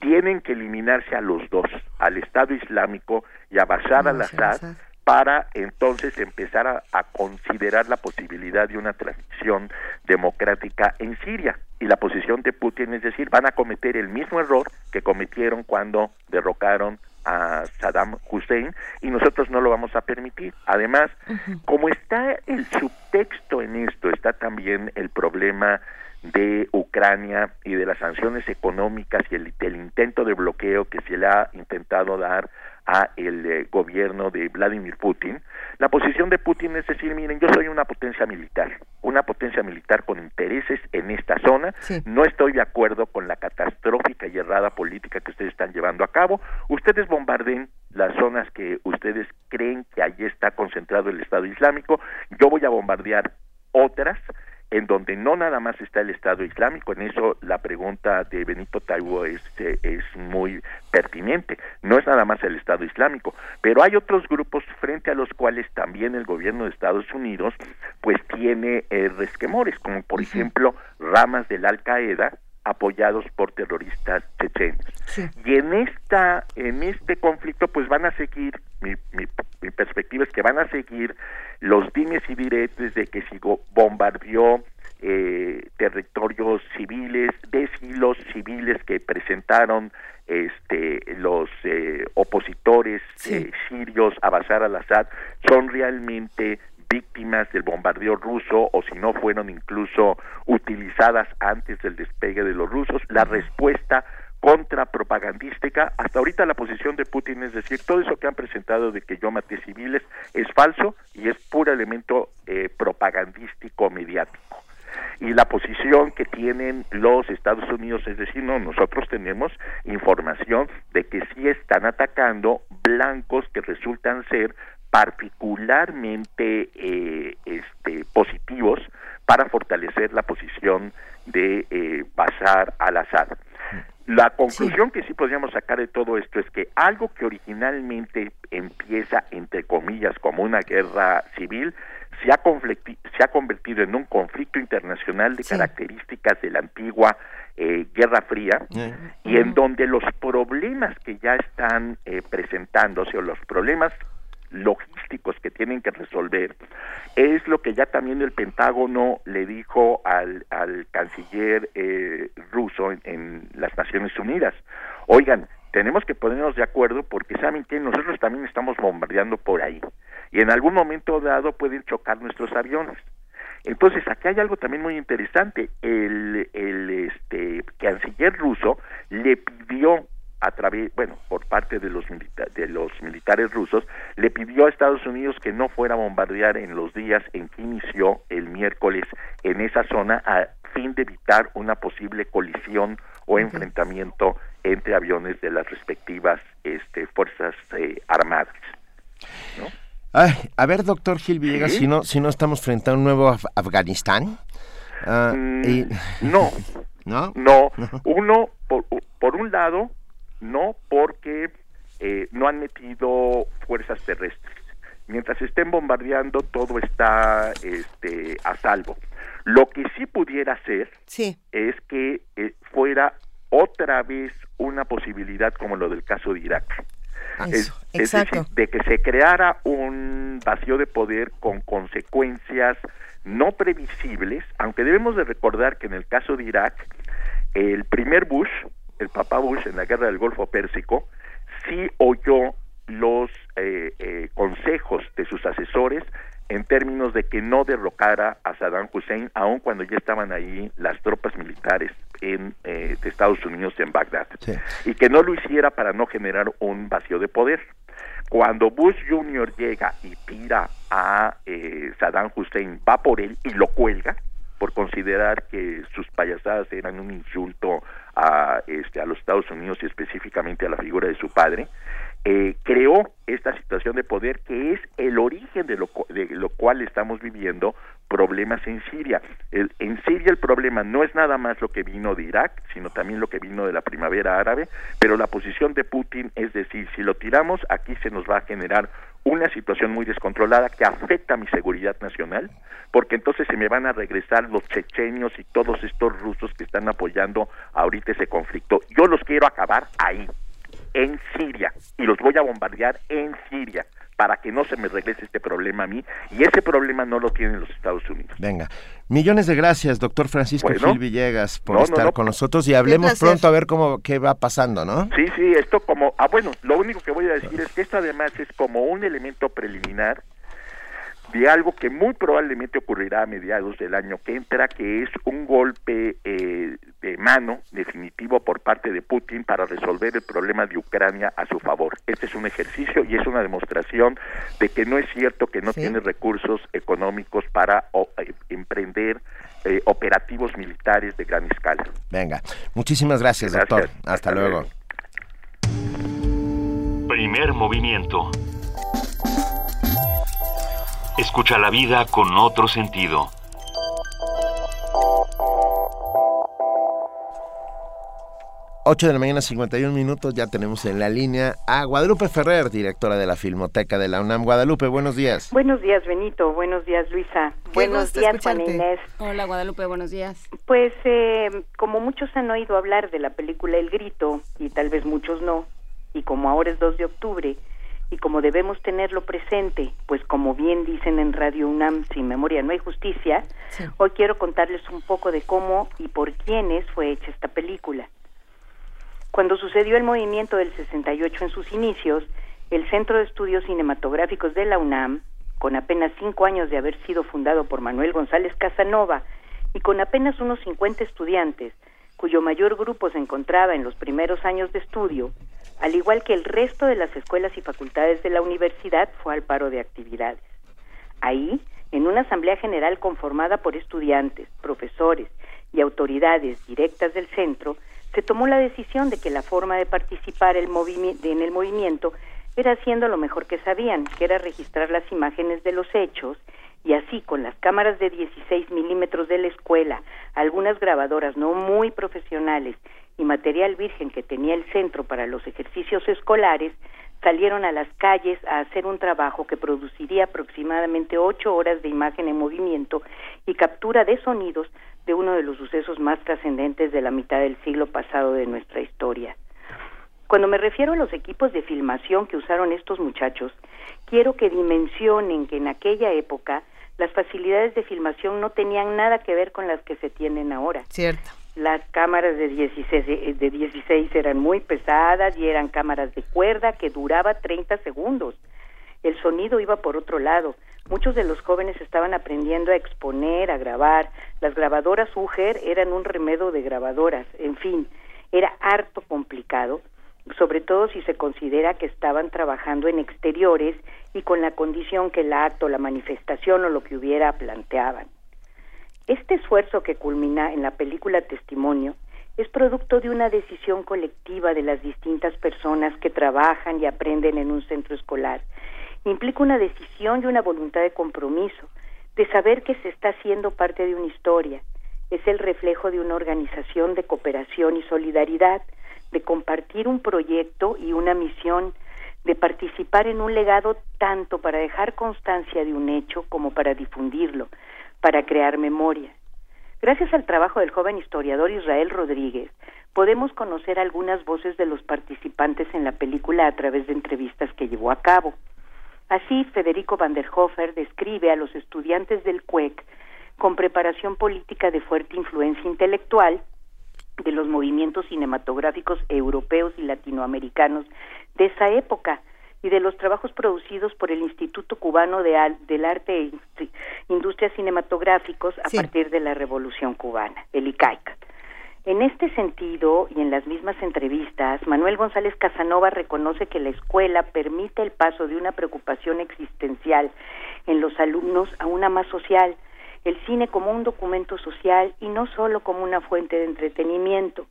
tienen que eliminarse a los dos, al Estado Islámico y a Bashar al-Assad para entonces empezar a, considerar la posibilidad de una transición democrática en Siria. Y la posición de Putin es decir, van a cometer el mismo error que cometieron cuando derrocaron a Saddam Hussein y nosotros no lo vamos a permitir. Además, como está el subtexto en esto, está también el problema de Ucrania y de las sanciones económicas y el, del intento de bloqueo que se le ha intentado dar a el eh, gobierno de Vladimir Putin, la posición de Putin es decir, miren, yo soy una potencia militar, una potencia militar con intereses en esta zona, no estoy de acuerdo con la catastrófica y errada política que ustedes están llevando a cabo, ustedes bombarden las zonas que ustedes creen que allí está concentrado el Estado Islámico, yo voy a bombardear otras en donde no nada más está el Estado Islámico, en eso la pregunta de Benito Taibo es, eh, es muy pertinente, no es nada más el Estado Islámico, pero hay otros grupos frente a los cuales también el gobierno de Estados Unidos pues tiene eh, resquemores, como por ejemplo ramas del Al Qaeda apoyados por terroristas chechenos. Y en esta en este conflicto pues van a seguir mi, mi, mi, perspectiva es que van a seguir los dimes y diretes de que si bombardeó eh, territorios civiles, de silos civiles que presentaron este, los eh, opositores eh, sirios a Bashar al-Assad son realmente víctimas del bombardeo ruso o si no fueron incluso utilizadas antes del despegue de los rusos. La respuesta contrapropagandística. Hasta ahorita la posición de Putin es decir, todo eso que han presentado de que yo maté civiles es falso y es puro elemento eh, propagandístico mediático. Y la posición que tienen los Estados Unidos es decir, no, nosotros tenemos información de que sí están atacando blancos que resultan ser particularmente eh, este, positivos para fortalecer la posición de eh, Bashar al-Assad. La conclusión que sí podríamos sacar de todo esto es que algo que originalmente empieza, entre comillas, como una guerra civil, se ha, se ha convertido en un conflicto internacional de características de la antigua eh, Guerra Fría y en donde los problemas que ya están eh, presentándose o los problemas logísticos que tienen que resolver es lo que ya también el Pentágono le dijo al, al canciller eh, ruso en, las Naciones Unidas. Oigan, tenemos que ponernos de acuerdo porque saben que nosotros también estamos bombardeando por ahí y en algún momento dado pueden chocar nuestros aviones. Entonces, aquí hay algo también muy interesante. El, el este, canciller ruso le pidió a través, bueno, por parte de los, de los militares rusos, le pidió a Estados Unidos que no fuera a bombardear en los días en que inició el miércoles en esa zona a fin de evitar una posible colisión o enfrentamiento entre aviones de las respectivas este, fuerzas eh, armadas. a ver, doctor Gil Villegas, si no, si no estamos frente a un nuevo Afganistán. Mm, no, no, no. Uno, por, por un lado, no porque eh, no han metido fuerzas terrestres. Mientras estén bombardeando, todo está este, a salvo. Lo que sí pudiera ser es que eh, fuera otra vez una posibilidad como lo del caso de Irak. es, decir, de que se creara un vacío de poder con consecuencias no previsibles, aunque debemos de recordar que en el caso de Irak, el primer Bush el papá Bush en la guerra del Golfo Pérsico sí oyó los eh, eh, consejos de sus asesores en términos de que no derrocara a Saddam Hussein, aun cuando ya estaban ahí las tropas militares en, eh, de Estados Unidos en Bagdad, y que no lo hiciera para no generar un vacío de poder. Cuando Bush Jr. llega y tira a Saddam Hussein, va por él y lo cuelga, por considerar que sus payasadas eran un insulto a, este, a los Estados Unidos y específicamente a la figura de su padre, eh, creó esta situación de poder que es el origen de lo, de lo cual estamos viviendo problemas en Siria. en Siria el problema no es nada más lo que vino de Irak, sino también lo que vino de la primavera árabe, pero la posición de Putin es decir, si lo tiramos, aquí se nos va a generar una situación muy descontrolada que afecta a mi seguridad nacional, porque entonces se me van a regresar los chechenios y todos estos rusos que están apoyando ahorita ese conflicto. Yo los quiero acabar ahí, en Siria, y los voy a bombardear en Siria para que no se me regrese este problema a mí y ese problema no lo tienen los Estados Unidos. Venga, millones de gracias, doctor Francisco Gil Villegas, por estar con nosotros y hablemos pronto a ver cómo qué va pasando, ¿no? Sí, sí, esto como, ah, bueno, lo único que voy a decir es que esto además es como un elemento preliminar de algo que muy probablemente ocurrirá a mediados del año que entra, que es un golpe eh, de mano definitivo por parte de Putin para resolver el problema de Ucrania a su favor. Este es un ejercicio y es una demostración de que no es cierto que no tiene recursos económicos para eh, emprender eh, operativos militares de gran escala. Venga, muchísimas gracias, doctor. Hasta, luego. Primer movimiento Escucha la vida con otro sentido. Ocho de la mañana, 51 minutos, ya tenemos en la línea a Guadalupe Ferrer, directora de la Filmoteca de la UNAM. Guadalupe, buenos días. Buenos días, Benito. Buenos días, Luisa. buenos días, Juan Inés. Hola, Guadalupe, buenos días. Pues, eh, como muchos han oído hablar de la película El Grito, y tal vez muchos no, y como ahora es 2 de octubre, y como debemos tenerlo presente, pues como bien dicen en Radio UNAM, sin memoria no hay justicia, hoy quiero contarles un poco de cómo y por quiénes fue hecha esta película. Cuando sucedió el movimiento del 68 en sus inicios, el Centro de Estudios Cinematográficos de la UNAM, con apenas cinco años de haber sido fundado por Manuel González Casanova y con apenas unos 50 estudiantes, cuyo mayor grupo se encontraba en los primeros años de estudio, al igual que el resto de las escuelas y facultades de la universidad, fue al paro de actividades. Ahí, en una asamblea general conformada por estudiantes, profesores y autoridades directas del centro, se tomó la decisión de que la forma de participar en el movimiento era haciendo lo mejor que sabían, que era registrar las imágenes de los hechos y así con las cámaras de 16 milímetros de la escuela, algunas grabadoras no muy profesionales y material virgen que tenía el centro para los ejercicios escolares, salieron a las calles a hacer un trabajo que produciría aproximadamente ocho horas de imagen en movimiento y captura de sonidos de uno de los sucesos más trascendentes de la mitad del siglo pasado de nuestra historia. Cuando me refiero a los equipos de filmación que usaron estos muchachos, quiero que dimensionen que en aquella época las facilidades de filmación no tenían nada que ver con las que se tienen ahora. Cierto. Las cámaras de 16, eh, de 16 eran muy pesadas y eran cámaras de cuerda que duraba 30 segundos. El sonido iba por otro lado. Muchos de los jóvenes estaban aprendiendo a exponer, a grabar. Las grabadoras UGER eran un remedio de grabadoras. En fin, era harto complicado sobre todo si se considera que estaban trabajando en exteriores y con la condición que el acto, la manifestación o lo que hubiera planteaban. Este esfuerzo que culmina en la película Testimonio es producto de una decisión colectiva de las distintas personas que trabajan y aprenden en un centro escolar. Implica una decisión y una voluntad de compromiso, de saber que se está haciendo parte de una historia. Es el reflejo de una organización de cooperación y solidaridad, de compartir un proyecto y una misión, de participar en un legado tanto para dejar constancia de un hecho como para difundirlo, para crear memoria. Gracias al trabajo del joven historiador Israel Rodríguez, podemos conocer algunas voces de los participantes en la película a través de entrevistas que llevó a cabo. Así, Federico van der Hofer describe a los estudiantes del CUEC con preparación política de fuerte influencia intelectual de los movimientos cinematográficos europeos y latinoamericanos de esa época y de los trabajos producidos por el Instituto Cubano de del Arte e Industrias Cinematográficos a partir de la Revolución Cubana, el ICAIC. En este sentido y en las mismas entrevistas, Manuel González Casanova reconoce que la escuela permite el paso de una preocupación existencial en los alumnos a una más social, el cine como un documento social y no solo como una fuente de entretenimiento.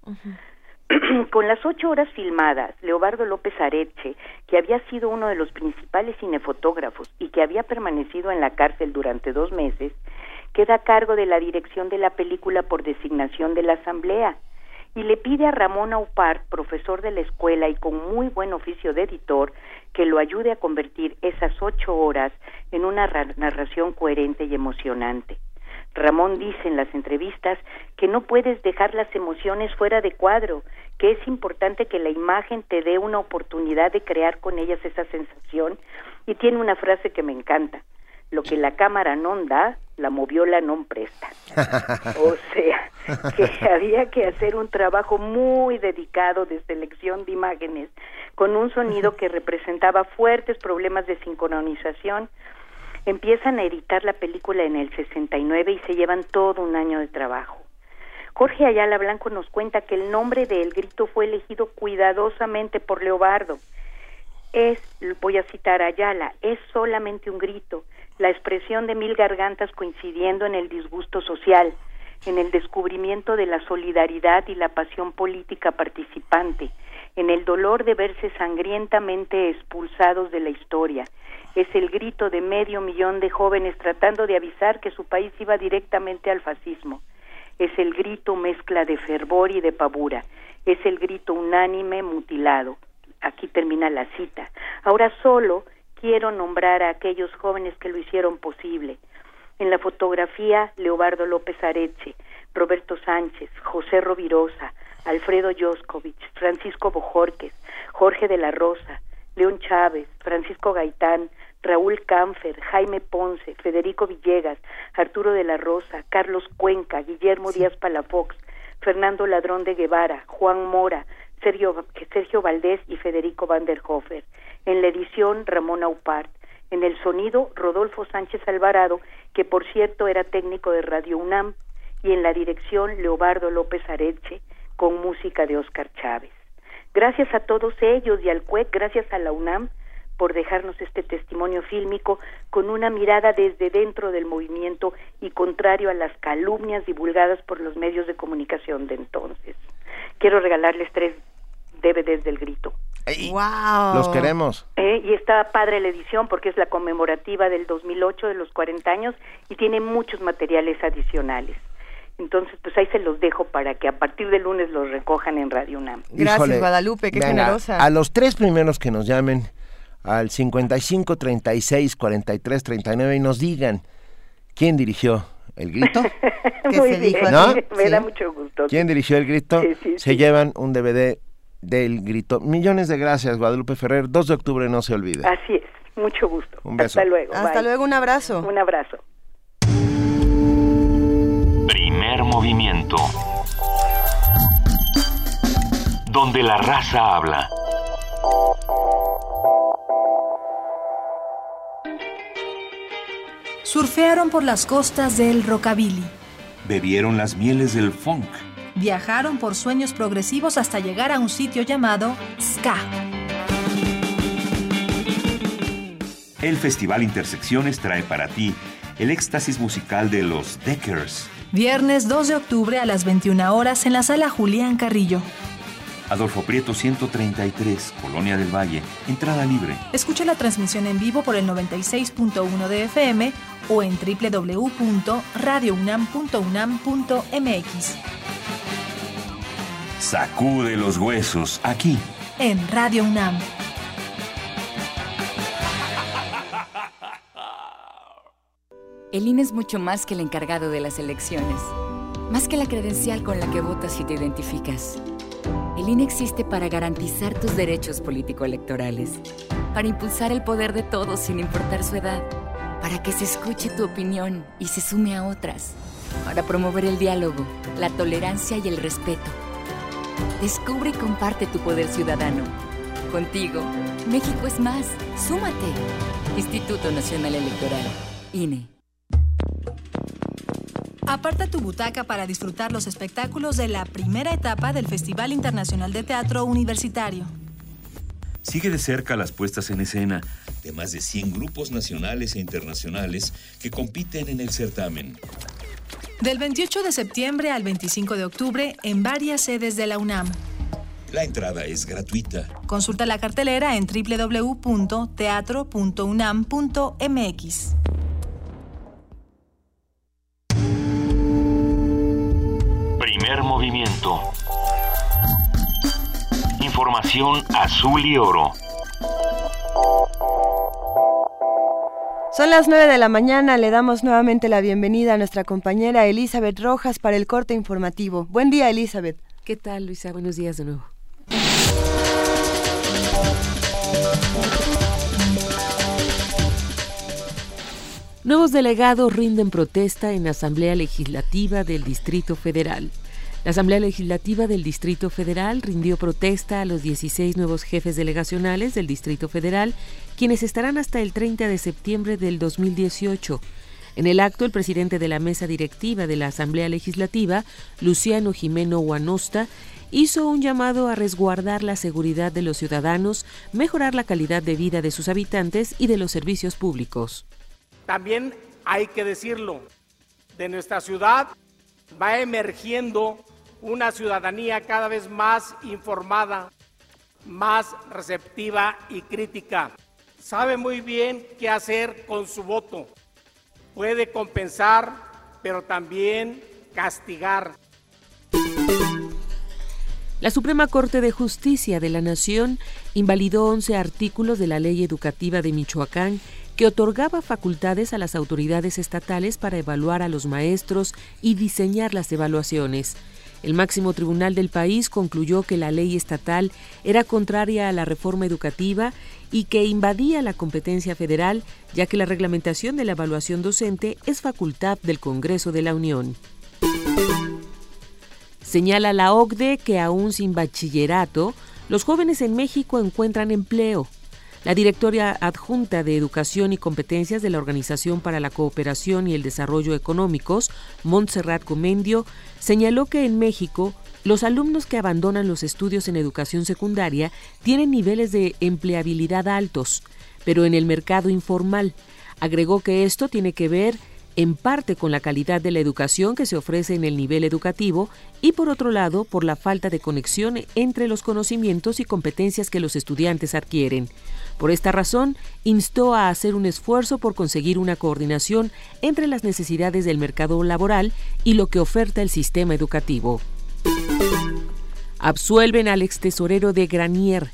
Con las ocho horas filmadas, Leobardo López Areche, que había sido uno de los principales cinefotógrafos y que había permanecido en la cárcel durante dos meses, queda a cargo de la dirección de la película por designación de la Asamblea y le pide a Ramón Aupart, profesor de la escuela y con muy buen oficio de editor, que lo ayude a convertir esas ocho horas en una narración coherente y emocionante. Ramón dice en las entrevistas que no puedes dejar las emociones fuera de cuadro, que es importante que la imagen te dé una oportunidad de crear con ellas esa sensación y tiene una frase que me encanta, lo que la cámara no da, la moviola no presta. O sea, que había que hacer un trabajo muy dedicado de selección de imágenes con un sonido que representaba fuertes problemas de sincronización. Empiezan a editar la película en el 69 y se llevan todo un año de trabajo. Jorge Ayala Blanco nos cuenta que el nombre de El Grito fue elegido cuidadosamente por Leobardo. Es, voy a citar a Ayala, es solamente un grito, la expresión de mil gargantas coincidiendo en el disgusto social, en el descubrimiento de la solidaridad y la pasión política participante, en el dolor de verse sangrientamente expulsados de la historia. Es el grito de medio millón de jóvenes tratando de avisar que su país iba directamente al fascismo. Es el grito mezcla de fervor y de pavura. Es el grito unánime mutilado. Aquí termina la cita. Ahora solo quiero nombrar a aquellos jóvenes que lo hicieron posible. En la fotografía, Leobardo López Areche, Roberto Sánchez, José Rovirosa, Alfredo Joscovich, Francisco Bojorques, Jorge de la Rosa, León Chávez, Francisco Gaitán, Raúl Canfer, Jaime Ponce, Federico Villegas, Arturo de la Rosa, Carlos Cuenca, Guillermo Díaz Palafox, Fernando Ladrón de Guevara, Juan Mora, Sergio, Sergio Valdés y Federico Van der Hofer. En la edición, Ramón Aupart. En el sonido, Rodolfo Sánchez Alvarado, que por cierto era técnico de Radio UNAM. Y en la dirección, Leobardo López Areche, con música de Óscar Chávez. Gracias a todos ellos y al CUEC, gracias a la UNAM, por dejarnos este testimonio fílmico con una mirada desde dentro del movimiento y contrario a las calumnias divulgadas por los medios de comunicación de entonces. Quiero regalarles tres DVDs del grito. ¡Wow! Los queremos. Eh, y está padre la edición porque es la conmemorativa del 2008 de los 40 años y tiene muchos materiales adicionales. Entonces, pues ahí se los dejo para que a partir del lunes los recojan en Radio UNAM. Gracias, Guadalupe, qué generosa. A los tres primeros que nos llamen al 55 36 43 39 y nos digan quién dirigió el grito. Muy bien, ¿No? me da mucho gusto. ¿Quién dirigió el grito? se llevan un DVD del grito. Millones de gracias, Guadalupe Ferrer. 2 de octubre, no se olvide. Así es, mucho gusto. Un beso. Hasta luego. Hasta luego, un abrazo. Un abrazo. Primer movimiento. Donde la raza habla. Surfearon por las costas del rockabilly. Bebieron las mieles del funk. Viajaron por sueños progresivos hasta llegar a un sitio llamado Ska. El Festival Intersecciones trae para ti el éxtasis musical de los Deckers. Viernes 2 de octubre a las 21 horas en la sala Julián Carrillo. Adolfo Prieto 133, Colonia del Valle, entrada libre. Escucha la transmisión en vivo por el 96.1 de FM o en www.radiounam.unam.mx. Sacude los huesos aquí. En Radio UNAM. El INE es mucho más que el encargado de las elecciones, más que la credencial con la que votas y te identificas. El INE existe para garantizar tus derechos político-electorales, para impulsar el poder de todos sin importar su edad, para que se escuche tu opinión y se sume a otras, para promover el diálogo, la tolerancia y el respeto. Descubre y comparte tu poder ciudadano. Contigo, México es más. Súmate. Instituto Nacional Electoral. INE. Aparta tu butaca para disfrutar los espectáculos de la primera etapa del Festival Internacional de Teatro Universitario. Sigue de cerca las puestas en escena de más de 100 grupos nacionales e internacionales que compiten en el certamen. Del 28 de septiembre al 25 de octubre en varias sedes de la UNAM. La entrada es gratuita. Consulta la cartelera en www.teatro.unam.mx. Primer movimiento. Información azul y oro. Son las 9 de la mañana, le damos nuevamente la bienvenida a nuestra compañera Elizabeth Rojas para el corte informativo. Buen día, Elizabeth. ¿Qué tal, Luisa? Buenos días de nuevo. Nuevos delegados rinden protesta en la Asamblea Legislativa del Distrito Federal. La Asamblea Legislativa del Distrito Federal rindió protesta a los 16 nuevos jefes delegacionales del Distrito Federal, quienes estarán hasta el 30 de septiembre del 2018. En el acto, el presidente de la mesa directiva de la Asamblea Legislativa, Luciano Jimeno Guanosta, hizo un llamado a resguardar la seguridad de los ciudadanos, mejorar la calidad de vida de sus habitantes y de los servicios públicos. También hay que decirlo, de nuestra ciudad va emergiendo una ciudadanía cada vez más informada, más receptiva y crítica. Sabe muy bien qué hacer con su voto. Puede compensar, pero también castigar. La Suprema Corte de Justicia de la Nación invalidó 11 artículos de la Ley Educativa de Michoacán que otorgaba facultades a las autoridades estatales para evaluar a los maestros y diseñar las evaluaciones. El máximo tribunal del país concluyó que la ley estatal era contraria a la reforma educativa y que invadía la competencia federal, ya que la reglamentación de la evaluación docente es facultad del Congreso de la Unión. Señala la OCDE que aún sin bachillerato, los jóvenes en México encuentran empleo. La directora adjunta de Educación y Competencias de la Organización para la Cooperación y el Desarrollo Económicos, Montserrat Comendio, señaló que en México los alumnos que abandonan los estudios en educación secundaria tienen niveles de empleabilidad altos, pero en el mercado informal. Agregó que esto tiene que ver en parte con la calidad de la educación que se ofrece en el nivel educativo y por otro lado por la falta de conexión entre los conocimientos y competencias que los estudiantes adquieren. Por esta razón, instó a hacer un esfuerzo por conseguir una coordinación entre las necesidades del mercado laboral y lo que oferta el sistema educativo. Absuelven al ex tesorero de Granier.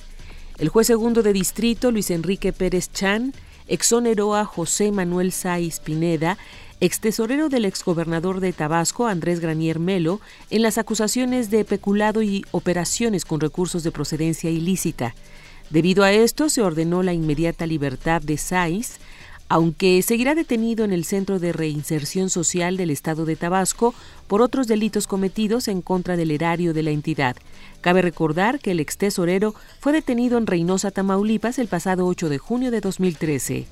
El juez segundo de distrito, Luis Enrique Pérez Chan, exoneró a José Manuel Saiz Pineda, ex tesorero del exgobernador de Tabasco, Andrés Granier Melo, en las acusaciones de peculado y operaciones con recursos de procedencia ilícita. Debido a esto, se ordenó la inmediata libertad de Saiz, aunque seguirá detenido en el Centro de Reinserción Social del Estado de Tabasco por otros delitos cometidos en contra del erario de la entidad. Cabe recordar que el ex tesorero fue detenido en Reynosa, Tamaulipas, el pasado 8 de junio de 2013.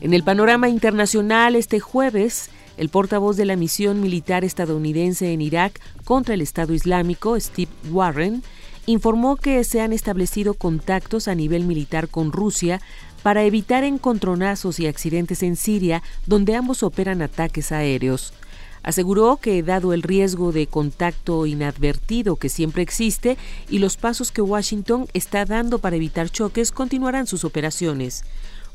En el panorama internacional, este jueves, el portavoz de la misión militar estadounidense en Irak contra el Estado Islámico, Steve Warren, informó que se han establecido contactos a nivel militar con Rusia para evitar encontronazos y accidentes en Siria, donde ambos operan ataques aéreos. Aseguró que, dado el riesgo de contacto inadvertido que siempre existe y los pasos que Washington está dando para evitar choques, continuarán sus operaciones.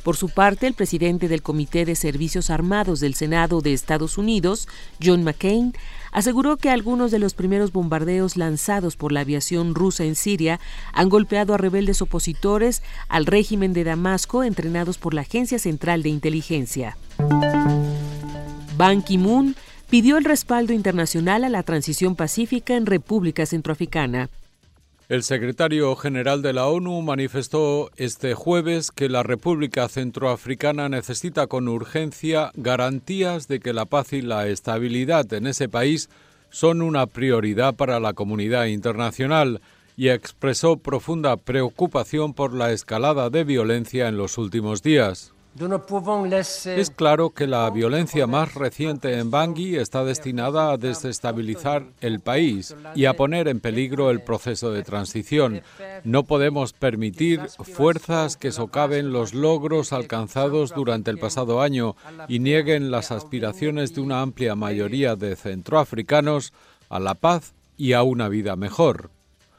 Por su parte, el presidente del Comité de Servicios Armados del Senado de Estados Unidos, John McCain, aseguró que algunos de los primeros bombardeos lanzados por la aviación rusa en Siria han golpeado a rebeldes opositores al régimen de Damasco entrenados por la Agencia Central de Inteligencia. Ban Ki-moon pidió el respaldo internacional a la transición pacífica en República Centroafricana. El secretario general de la ONU manifestó este jueves que la República Centroafricana necesita con urgencia garantías de que la paz y la estabilidad en ese país son una prioridad para la comunidad internacional y expresó profunda preocupación por la escalada de violencia en los últimos días. Es claro que la violencia más reciente en Bangui está destinada a desestabilizar el país y a poner en peligro el proceso de transición. No podemos permitir fuerzas que socaven los logros alcanzados durante el pasado año y nieguen las aspiraciones de una amplia mayoría de centroafricanos a la paz y a una vida mejor,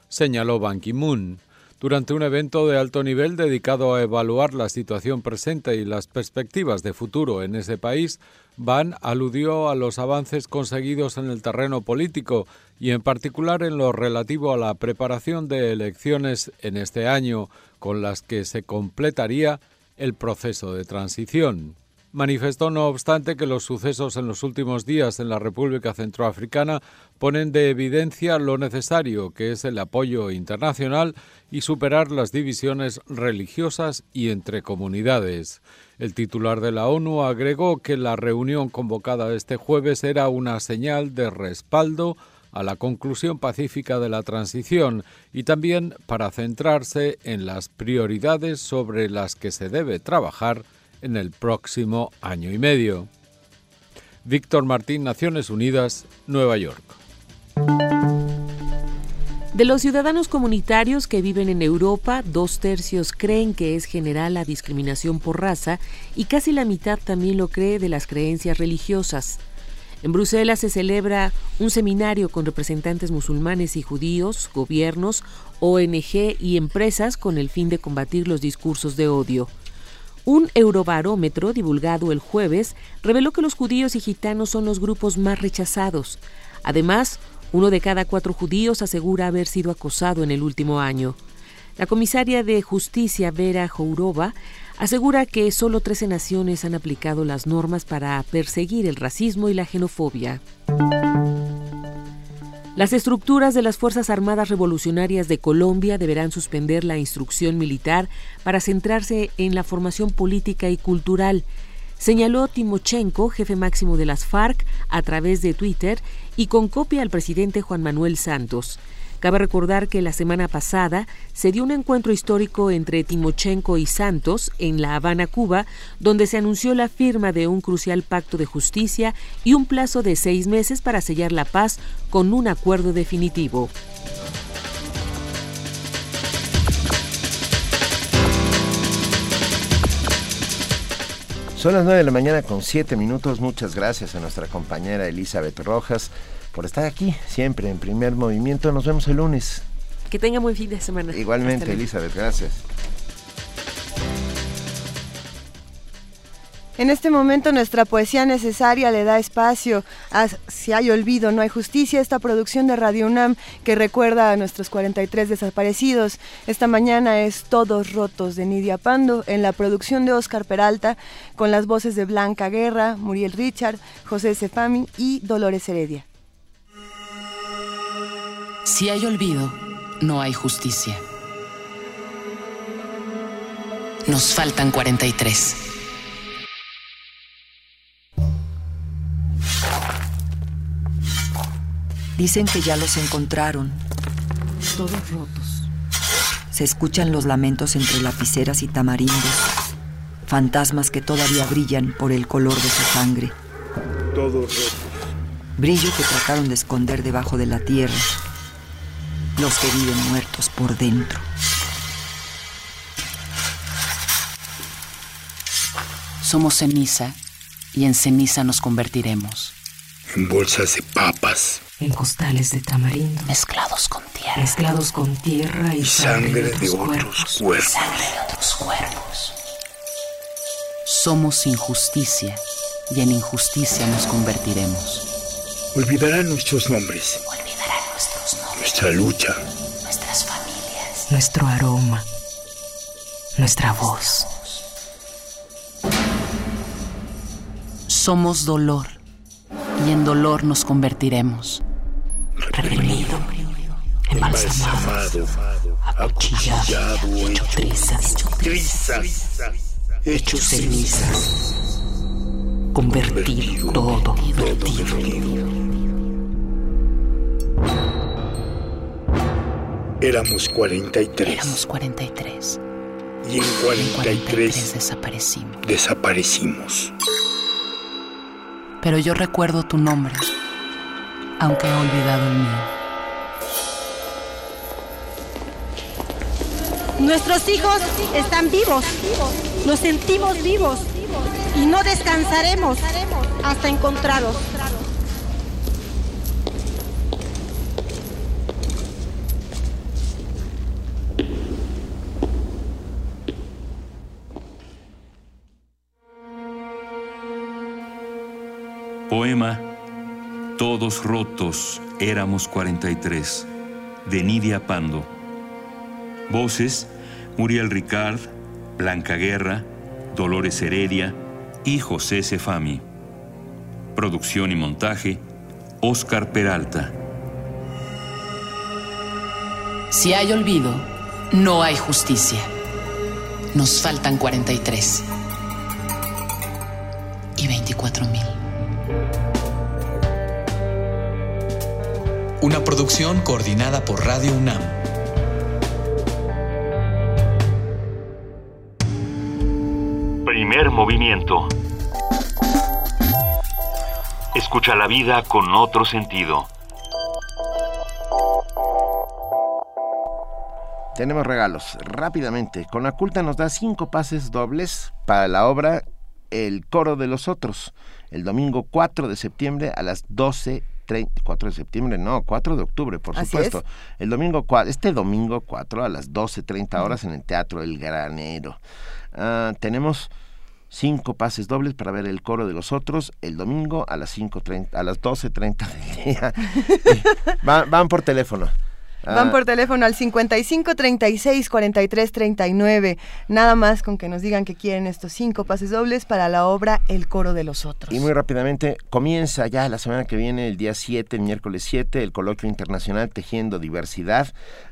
señaló Ban Ki-moon durante un evento de alto nivel dedicado a evaluar la situación presente y las perspectivas de futuro en ese país, Van aludió a los avances conseguidos en el terreno político y en particular en lo relativo a la preparación de elecciones en este año, con las que se completaría el proceso de transición. Manifestó, no obstante, que los sucesos en los últimos días en la República Centroafricana ponen de evidencia lo necesario que es el apoyo internacional y superar las divisiones religiosas y entre comunidades. El titular de la ONU agregó que la reunión convocada este jueves era una señal de respaldo a la conclusión pacífica de la transición y también para centrarse en las prioridades sobre las que se debe trabajar en el próximo año y medio. Víctor Martín, Naciones Unidas, Nueva York. De los ciudadanos comunitarios que viven en Europa, dos tercios creen que es general la discriminación por raza y casi la mitad también lo cree de las creencias religiosas. En Bruselas se celebra un seminario con representantes musulmanes y judíos, gobiernos, ONG y empresas con el fin de combatir los discursos de odio. Un eurobarómetro divulgado el jueves reveló que los judíos y gitanos son los grupos más rechazados. Además, uno de cada cuatro judíos asegura haber sido acosado en el último año. La comisaria de justicia Vera Jourova asegura que solo 13 naciones han aplicado las normas para perseguir el racismo y la xenofobia. Las estructuras de las Fuerzas Armadas Revolucionarias de Colombia deberán suspender la instrucción militar para centrarse en la formación política y cultural señaló Timochenko, jefe máximo de las FARC, a través de Twitter y con copia al presidente Juan Manuel Santos. Cabe recordar que la semana pasada se dio un encuentro histórico entre Timochenko y Santos en La Habana, Cuba, donde se anunció la firma de un crucial pacto de justicia y un plazo de seis meses para sellar la paz con un acuerdo definitivo. Son las 9 de la mañana con 7 minutos. Muchas gracias a nuestra compañera Elizabeth Rojas por estar aquí, siempre en primer movimiento. Nos vemos el lunes. Que tenga buen fin de semana. Igualmente, Elizabeth, gracias. En este momento nuestra poesía necesaria le da espacio a Si hay olvido, no hay justicia, esta producción de Radio UNAM que recuerda a nuestros 43 desaparecidos. Esta mañana es Todos Rotos de Nidia Pando, en la producción de Oscar Peralta, con las voces de Blanca Guerra, Muriel Richard, José Sefami y Dolores Heredia. Si hay olvido, no hay justicia. Nos faltan 43. Dicen que ya los encontraron. Todos rotos. Se escuchan los lamentos entre lapiceras y tamarindos. Fantasmas que todavía brillan por el color de su sangre. Todos rotos. Brillo que trataron de esconder debajo de la tierra. Los que viven muertos por dentro. Somos ceniza y en ceniza nos convertiremos. En bolsas de papas en costales de tamarindo, mezclados con tierra, mezclados con tierra y, sangre, de, otros cuerpos, sangre de otros cuerpos. Somos injusticia y en injusticia nos convertiremos. Olvidarán nuestros nombres. Olvidarán nuestros nombres. Nuestra lucha. Nuestras familias. Nuestro aroma. Nuestra voz. Somos dolor y en dolor nos convertiremos reprimido, embalsamado, acuchillado, hecho trizas, hecho cenizas, convertido todo, convertido. Éramos 43. Éramos 43. Y en 43, 43 desaparecimos. Desaparecimos. Pero yo recuerdo tu nombre aunque he olvidado el mío. Nuestros hijos están vivos, nos sentimos vivos y no descansaremos hasta encontrarlos. Poema todos rotos éramos 43, de Nidia Pando. Voces, Muriel Ricard, Blanca Guerra, Dolores Heredia y José Cefami. Producción y montaje, Oscar Peralta. Si hay olvido, no hay justicia. Nos faltan 43 y 24 mil. Una producción coordinada por Radio UNAM. Primer movimiento. Escucha la vida con otro sentido. Tenemos regalos. Rápidamente, con la culta nos da cinco pases dobles para la obra El coro de los otros, el domingo 4 de septiembre a las 12 4 de septiembre, no, 4 de octubre, por supuesto. El domingo, este domingo 4 a las 12.30 horas en el Teatro El Granero. Ah, tenemos cinco pases dobles para ver el coro de los otros el domingo a las 5.30, a las 12.30 del día. van, van por teléfono. Van Ah, por teléfono al 55 36 43 39. Nada más con que nos digan que quieren estos cinco pases dobles para la obra El coro de los otros. Y muy rápidamente, comienza ya la semana que viene, el día 7, el miércoles 7, el coloquio internacional Tejiendo Diversidad,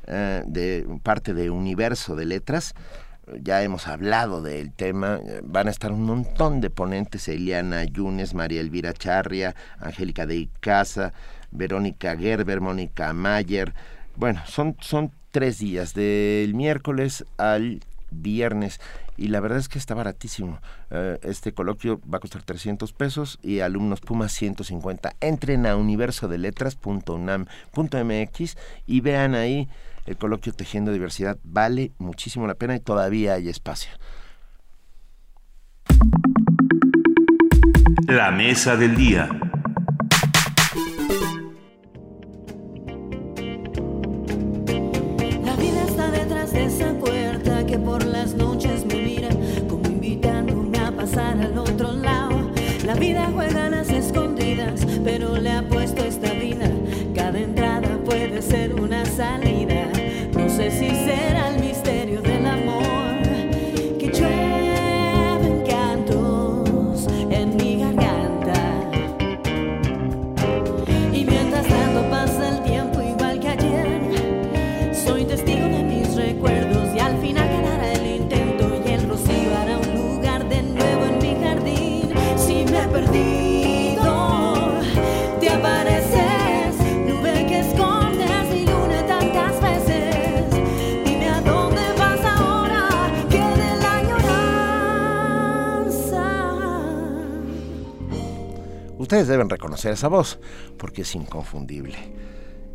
eh, de parte de Universo de Letras. Ya hemos hablado del tema, eh, van a estar un montón de ponentes, Eliana Yunes, María Elvira Charria, Angélica de Icaza, Verónica Gerber, Mónica Mayer. Bueno, son, son tres días, del miércoles al viernes y la verdad es que está baratísimo. Eh, este coloquio va a costar 300 pesos y alumnos Puma 150. Entren a universodeletras.unam.mx y vean ahí el coloquio Tejiendo Diversidad. Vale muchísimo la pena y todavía hay espacio. La mesa del día. La vida juega a escondidas, pero le ha Ustedes deben reconocer esa voz porque es inconfundible.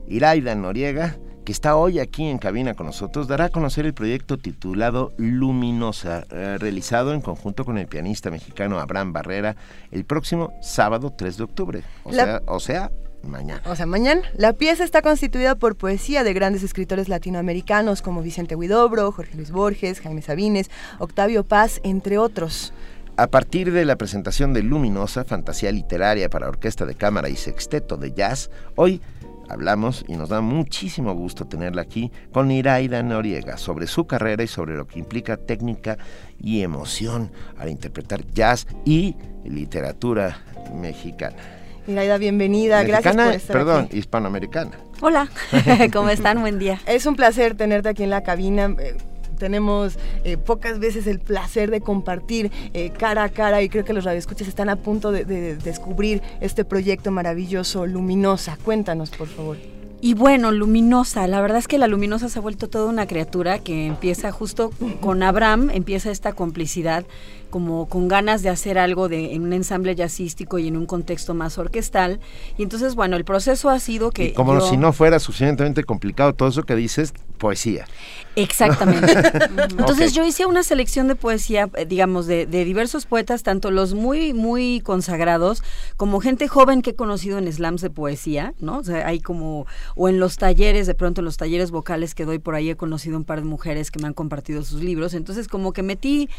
Iraida Noriega, que está hoy aquí en cabina con nosotros, dará a conocer el proyecto titulado Luminosa, eh, realizado en conjunto con el pianista mexicano Abraham Barrera el próximo sábado 3 de octubre. O, La- sea, o sea, mañana. O sea, mañana. La pieza está constituida por poesía de grandes escritores latinoamericanos como Vicente Huidobro, Jorge Luis Borges, Jaime Sabines, Octavio Paz, entre otros. A partir de la presentación de Luminosa, fantasía literaria para orquesta de cámara y sexteto de jazz, hoy hablamos y nos da muchísimo gusto tenerla aquí con Iraida Noriega sobre su carrera y sobre lo que implica técnica y emoción al interpretar jazz y literatura mexicana. Iraida, bienvenida. Gracias Mexicana, por estar perdón, aquí. hispanoamericana. Hola, ¿cómo están? Buen día. Es un placer tenerte aquí en la cabina. Tenemos eh, pocas veces el placer de compartir eh, cara a cara y creo que los radioescuchas están a punto de, de descubrir este proyecto maravilloso, Luminosa. Cuéntanos, por favor. Y bueno, Luminosa, la verdad es que la Luminosa se ha vuelto toda una criatura que empieza justo con Abraham, empieza esta complicidad como con ganas de hacer algo de, en un ensamble jazzístico y en un contexto más orquestal. Y entonces, bueno, el proceso ha sido que... Y como yo- si no fuera suficientemente complicado todo eso que dices, poesía. Exactamente. Entonces yo hice una selección de poesía, eh, digamos, de, de diversos poetas, tanto los muy, muy consagrados, como gente joven que he conocido en slams de poesía, ¿no? O sea, hay como, o en los talleres, de pronto en los talleres vocales que doy por ahí he conocido un par de mujeres que me han compartido sus libros. Entonces como que metí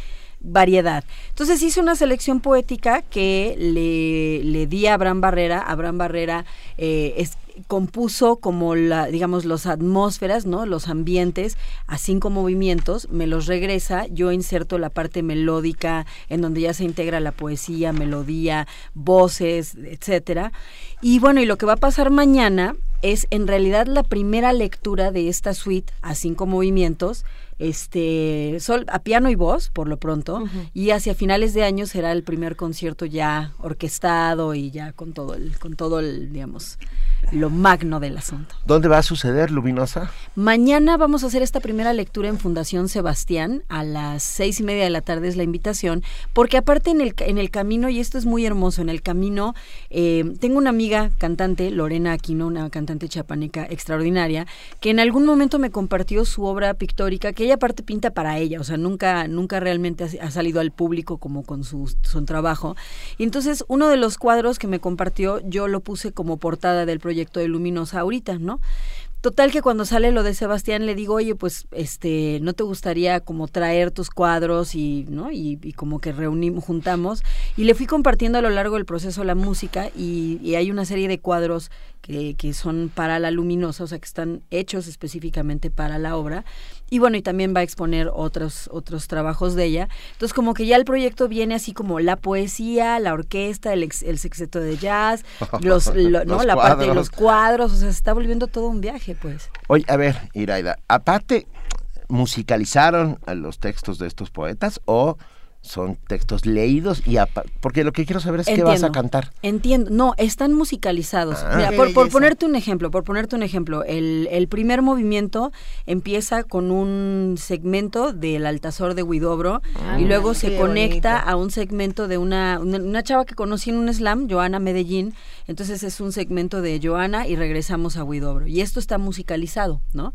variedad. Entonces hice una selección poética que le, le di a Abraham Barrera. Abraham Barrera eh, compuso como la, digamos, los atmósferas, ¿no? Los ambientes a cinco movimientos, me los regresa, yo inserto la parte melódica en donde ya se integra la poesía, melodía, voces, etcétera. Y bueno, y lo que va a pasar mañana es en realidad la primera lectura de esta suite a cinco movimientos, este, sol, a piano y voz, por lo pronto, y hacia finales de año será el primer concierto ya orquestado y ya con todo el, con todo el, digamos, lo magno del asunto. ¿Dónde va a suceder, Luminosa? Mañana vamos a hacer esta primera lectura en Fundación Sebastián. A las seis y media de la tarde es la invitación. Porque aparte en el, en el camino, y esto es muy hermoso, en el camino eh, tengo una amiga cantante, Lorena Aquino, una cantante chapaneca extraordinaria, que en algún momento me compartió su obra pictórica, que ella aparte pinta para ella, o sea, nunca, nunca realmente ha, salido al público como con su, su trabajo. Y entonces uno de los cuadros que me compartió, yo lo puse como portada del proyecto de Luminosa ahorita, ¿no? Total que cuando sale lo de Sebastián le digo, oye, pues, este, ¿no te gustaría como traer tus cuadros y, ¿no? Y, y como que reunimos, juntamos. Y le fui compartiendo a lo largo del proceso la música y, y hay una serie de cuadros que, que son para la luminosa, o sea, que están hechos específicamente para la obra. Y bueno, y también va a exponer otros, otros trabajos de ella. Entonces, como que ya el proyecto viene así como la poesía, la orquesta, el, ex- el sexteto de jazz, los, lo- ¿no? Los la parte de cuadros. los cuadros, o sea, se está volviendo todo un viaje, pues. Oye, a ver, Iraida, aparte, ¿musicalizaron los textos de estos poetas o son textos leídos? y Porque lo que quiero saber es qué vas a cantar. Entiendo, no, están musicalizados. Ah. Mira, por, ponerte un ejemplo, por ponerte un ejemplo, el, el primer movimiento empieza con un segmento del Altazor de Huidobro Ah, y luego se conecta bonito. a un segmento de una, una, una chava que conocí en un slam, Joana Medellín, entonces es un segmento de Joana y regresamos a Huidobro. Y esto está musicalizado, ¿no?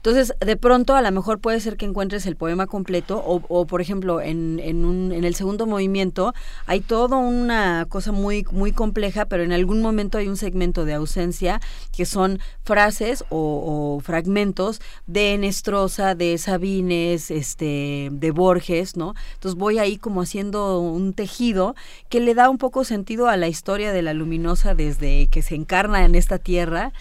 Entonces, de pronto, a lo mejor puede ser que encuentres el poema completo o, o, por ejemplo, en, en, un, en el segundo movimiento hay toda una cosa muy, muy compleja, pero en algún momento hay un segmento de ausencia que son frases o, o fragmentos de Nestrosa, de Sabines, este, de Borges, ¿no? Entonces voy ahí como haciendo un tejido que le da un poco sentido a la historia de la luminosa desde que se encarna en esta tierra.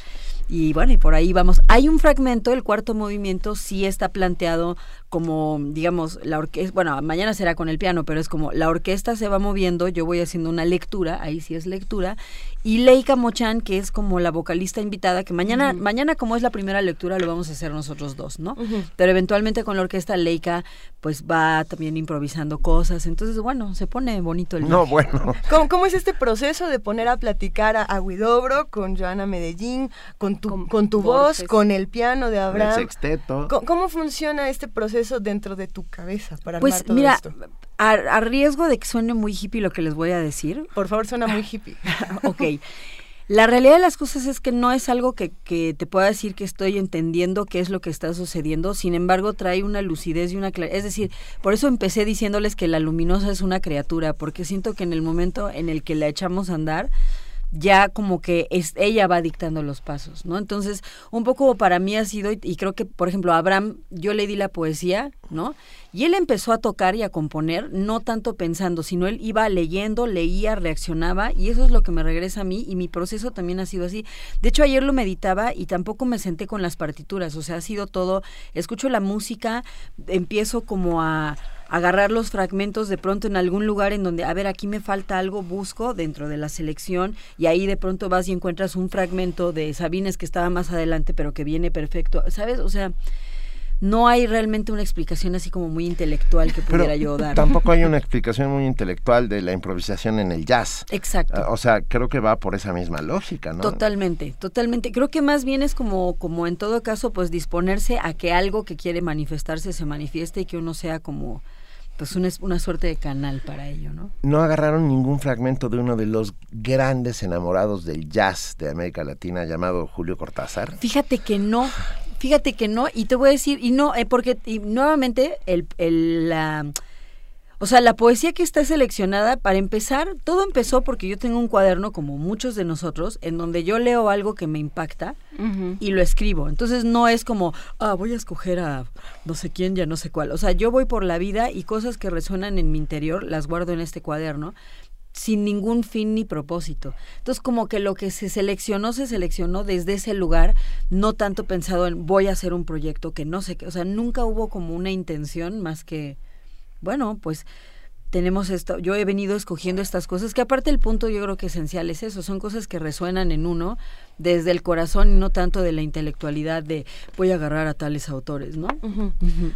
Y bueno, y por ahí vamos. Hay un fragmento, el cuarto movimiento sí está planteado como, digamos, la orquesta, bueno, mañana será con el piano, pero es como la orquesta se va moviendo, yo voy haciendo una lectura, ahí sí es lectura, y Leica Mochan, que es como la vocalista invitada, que mañana, mañana como es la primera lectura, lo vamos a hacer nosotros dos, ¿no? Pero eventualmente con la orquesta Leica, pues va también improvisando cosas, entonces, bueno, se pone bonito el No, bueno. ¿Cómo, cómo es este proceso de poner a platicar a, a Huidobro con Joana Medellín, con tu, con, tu voz, con el piano de El Abraham? sexteto. ¿Cómo, cómo funciona este proceso dentro de tu cabeza para armar Pues todo mira, esto? a, a riesgo de que suene muy hippie lo que les voy a decir. Por favor, suena muy hippie. ok. La realidad de las cosas es que no es algo que, que te pueda decir que estoy entendiendo qué es lo que está sucediendo, sin embargo trae una lucidez y una claridad. Es decir, por eso empecé diciéndoles que la luminosa es una criatura, porque siento que en el momento en el que la echamos a andar, ya como que es, ella va dictando los pasos, ¿no? Entonces, un poco para mí ha sido, y, creo que, por ejemplo, a Abraham, yo le di la poesía, ¿no? Y él empezó a tocar y a componer, no tanto pensando, sino él iba leyendo, leía, reaccionaba, y eso es lo que me regresa a mí, y mi proceso también ha sido así. De hecho, ayer lo meditaba y tampoco me senté con las partituras, o sea, ha sido todo, escucho la música, empiezo como a agarrar los fragmentos de pronto en algún lugar en donde, a ver, aquí me falta algo, busco dentro de la selección y ahí de pronto vas y encuentras un fragmento de Sabines que estaba más adelante, pero que viene perfecto, ¿sabes? O sea, no hay realmente una explicación así como muy intelectual que Pero pudiera yo dar. tampoco hay una explicación muy intelectual de la improvisación en el jazz. Exacto. Ah, O sea, creo que va por esa misma lógica, ¿no? Totalmente, totalmente. Creo que más bien es como, como en todo caso, pues disponerse a que algo que quiere manifestarse se manifieste y que uno sea como, pues una, una suerte de canal para ello, ¿no? no agarraron ningún fragmento de uno de los grandes enamorados del jazz de América Latina llamado Julio Cortázar. Fíjate que no, fíjate que no, y te voy a decir, y no, eh, porque y nuevamente el, el, la, o sea, la poesía que está seleccionada, para empezar, todo empezó porque yo tengo un cuaderno, como muchos de nosotros, en donde yo leo algo que me impacta y lo escribo. Entonces no es como, ah, voy a escoger a no sé quién, ya no sé cuál. O sea, yo voy por la vida y cosas que resuenan en mi interior las guardo en este cuaderno sin ningún fin ni propósito. Entonces, como que lo que se seleccionó, se seleccionó desde ese lugar, no tanto pensado en voy a hacer un proyecto que no sé qué, o sea, nunca hubo como una intención más que, bueno, pues tenemos esto, yo he venido escogiendo estas cosas, que aparte el punto yo creo que esencial es eso, son cosas que resuenan en uno desde el corazón y no tanto de la intelectualidad de voy a agarrar a tales autores, ¿no? Ujú.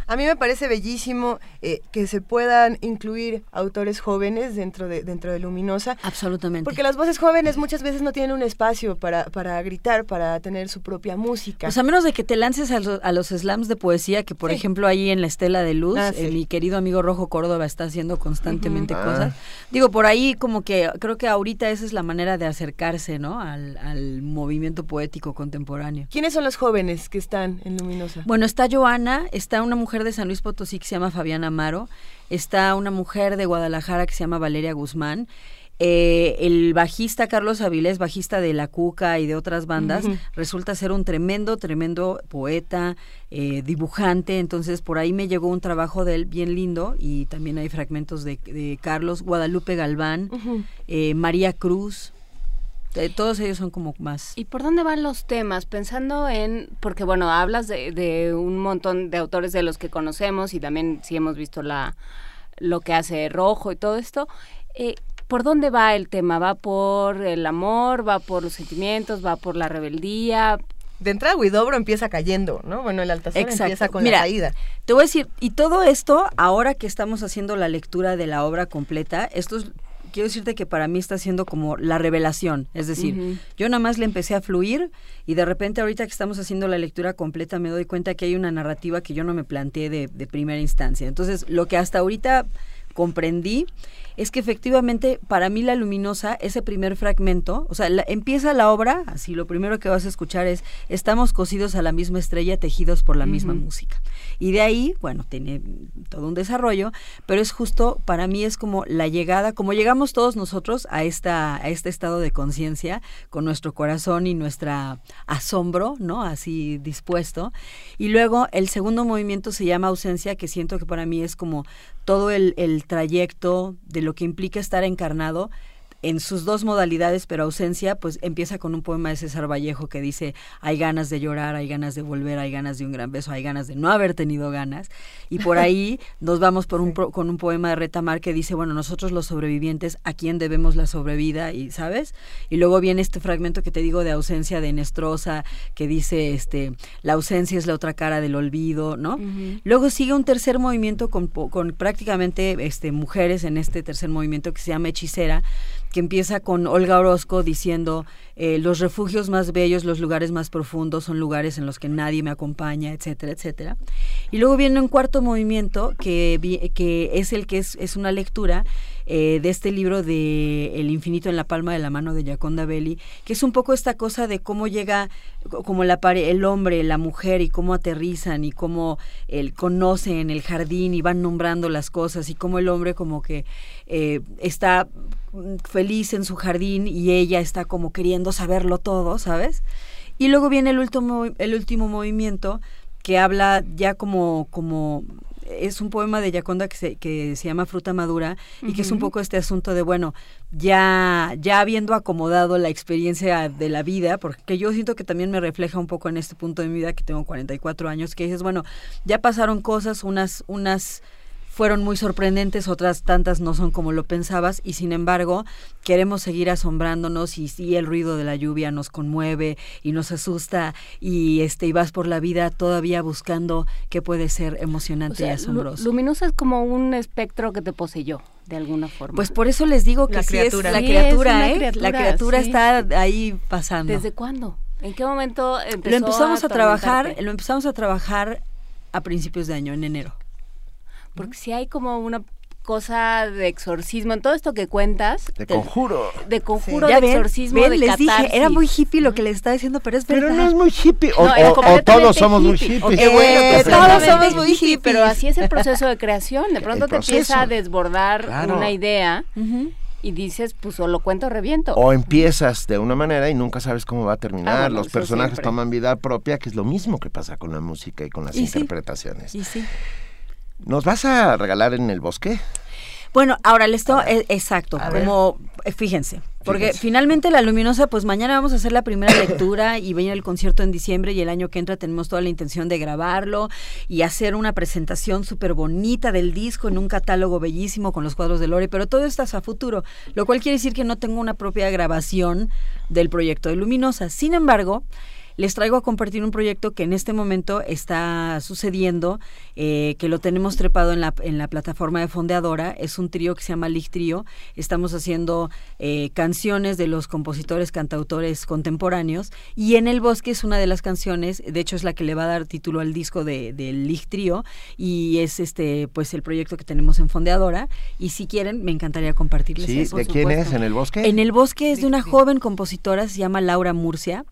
A mí me parece bellísimo eh, que se puedan incluir autores jóvenes dentro de, dentro de Luminosa. Absolutamente. Porque las voces jóvenes muchas veces no tienen un espacio para, para gritar, para tener su propia música. Sea, a menos de que te lances a, lo- a los slams de poesía, que por Sí. ejemplo ahí en la Estela de Luz, Ah, eh, sí. mi querido amigo Rojo Córdoba está haciendo constantemente Ujú. cosas. Ah. Digo, por ahí como que creo que ahorita esa es la manera de acercarse, ¿no? Al, al movimiento poético contemporáneo. ¿Quiénes son los jóvenes que están en Luminosa? Bueno, está Joana, está una mujer de San Luis Potosí que se llama Fabiana Amaro, está una mujer de Guadalajara que se llama Valeria Guzmán. eh, el bajista Carlos Avilés, bajista de La Cuca y de otras bandas, resulta ser un tremendo, tremendo poeta, eh, dibujante, entonces por ahí me llegó un trabajo de él bien lindo y también hay fragmentos de, de Carlos, Guadalupe Galván, eh, María Cruz, eh, todos ellos son como más... ¿Y por dónde van los temas? Pensando en, porque bueno, hablas de, de un montón de autores de los que conocemos y también sí hemos visto la lo que hace Rojo y todo esto. Eh, ¿Por dónde va el tema? ¿Va por el amor? ¿Va por los sentimientos? ¿Va por la rebeldía? De entrada, Huidobro empieza cayendo, ¿no? Bueno, el Altazor empieza con Mira, la caída. Te voy a decir, y todo esto, ahora que estamos haciendo la lectura de la obra completa, esto es, quiero decirte que para mí está siendo como la revelación. Es decir, yo nada más le empecé a fluir y de repente ahorita que estamos haciendo la lectura completa me doy cuenta que hay una narrativa que yo no me planteé de, de primera instancia. Entonces, lo que hasta ahorita comprendí es que efectivamente para mí la luminosa, ese primer fragmento, o sea, la- empieza la obra, así lo primero que vas a escuchar es, estamos cosidos a la misma estrella, tejidos por la misma música. Y de ahí, bueno, tiene todo un desarrollo, pero es justo, para mí es como la llegada, como llegamos todos nosotros a, esta, a este estado de conciencia, con nuestro corazón y nuestra asombro, ¿no? Así dispuesto. Y luego el segundo movimiento se llama ausencia, que siento que para mí es como todo el, el trayecto de lo que implica estar encarnado en sus dos modalidades, pero ausencia, pues empieza con un poema de César Vallejo que dice, hay ganas de llorar, hay ganas de volver, hay ganas de un gran beso, hay ganas de no haber tenido ganas. Y por ahí nos vamos por un pro- con un poema de Retamar que dice, bueno, nosotros los sobrevivientes, ¿a quién debemos la sobrevida? Y, ¿sabes? Y luego viene este fragmento que te digo de ausencia de Nestrosa, que dice, este, la ausencia es la otra cara del olvido, ¿no? Luego sigue un tercer movimiento con, con prácticamente este, mujeres en este tercer movimiento que se llama Hechicera, que empieza con Olga Orozco diciendo, eh, los refugios más bellos, los lugares más profundos son lugares en los que nadie me acompaña, etcétera, etcétera. Y luego viene un cuarto movimiento que, que es el que es, es una lectura eh, de este libro de El infinito en la palma de la mano de Giaconda Belli, que es un poco esta cosa de cómo llega, co- como la pare- el hombre, la mujer y cómo aterrizan y cómo el conoce en el jardín y van nombrando las cosas y cómo el hombre como que eh, está feliz en su jardín y ella está como queriendo saberlo todo, ¿sabes? Y luego viene el último, el último movimiento que habla ya como, como es un poema de Yaconda que se, que se llama Fruta Madura y que es un poco este asunto de, bueno, ya, ya habiendo acomodado la experiencia de la vida, porque yo siento que también me refleja un poco en este punto de mi vida que tengo 44 años, que dices, bueno, ya pasaron cosas, unas, unas fueron muy sorprendentes, otras tantas no son como lo pensabas y sin embargo queremos seguir asombrándonos y sí el ruido de la lluvia nos conmueve y nos asusta y este y vas por la vida todavía buscando qué puede ser emocionante O sea, y asombroso. lu- luminosa es como un espectro que te poseyó, de alguna forma. Pues por eso les digo que La sí criatura. es la Sí, criatura, es ¿eh? criatura, la criatura sí. está ahí pasando. ¿Desde cuándo? ¿En qué momento empezó lo empezamos a, trabajar, atormentarte? lo empezamos a trabajar a principios de año, en enero. Porque si hay como una cosa de exorcismo en todo esto que cuentas. De te- conjuro. De conjuro, de exorcismo, ven, de les dije, era catarsis. muy hippie lo que les estaba diciendo, pero es Pero verdad. no es muy hippie. O, No, es o- o completamente todos somos muy hippie. hippies. Qué bueno que Eh, todos completamente somos muy hippie, Pero así es el proceso de creación. De pronto te empieza a desbordar Claro. una idea y dices, pues o lo cuento o reviento. O empiezas de una manera y nunca sabes cómo va a terminar. Ah, bueno, Los personajes siempre. toman vida propia, que es lo mismo que pasa con la música y con las Y sí. interpretaciones. Y sí. ¿Nos vas a regalar en el bosque? Bueno, ahora les to- eh, exacto, A como eh, fíjense, porque Fíjense. finalmente la luminosa, pues mañana vamos a hacer la primera lectura y viene el concierto en diciembre y el año que entra tenemos toda la intención de grabarlo y hacer una presentación súper bonita del disco en un catálogo bellísimo con los cuadros de Lore, pero todo esto es a futuro, lo cual quiere decir que no tengo una propia grabación del proyecto de Luminosa. Sin embargo, les traigo a compartir un proyecto que en este momento está sucediendo, eh, que lo tenemos trepado en la, en la plataforma de Fondeadora. Es un trío que se llama Lig Trío. Estamos haciendo eh, canciones de los compositores, cantautores contemporáneos. Y En el Bosque es una de las canciones, de hecho es la que le va a dar título al disco de, del Lig Trío. Y es este pues el proyecto que tenemos en Fondeadora. Y si quieren, me encantaría compartirles Sí, eso. ¿de quién es? ¿En el bosque? En el bosque es de una joven compositora, se llama Laura Murcia.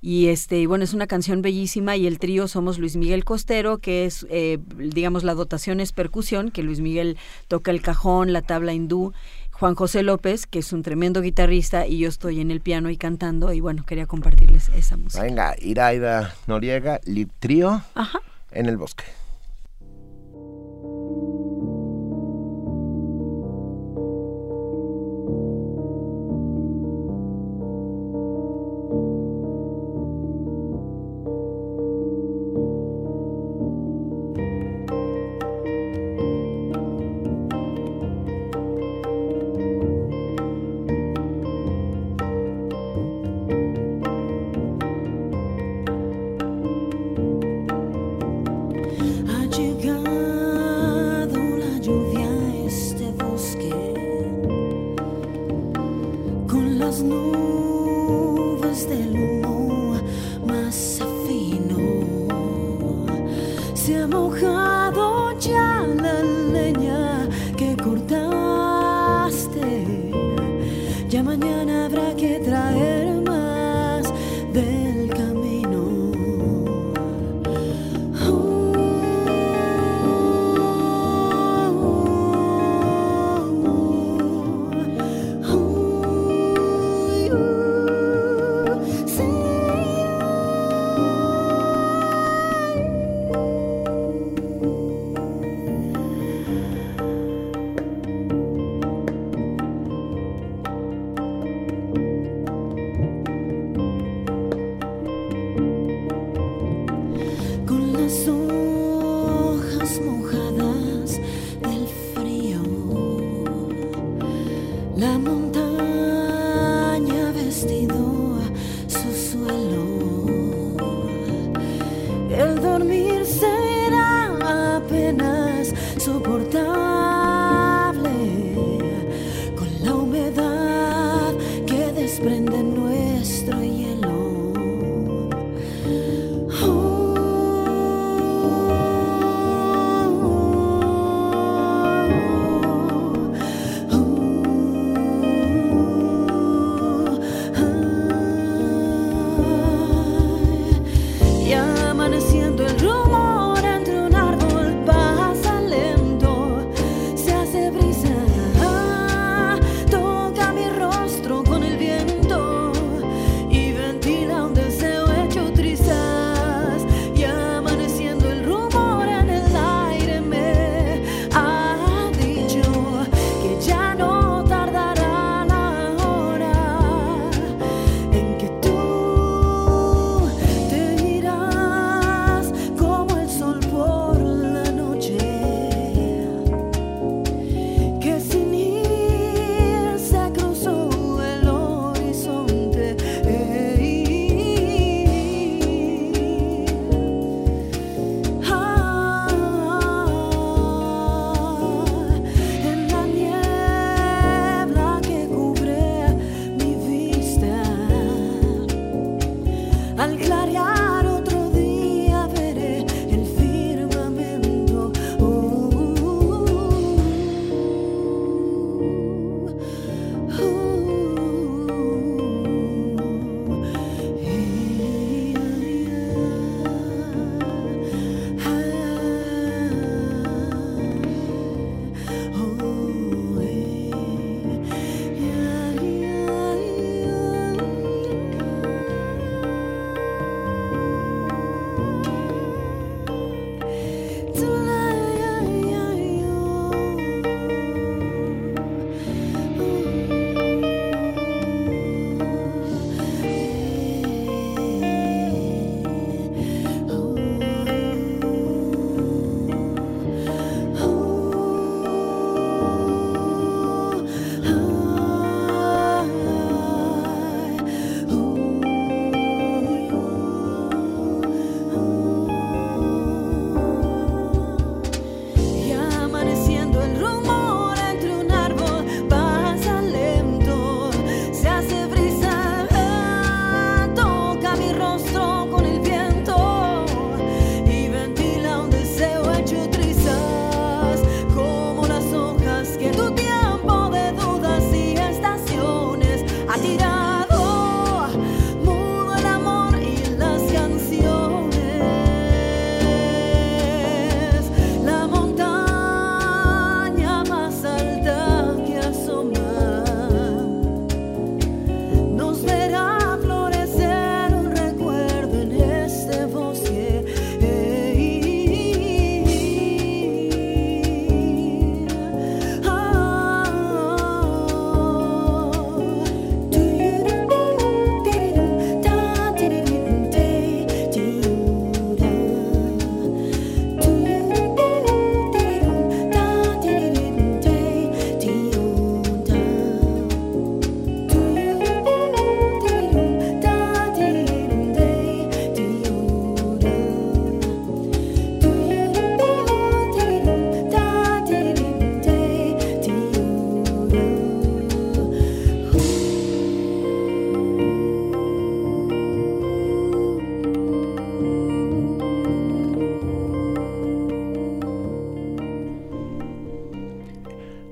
Y este, y bueno, es una canción bellísima y el trío somos Luis Miguel Costero, que es, eh, digamos, la dotación es percusión, que Luis Miguel toca el cajón, la tabla hindú, Juan José López, que es un tremendo guitarrista, y yo estoy en el piano y cantando, y bueno, quería compartirles esa música. Venga, Iraida Noriega, Lip Trío, en el bosque.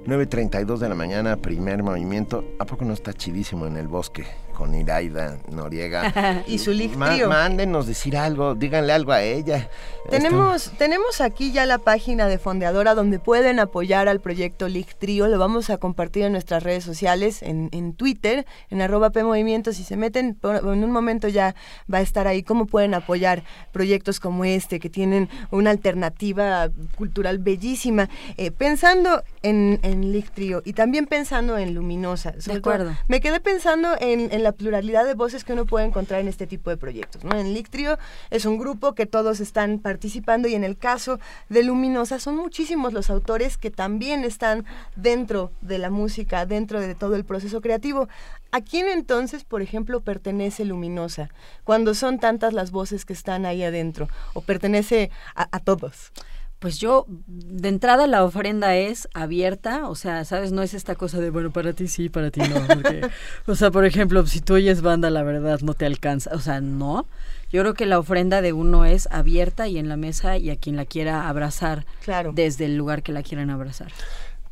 9.32 de la mañana, primer movimiento. ¿A poco no está chidísimo en el bosque? Con Iraida Noriega. y su Ma-. Mándenos decir algo, díganle algo a ella. Tenemos, tenemos aquí ya la página de Fondeadora donde pueden apoyar al proyecto League Trio. Lo vamos a compartir en nuestras redes sociales, en, en Twitter, en arroba PMovimiento. Si se meten, en un momento ya va a estar ahí cómo pueden apoyar proyectos como este, que tienen una alternativa cultural bellísima. Eh, pensando en, en Trio y también pensando en Luminosa. sobre todo, acuerdo. me quedé pensando en, en la pluralidad de voces que uno puede encontrar en este tipo de proyectos. ¿no? En Lick Trio es un grupo que todos están participando y en el caso de Luminosa son muchísimos los autores que también están dentro de la música, dentro de todo el proceso creativo. ¿A quién entonces, por ejemplo, pertenece Luminosa? Cuando son tantas las voces que están ahí adentro, o pertenece a todos. Pues yo, de entrada la ofrenda es abierta, o sea, ¿sabes? No es esta cosa de, bueno, para ti sí, para ti no. porque, o sea, por ejemplo, si tú oyes banda, la verdad no te alcanza. O sea, no. Yo creo que la ofrenda de uno es abierta y en la mesa y a quien la quiera abrazar Claro. desde el lugar que la quieran abrazar.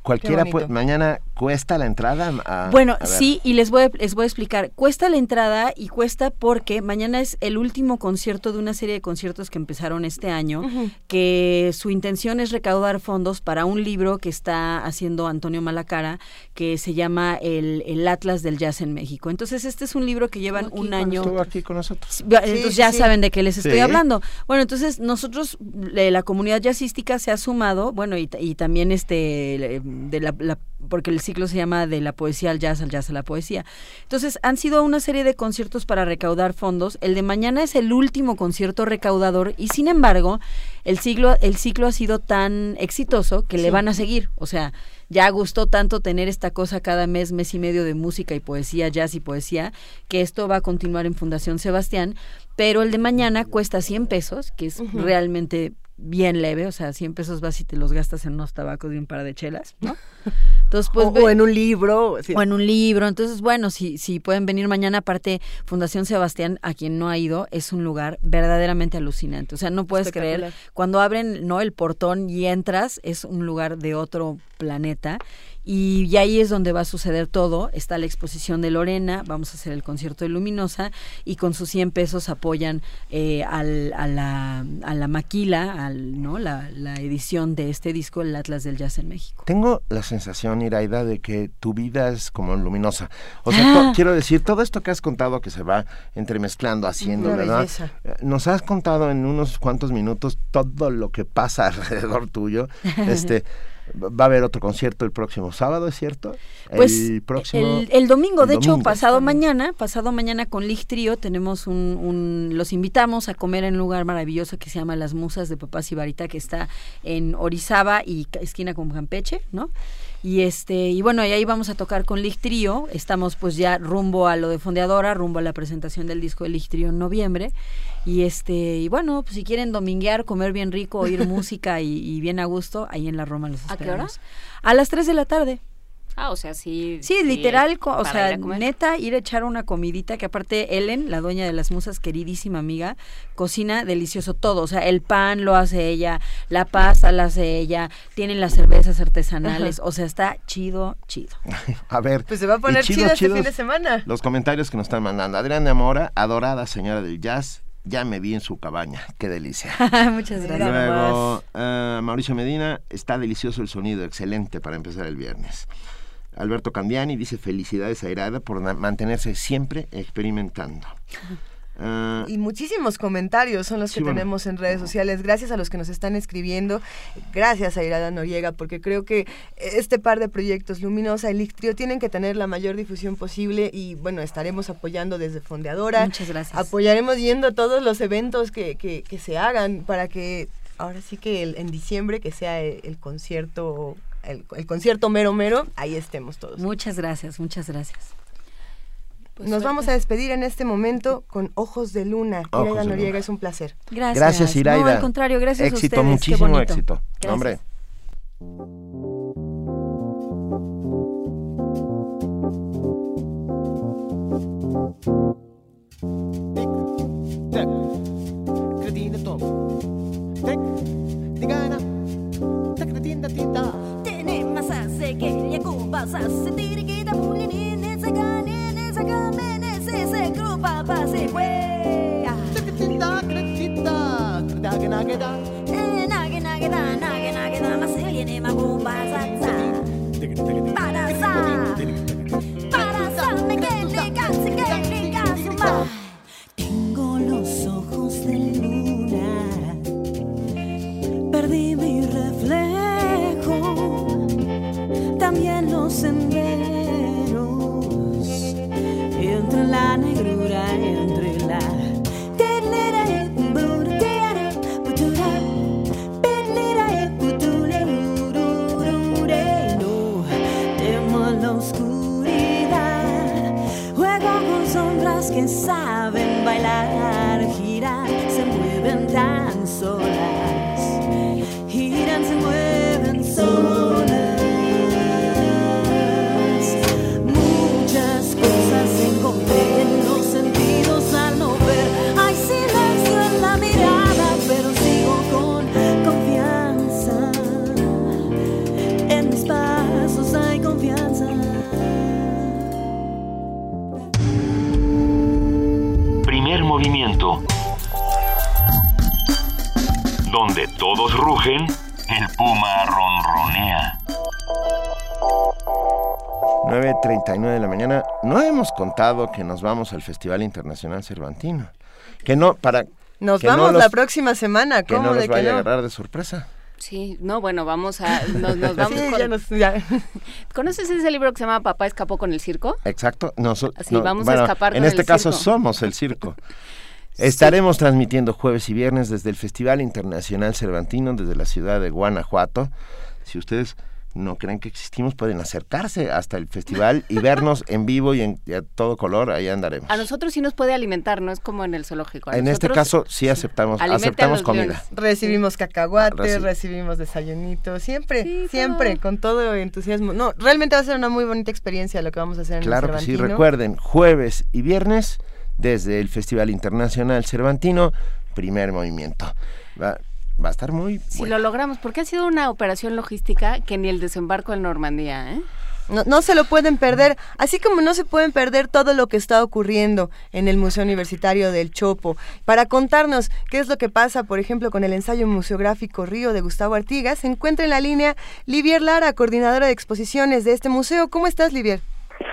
Cualquiera puede, mañana cuesta la entrada. a- Bueno, a sí, y les voy, a, les voy a explicar. Cuesta la entrada y cuesta porque mañana es el último concierto de una serie de conciertos que empezaron este año, que su intención es recaudar fondos para un libro que está haciendo Antonio Malacara, que se llama El, el Atlas del Jazz en México. Entonces, este es un libro que llevan un año... Estuvo aquí con nosotros. Entonces sí, ya sí. saben de qué les estoy Sí. hablando. Bueno, entonces nosotros, le- la comunidad jazzística se ha sumado, bueno, y, ta- y también este, de la, la- porque el ciclo se llama de la poesía al jazz, al jazz a la poesía. Entonces han sido una serie de conciertos para recaudar fondos. El de mañana es el último concierto recaudador y sin embargo el ciclo, el ciclo ha sido tan exitoso que le van a seguir. O sea, ya gustó tanto tener esta cosa cada mes, mes y medio de música y poesía, jazz y poesía, que esto va a continuar en Fundación Sebastián, pero el de mañana cuesta 100 pesos, que es realmente bien leve, o sea, 100 pesos vas y te los gastas en unos tabacos y un par de chelas, ¿no? Entonces, pues, o, ve- o en un libro. sí. o en un libro. Entonces, bueno, si, si pueden venir mañana, aparte, Fundación Sebastián, a quien no ha ido, es un lugar verdaderamente alucinante. O sea, no puedes creer, cuando abren no el portón y entras, es un lugar de otro planeta. Y, y ahí es donde va a suceder todo. Está la exposición de Lorena, vamos a hacer el concierto de Luminosa y con sus 100 pesos apoyan eh, al- a, la, a la maquila, al, ¿no? La, la edición de este disco, el Atlas del Jazz en México. Tengo la sensación, Iraida, de que tu vida es como luminosa. O sea, Ah. quiero decir, todo esto que has contado que se va entremezclando, haciendo, Una ¿verdad? belleza. Eh, Nos has contado en unos cuantos minutos todo lo que pasa alrededor tuyo. Este, va a haber otro concierto el próximo sábado, ¿es cierto? Pues el próximo el, el domingo, el de hecho, pasado mañana, pasado mañana con Lig Trio tenemos un, un- los invitamos a comer en un lugar maravilloso que se llama Las Musas de Papá Sibarita, que está en Orizaba y esquina con Campeche, ¿no? Y este, y bueno, y ahí vamos a tocar con Lig Trio, estamos pues ya rumbo a lo de Fondeadora, rumbo a la presentación del disco de Lig Trio en noviembre. Y este, y bueno, pues si quieren dominguear, comer bien rico, oír música y, y bien a gusto, ahí en la Roma los ¿A qué hora? esperamos. A las 3 de la tarde. Ah, o sea, sí. Sí, literal, es co- o para sea, ir a comer. neta, ir a echar una comidita, que aparte Ellen, la dueña de las musas, queridísima amiga, cocina delicioso todo, o sea, el pan lo hace ella, la pasta la hace ella, tienen las cervezas artesanales, Ajá. o sea, está chido, chido. A ver. Pues se va a poner chido, chido este chidos fin de semana. Los comentarios que nos están mandando. Adrián de Mora, adorada señora del jazz, ya me vi en su cabaña. Qué delicia. Muchas gracias. Luego, eh, Mauricio Medina, está delicioso el sonido, excelente para empezar el viernes. Alberto Candiani dice felicidades a Irada por mantenerse siempre experimentando. Ah, Y muchísimos comentarios son los Sí, que bueno. tenemos en redes sociales. Gracias a los que nos están escribiendo. Gracias a Irada Noriega, porque creo que este par de proyectos, Luminosa y Lictrio, tienen que tener la mayor difusión posible. Y bueno, estaremos apoyando desde Fondeadora. Muchas gracias. Apoyaremos yendo a todos los eventos que, que, que se hagan para que ahora sí que el- en diciembre, que sea el, el concierto. El, el concierto mero mero, ahí estemos todos. Muchas gracias, muchas gracias. Nos vamos a despedir en este momento con Ojos de Luna. Ojos Iraida de Noriega, Luna. es un placer. Gracias. Gracias, Iraida. No, al contrario, gracias a éxito, ustedes. qué muchísimo bonito. éxito. Gracias. Hombre. Tek, cretina top. Tek, digana. Tek, se se se Tengo los ojos de luna, perdí mi reflejo, también los senderos. Todos rugen, el puma ronronea. 9.39 de la mañana. No hemos contado que nos vamos al Festival Internacional Cervantino. Que no, para... Nos que no vamos los- la próxima semana, Que ¿cómo no de los que vaya a no? agarrar de sorpresa. Sí, no, bueno, vamos a... Nos, nos vamos Sí, con- ya nos- ya. ¿Conoces ese libro que se llama Papá escapó con el circo? Exacto. Así, no, vamos a escapar En con este el caso circo. somos el circo. Estaremos transmitiendo jueves y viernes desde el Festival Internacional Cervantino, desde la ciudad de Guanajuato. Si ustedes no creen que existimos, pueden acercarse hasta el festival y vernos en vivo y, en, y a todo color. Ahí andaremos. A nosotros sí nos puede alimentar, no es como en el zoológico. A En este caso sí aceptamos, aceptamos comida. leones. Recibimos cacahuates, Reci- recibimos desayunitos, siempre, siempre, con todo entusiasmo. No, realmente va a ser una muy bonita experiencia lo que vamos a hacer en Claro el que sí, recuerden, jueves y viernes desde el Festival Internacional Cervantino, primer movimiento. Va, va a estar muy Si lo logramos, porque ha sido una operación logística que ni el desembarco en Normandía, ¿eh? No, no se lo pueden perder, así como no se pueden perder todo lo que está ocurriendo en el Museo Universitario del Chopo. Para contarnos qué es lo que pasa, por ejemplo, con el ensayo museográfico Río de Gustavo Artigas, se encuentra en la línea Livier Lara, coordinadora de exposiciones de este museo. ¿Cómo estás, Livier?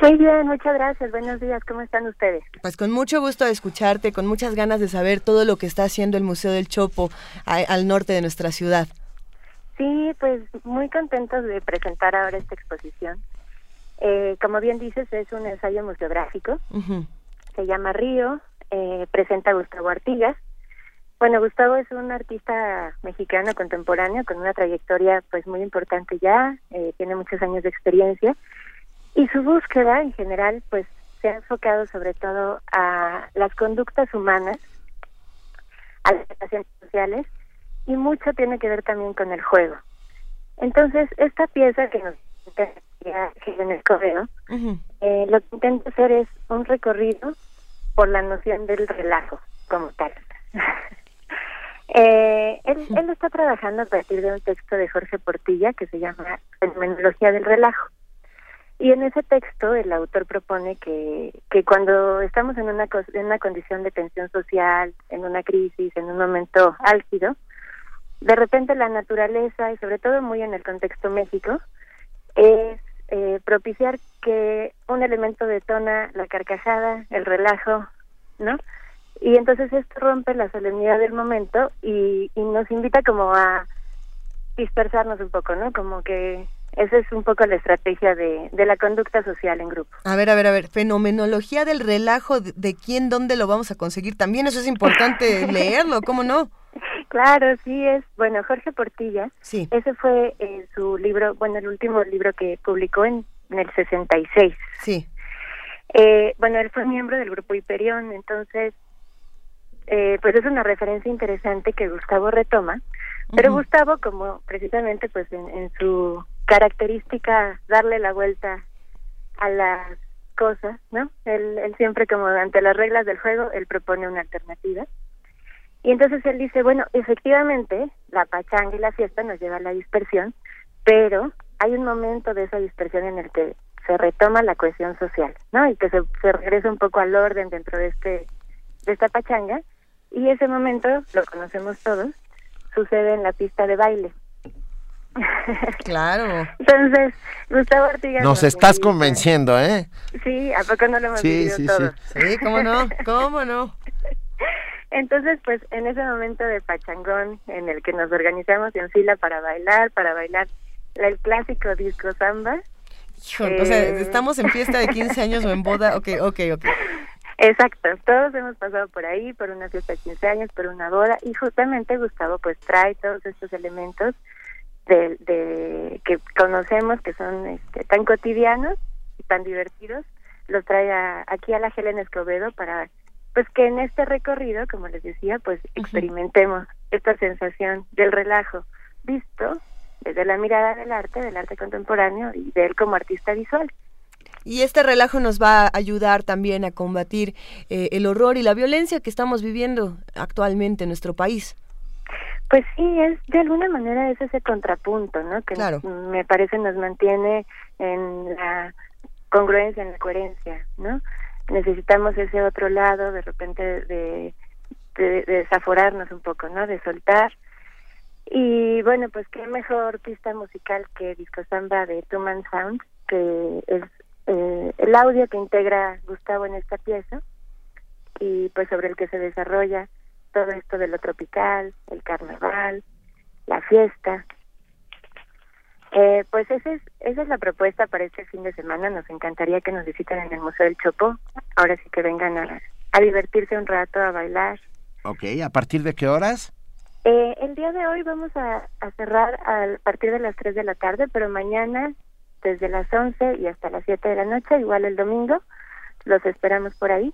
Muy bien, muchas gracias. Buenos días, ¿cómo están ustedes? Pues con mucho gusto de escucharte, con muchas ganas de saber todo lo que está haciendo el Museo del Chopo a- al norte de nuestra ciudad. Sí, pues muy contentos de presentar ahora esta exposición. Eh, como bien dices, es un ensayo museográfico. Se llama Río, eh, presenta a Gustavo Artigas. Bueno, Gustavo es un artista mexicano contemporáneo con una trayectoria pues muy importante ya, eh, tiene muchos años de experiencia y su búsqueda en general pues se ha enfocado sobre todo a las conductas humanas, a las relaciones sociales y mucho tiene que ver también con el juego. Entonces, esta pieza que nos en el correo, eh, lo que intenta hacer es un recorrido por la noción del relajo como tal. Eh, él, él está trabajando a partir de un texto de Jorge Portilla que se llama Fenomenología del Relajo. Y en ese texto el autor propone que, que cuando estamos en una, en una condición de tensión social, en una crisis, en un momento álgido, de repente la naturaleza, y sobre todo muy en el contexto México, es eh, propiciar que un elemento detona la carcajada, el relajo, ¿no? Y entonces esto rompe la solemnidad del momento y, y nos invita como a dispersarnos un poco, ¿no? Como que esa es un poco la estrategia de, de la conducta social en grupo. A ver, a ver, a ver, fenomenología del relajo, de, de quién, dónde lo vamos a conseguir. También eso es importante leerlo, ¿cómo no? Claro, sí es. Bueno, Jorge Portilla, Sí. ese fue eh, su libro, bueno, el último libro que publicó en, en el 66. Sí. Eh, bueno, él fue miembro del grupo Hiperión, entonces, eh, pues es una referencia interesante que Gustavo retoma. Pero Gustavo, como precisamente pues en, en su característica darle la vuelta a las cosas, ¿no? Él, él siempre como ante las reglas del juego, él propone una alternativa. Y entonces él dice, bueno, efectivamente, la pachanga y la fiesta nos lleva a la dispersión, pero hay un momento de esa dispersión en el que se retoma la cohesión social, ¿no? Y que se, se regresa un poco al orden dentro de este de esta pachanga y ese momento lo conocemos todos sucede en la pista de baile. Claro. Entonces, Gustavo Artigas Nos estás convenciendo, ¿eh? Sí, ¿a poco no lo hemos Sí, vivido sí, todo? sí. Sí, cómo no, cómo no. Entonces, pues en ese momento de pachangón en el que nos organizamos en fila para bailar, para bailar el clásico disco samba. Híjole, o sea, eh, estamos en fiesta de 15 años o en boda. Ok, ok, ok. Exacto, todos hemos pasado por ahí, por una fiesta de 15 años, por una boda, y justamente Gustavo pues trae todos estos elementos de, de que conocemos, que son este, tan cotidianos y tan divertidos, los trae a- aquí a la Helen Escobedo para pues que en este recorrido, como les decía, pues experimentemos esta sensación del relajo visto desde la mirada del arte, del arte contemporáneo y de él como artista visual. Y este relajo nos va a ayudar también a combatir eh, el horror y la violencia que estamos viviendo actualmente en nuestro país. Pues sí, es de alguna manera es ese contrapunto, ¿no? Que Claro. me parece nos mantiene en la congruencia, en la coherencia, ¿no? Necesitamos ese otro lado, de repente, de, de, de desaforarnos un poco, ¿no? De soltar. Y bueno, pues qué mejor pista musical que Disco Samba de Two Man Sound, que es eh, el audio que integra Gustavo en esta pieza y pues sobre el que se desarrolla todo esto de lo tropical, el carnaval, la fiesta. Eh, pues esa es, esa es la propuesta para este fin de semana. Nos encantaría que nos visiten en el Museo del Chopo. Ahora sí que vengan a, a divertirse un rato, a bailar. Ok, ¿a partir de qué horas? Eh, el día de hoy vamos a, a cerrar a partir de las 3 de la tarde, pero mañana desde las 11 y hasta las 7 de la noche, igual el domingo, los esperamos por ahí.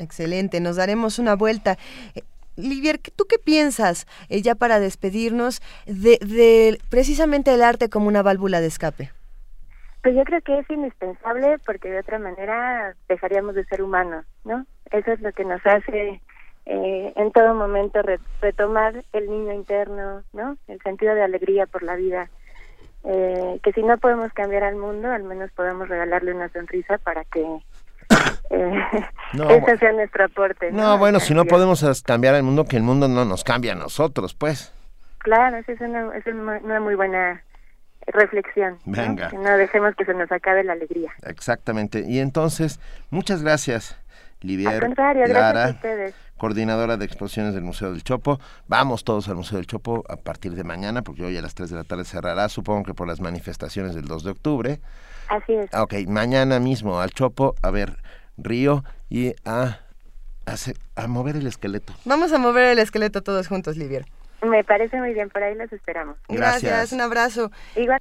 Excelente, nos daremos una vuelta. Eh, Livier, ¿tú qué piensas, eh, ya para despedirnos, de, de precisamente el arte como una válvula de escape? Pues yo creo que es indispensable porque de otra manera dejaríamos de ser humanos, ¿no? Eso es lo que nos hace eh, en todo momento re- retomar el niño interno, ¿no? El sentido de alegría por la vida. Eh, que si no podemos cambiar al mundo, al menos podemos regalarle una sonrisa para que No, ese sea nuestro aporte. No, bueno, si no podemos as- cambiar el mundo, que el mundo no nos cambie a nosotros, pues. Claro, esa es una, es una, muy buena reflexión. ¿no? Venga. Que no dejemos que se nos acabe la alegría. Exactamente. Y entonces, muchas gracias, Livier Al contrario, gracias Lara, a ustedes. coordinadora de exposiciones del Museo del Chopo. Vamos todos al Museo del Chopo a partir de mañana, porque hoy a las 3 de la tarde cerrará, supongo que por las manifestaciones del 2 de octubre. Así es. Ok, mañana mismo al Chopo a ver Río y a, a, a mover el esqueleto. Vamos a mover el esqueleto todos juntos, Livier. Me parece muy bien, por ahí los esperamos. Gracias. un abrazo. Igual.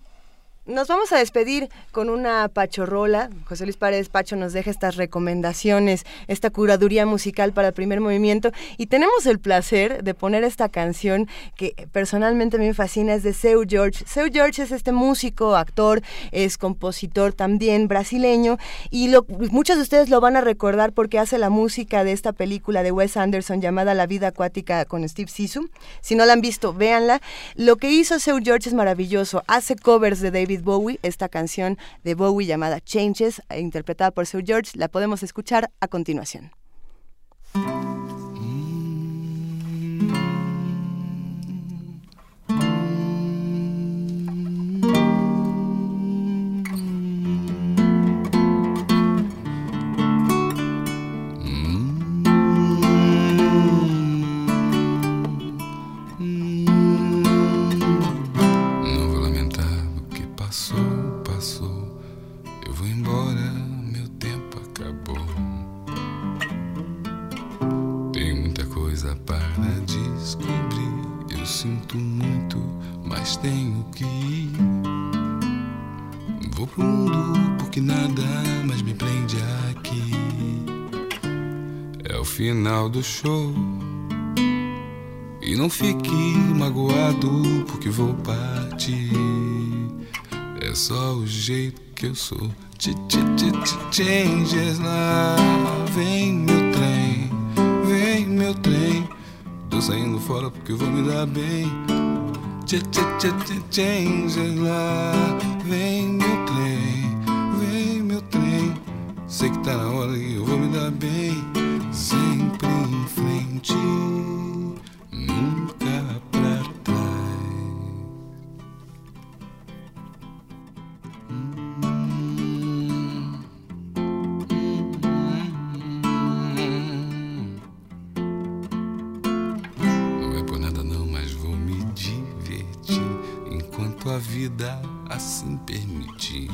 Nos vamos a despedir con una pachorrola. José Luis Paredes Pacho nos deja estas recomendaciones, esta curaduría musical para el primer movimiento. Y tenemos el placer de poner esta canción que personalmente me fascina, es de Seu George. Seu George es este músico, actor, es compositor también brasileño. Y lo- muchos de ustedes lo van a recordar porque hace la música de esta película de Wes Anderson llamada La vida acuática con Steve Zissou. Si no la han visto, véanla. Lo que hizo Seu George es maravilloso. Hace covers de David Bowie, esta canción de Bowie llamada Changes, eh, interpretada por Seu George. La podemos escuchar a continuación. Final do show. E não fique magoado porque vou partir. É só o jeito que eu sou. Ch -ch -ch -ch Changes lá. Vem meu trem, vem meu trem. Tô saindo fora porque vou me dar bem. Ch -ch -ch -ch Changes lá. Vem meu trem, vem meu trem. Sei que tá na hora e eu vou me dar bem frente, nunca pra trás. Não é por nada não, mas vou me divertir enquanto a vida assim permitir.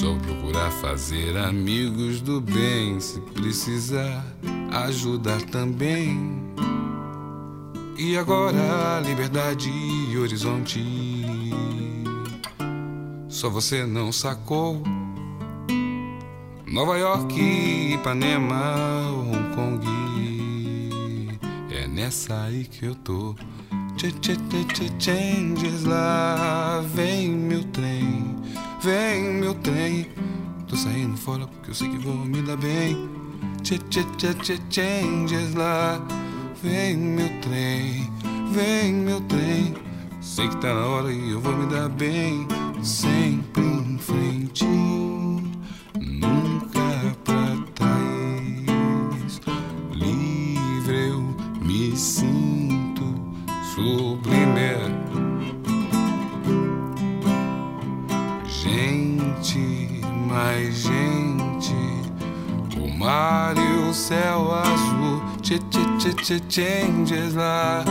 Só procurar fazer amigos do bem, se precisar ajudar também. E agora, liberdade e horizonte. Só você não sacou. Nova York, Ipanema, Hong Kong. É nessa aí que eu tô. Tchê, tchê, tchê, changes lá. Vem meu trem, vem meu trem. Tô saindo fora porque eu sei que vou me dar bem. Tchê, tchê, tchê, tchê, changes lá. Vem meu trem, vem meu trem. Sei que tá na hora e eu vou me dar bem. Sempre em frente, nunca pra trás. Livre eu me sinto sublime. Gente, mais gente. O mar e o céu azul. Tchê, tchê, tchê, tchê, changes lá.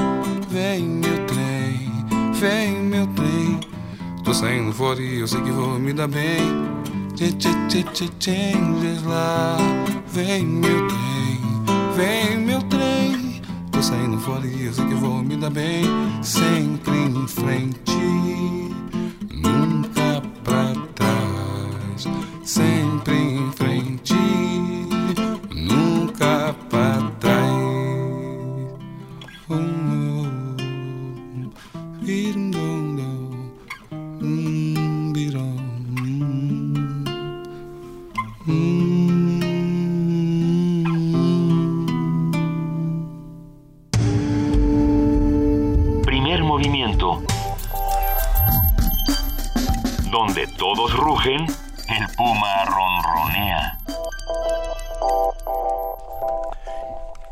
Vem meu trem, vem meu trem. Tô saindo fora e eu sei que vou me dar bem. Tchê, tchê, tchê, tchê, changes lá. Vem meu trem, vem meu trem. Tô saindo fora e eu sei que vou me dar bem. Sempre em frente,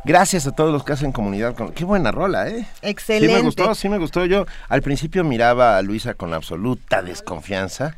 Gracias a todos los que hacen comunidad con... Qué buena rola, ¿eh? Excelente. Sí me gustó, sí me gustó. Yo al principio miraba a Luisa con absoluta desconfianza.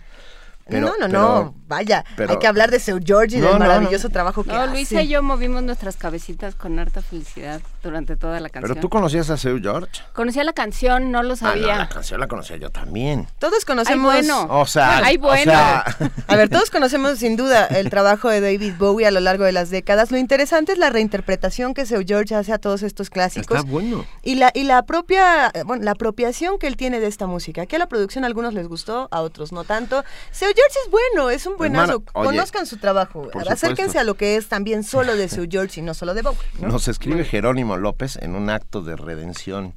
Pero, no, no, pero- no, vaya, pero- hay que hablar de Seu George y No, del no, no. maravilloso trabajo que No, hace. Luisa y yo movimos nuestras cabecitas con harta felicidad durante toda la canción. Pero tú conocías a Seu George. Conocía la canción, no lo Ah, no, sabía. la canción la conocía yo también. Todos conocemos... Ay, bueno. O sea, Ay, o bueno. sea, A ver, todos conocemos sin duda el trabajo de David Bowie a lo largo de las décadas. Lo interesante es la reinterpretación que Seu George hace a todos estos clásicos. está bueno. Y la, y la propia, bueno, la apropiación que él tiene de esta música. Aquí a la producción a algunos les gustó, a otros no tanto. Seu George es bueno, es un buenazo. Oye, Conozcan su trabajo. Acérquense supuesto. a lo que es también solo de Seu George y no solo de Bowie. ¿no? Nos escribe Jerónimo López en un acto de redención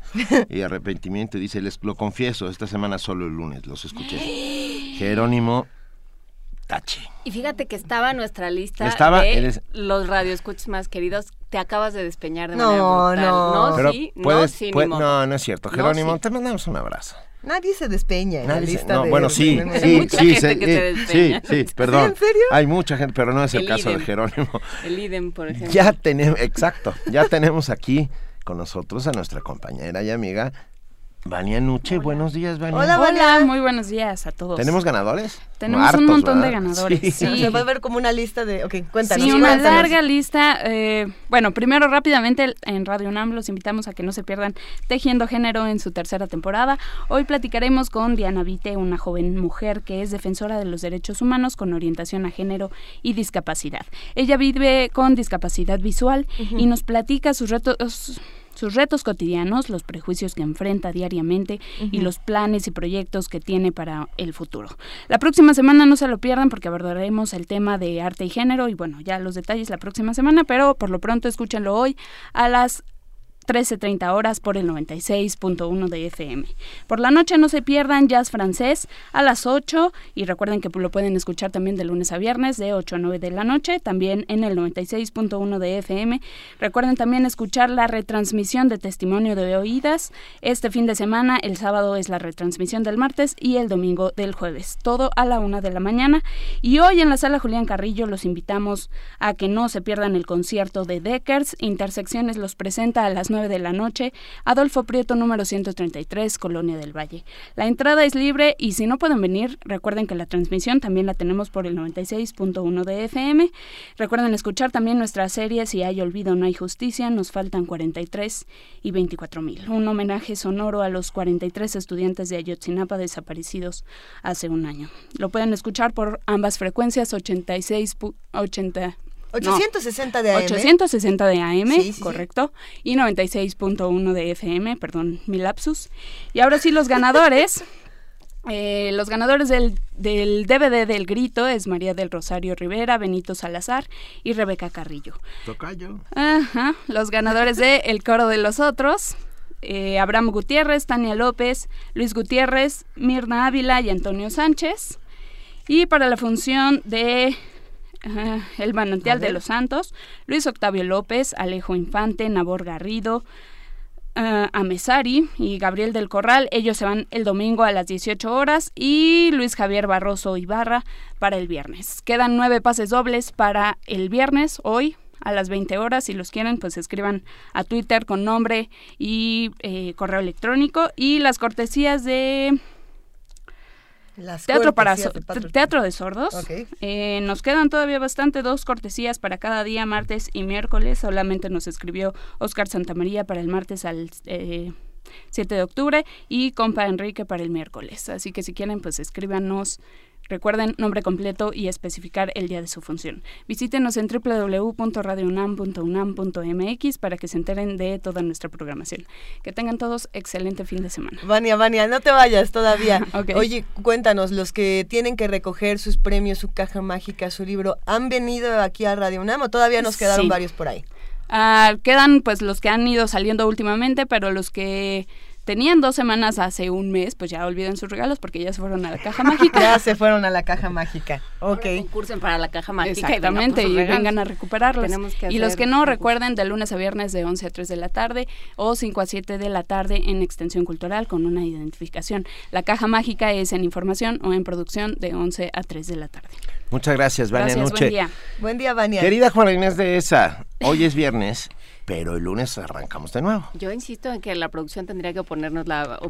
y arrepentimiento y dice, les lo confieso, esta semana solo el lunes los escuché. Jerónimo Tache. Y fíjate que estaba en nuestra lista Estaba, de eres- los radioescuchas más queridos. Te acabas de despeñar de No, manera brutal. no. No, sí, puedes- no, sí, puede- no, no es cierto. No, Jerónimo, sí. te mandamos un abrazo. Nadie se despeña en la Nadie se- lista no, de- bueno, de- sí, de- sí, sí, sí, se eh, sí, perdón. ¿En serio? Hay mucha gente, pero no es el, El caso de. Jerónimo. El idem, por ejemplo. Ya tenemos, exacto, ya tenemos aquí con nosotros a nuestra compañera y amiga Vania Nuche. Buenos días, Vania. Hola, Hola, muy buenos días a todos. ¿Tenemos ganadores? Tenemos Hartos, un montón de ganadores. Sí. Sí, Se va a ver como una lista de... Ok, cuéntanos. Sí, una cuéntanos. larga lista. eh, bueno, primero rápidamente en Radio UNAM los invitamos a que no se pierdan Tejiendo Género en su tercera temporada. Hoy platicaremos con Diana Vite, una joven mujer que es defensora de los derechos humanos con orientación a género y discapacidad. Ella vive con discapacidad visual y nos platica sus retos sus retos cotidianos, los prejuicios que enfrenta diariamente y los planes y proyectos que tiene para el futuro. La próxima semana no se lo pierdan porque abordaremos el tema de arte y género y bueno, ya los detalles la próxima semana, pero por lo pronto escúchenlo hoy a las 13.30 horas por el 96.1 de FM. Por la noche no se pierdan Jazz Francés a las 8 y recuerden que lo pueden escuchar también de lunes a viernes de 8 a 9 de la noche, también en el 96.1 de FM. Recuerden también escuchar la retransmisión de Testimonio de Oídas. Este fin de semana, el sábado es la retransmisión del martes y el domingo del jueves. Todo a la una de la mañana. Y hoy en la sala Julián Carrillo los invitamos a que no se pierdan el concierto de Deckers. Intersecciones los presenta a las 9 de la noche, Adolfo Prieto número 133, Colonia del Valle. La entrada es libre y si no pueden venir, recuerden que la transmisión también la tenemos por el 96.1 de FM. Recuerden escuchar también nuestra serie Si hay olvido no hay justicia, nos faltan 43 y 24 mil. Un homenaje sonoro a los 43 estudiantes de Ayotzinapa desaparecidos hace un año. Lo pueden escuchar por ambas frecuencias 86 80 860 de AM. 860 de AM, correcto. Y 96.1 de FM, perdón, mi lapsus. Y ahora sí, los ganadores. Eh, los ganadores del, del, DVD del Grito es María del Rosario Rivera, Benito Salazar y Rebeca Carrillo. Tocayo. Ajá. Los ganadores de El Coro de los Otros. Eh, Abraham Gutiérrez, Tania López, Luis Gutiérrez, Mirna Ávila y Antonio Sánchez. Y para la función de El Manantial de los Santos, Luis Octavio López, Alejo Infante, Nabor Garrido, uh, Amesari y Gabriel del Corral. Ellos se van el domingo a las 18 horas y Luis Javier Barroso Ibarra para el viernes. Quedan nueve pases dobles para el viernes, hoy, a las 20 horas. Si los quieren, pues escriban a Twitter con nombre y eh, correo electrónico. Y las cortesías de teatro para teatro de sordos. Eh, nos quedan todavía bastante dos cortesías para cada día, martes y miércoles. Solamente nos escribió Oscar Santamaría para el martes al eh, 7 de octubre y compa Enrique para el miércoles. Así que si quieren, pues escríbanos Recuerden nombre completo y especificar el día de su función. Visítenos en www.radiounam.unam.mx para que se enteren de toda nuestra programación. Que tengan todos excelente fin de semana. Vania, Vania, no te vayas todavía. Oye, cuéntanos, los que tienen que recoger sus premios, su caja mágica, su libro, ¿han venido aquí a Radio UNAM o todavía nos quedaron varios por ahí? Ah, quedan pues los que han ido saliendo últimamente, pero los que tenían dos semanas hace un mes, pues ya olviden sus regalos porque ya se fueron a la caja mágica. ya se fueron a la caja mágica. Ok. Concursen para la caja mágica. Exactamente, y, vengan a recuperarlos. y los que no, recuerden de lunes a viernes de 11 a 3 de la tarde o 5 a 7 de la tarde en Extensión Cultural con una identificación. La caja mágica es en información o en producción de 11 a 3 de la tarde. Muchas gracias, Vania gracias, Buen día. Buen día, Vania. Querida Juana Inés de ESA, hoy es viernes pero el lunes arrancamos de nuevo. Yo insisto en que la producción tendría que ponernos la,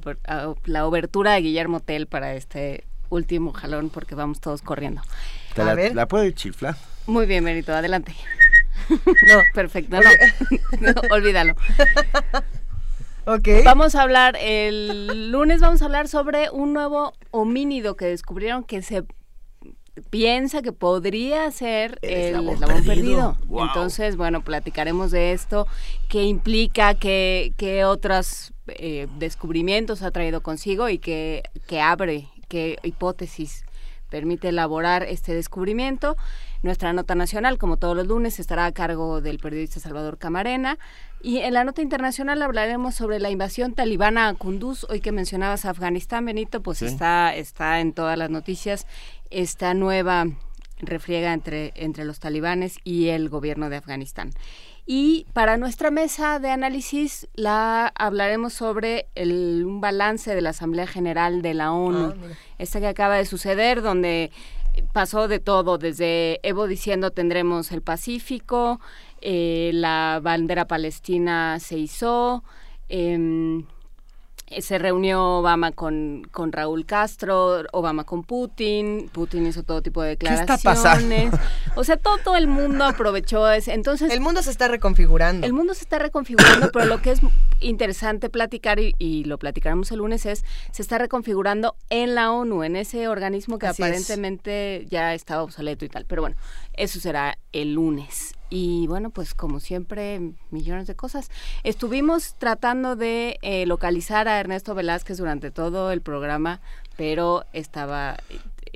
la obertura de Guillermo Tell para este último jalón porque vamos todos corriendo. la, la puedo chiflar? Muy bien, Benito, adelante. No, perfecto, no, olvídalo. Ok. Vamos a hablar, el lunes vamos a hablar sobre un nuevo homínido que descubrieron que se piensa que podría ser el, eslabón, perdido. Entonces, bueno, platicaremos de esto, qué implica, qué, qué otros eh, descubrimientos ha traído consigo y qué, qué abre, qué hipótesis permite elaborar este descubrimiento. Nuestra nota nacional, como todos los lunes, estará a cargo del periodista Salvador Camarena. Y en la nota internacional hablaremos sobre la invasión talibana a Kunduz. Hoy que mencionabas Afganistán, Benito, pues está, está en todas las noticias esta nueva refriega entre, entre los talibanes y el gobierno de Afganistán. Y para nuestra mesa de análisis la hablaremos sobre el, un balance de la Asamblea General de la ONU, ah, esta que acaba de suceder, donde pasó de todo, desde Evo diciendo tendremos el Pacífico, eh, la bandera palestina se hizo, eh, se reunió Obama con, con Raúl Castro, Obama con Putin, Putin hizo todo tipo de declaraciones. O sea, todo, el mundo aprovechó ese. Entonces, el mundo se está reconfigurando. El mundo se está reconfigurando, pero lo que es interesante platicar y, lo platicaremos el lunes es se está reconfigurando en la ONU, en ese organismo que aparentemente ya estaba obsoleto y tal. Pero bueno, eso será el lunes. Y bueno, pues como siempre, millones de cosas. Estuvimos tratando de eh, localizar a Ernesto Velázquez durante todo el programa, pero estaba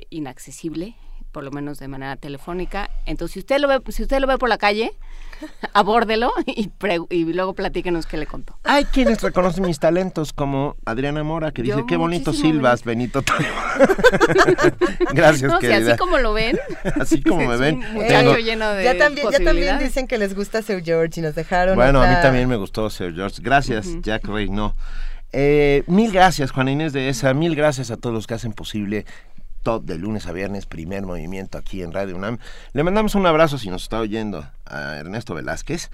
inaccesible por lo menos de manera telefónica. Entonces, si usted lo ve, si usted lo ve por la calle, abórdelo y, y luego platíquenos qué le contó. Hay quienes reconocen mis talentos, como Adriana Mora, que dice, qué bonito silbas, Benito. Gracias, no, así como lo ven. así como me ven. lleno de ya también, ya también dicen que les gusta Sir George y nos dejaron. Bueno, a mí también me gustó Sir George. Gracias, Jack Reyno. Eh, mil gracias, Juana Inés de esa. Mil gracias a todos los que hacen posible de lunes a viernes, primer movimiento aquí en Radio UNAM. Le mandamos un abrazo si nos está oyendo a Ernesto Velázquez.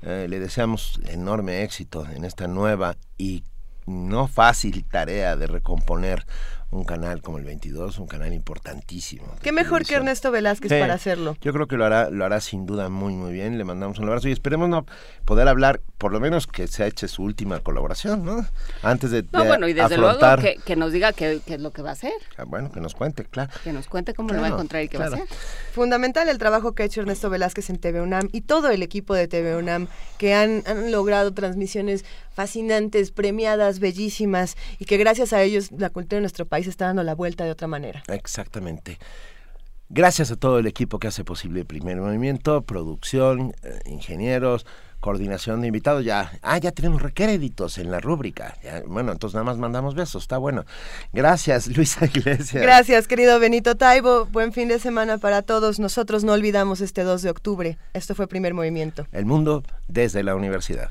Eh, le deseamos enorme éxito en esta nueva y no fácil tarea de recomponer un canal como el 22, un canal importantísimo. Qué mejor que Ernesto Velázquez Sí, para hacerlo. Yo creo que lo hará, lo hará sin duda muy muy bien. Le mandamos un abrazo y esperemos no poder hablar, por lo menos que se eche su última colaboración, ¿no? Antes de, No, de bueno, y desde afrontar, luego que, que nos diga qué, qué es lo que va a hacer, Ah, bueno, que nos cuente, claro. que nos cuente cómo lo va a encontrar y qué va a hacer. Fundamental el trabajo que ha hecho Ernesto Velázquez en TV UNAM y todo el equipo de TV UNAM que han, han logrado transmisiones fascinantes, premiadas, bellísimas y que gracias a ellos la cultura de nuestro país está dando la vuelta de otra manera. Exactamente. Gracias a todo el equipo que hace posible el primer movimiento, producción, eh, ingenieros, coordinación de invitados. Ya, ah, ya tenemos recréditos en la rúbrica. Bueno, entonces nada más mandamos besos, está bueno. Gracias, Luisa Iglesias. Gracias, querido Benito Taibo. Buen fin de semana para todos. Nosotros no olvidamos este 2 de octubre. Esto fue Primer Movimiento. El mundo desde la universidad.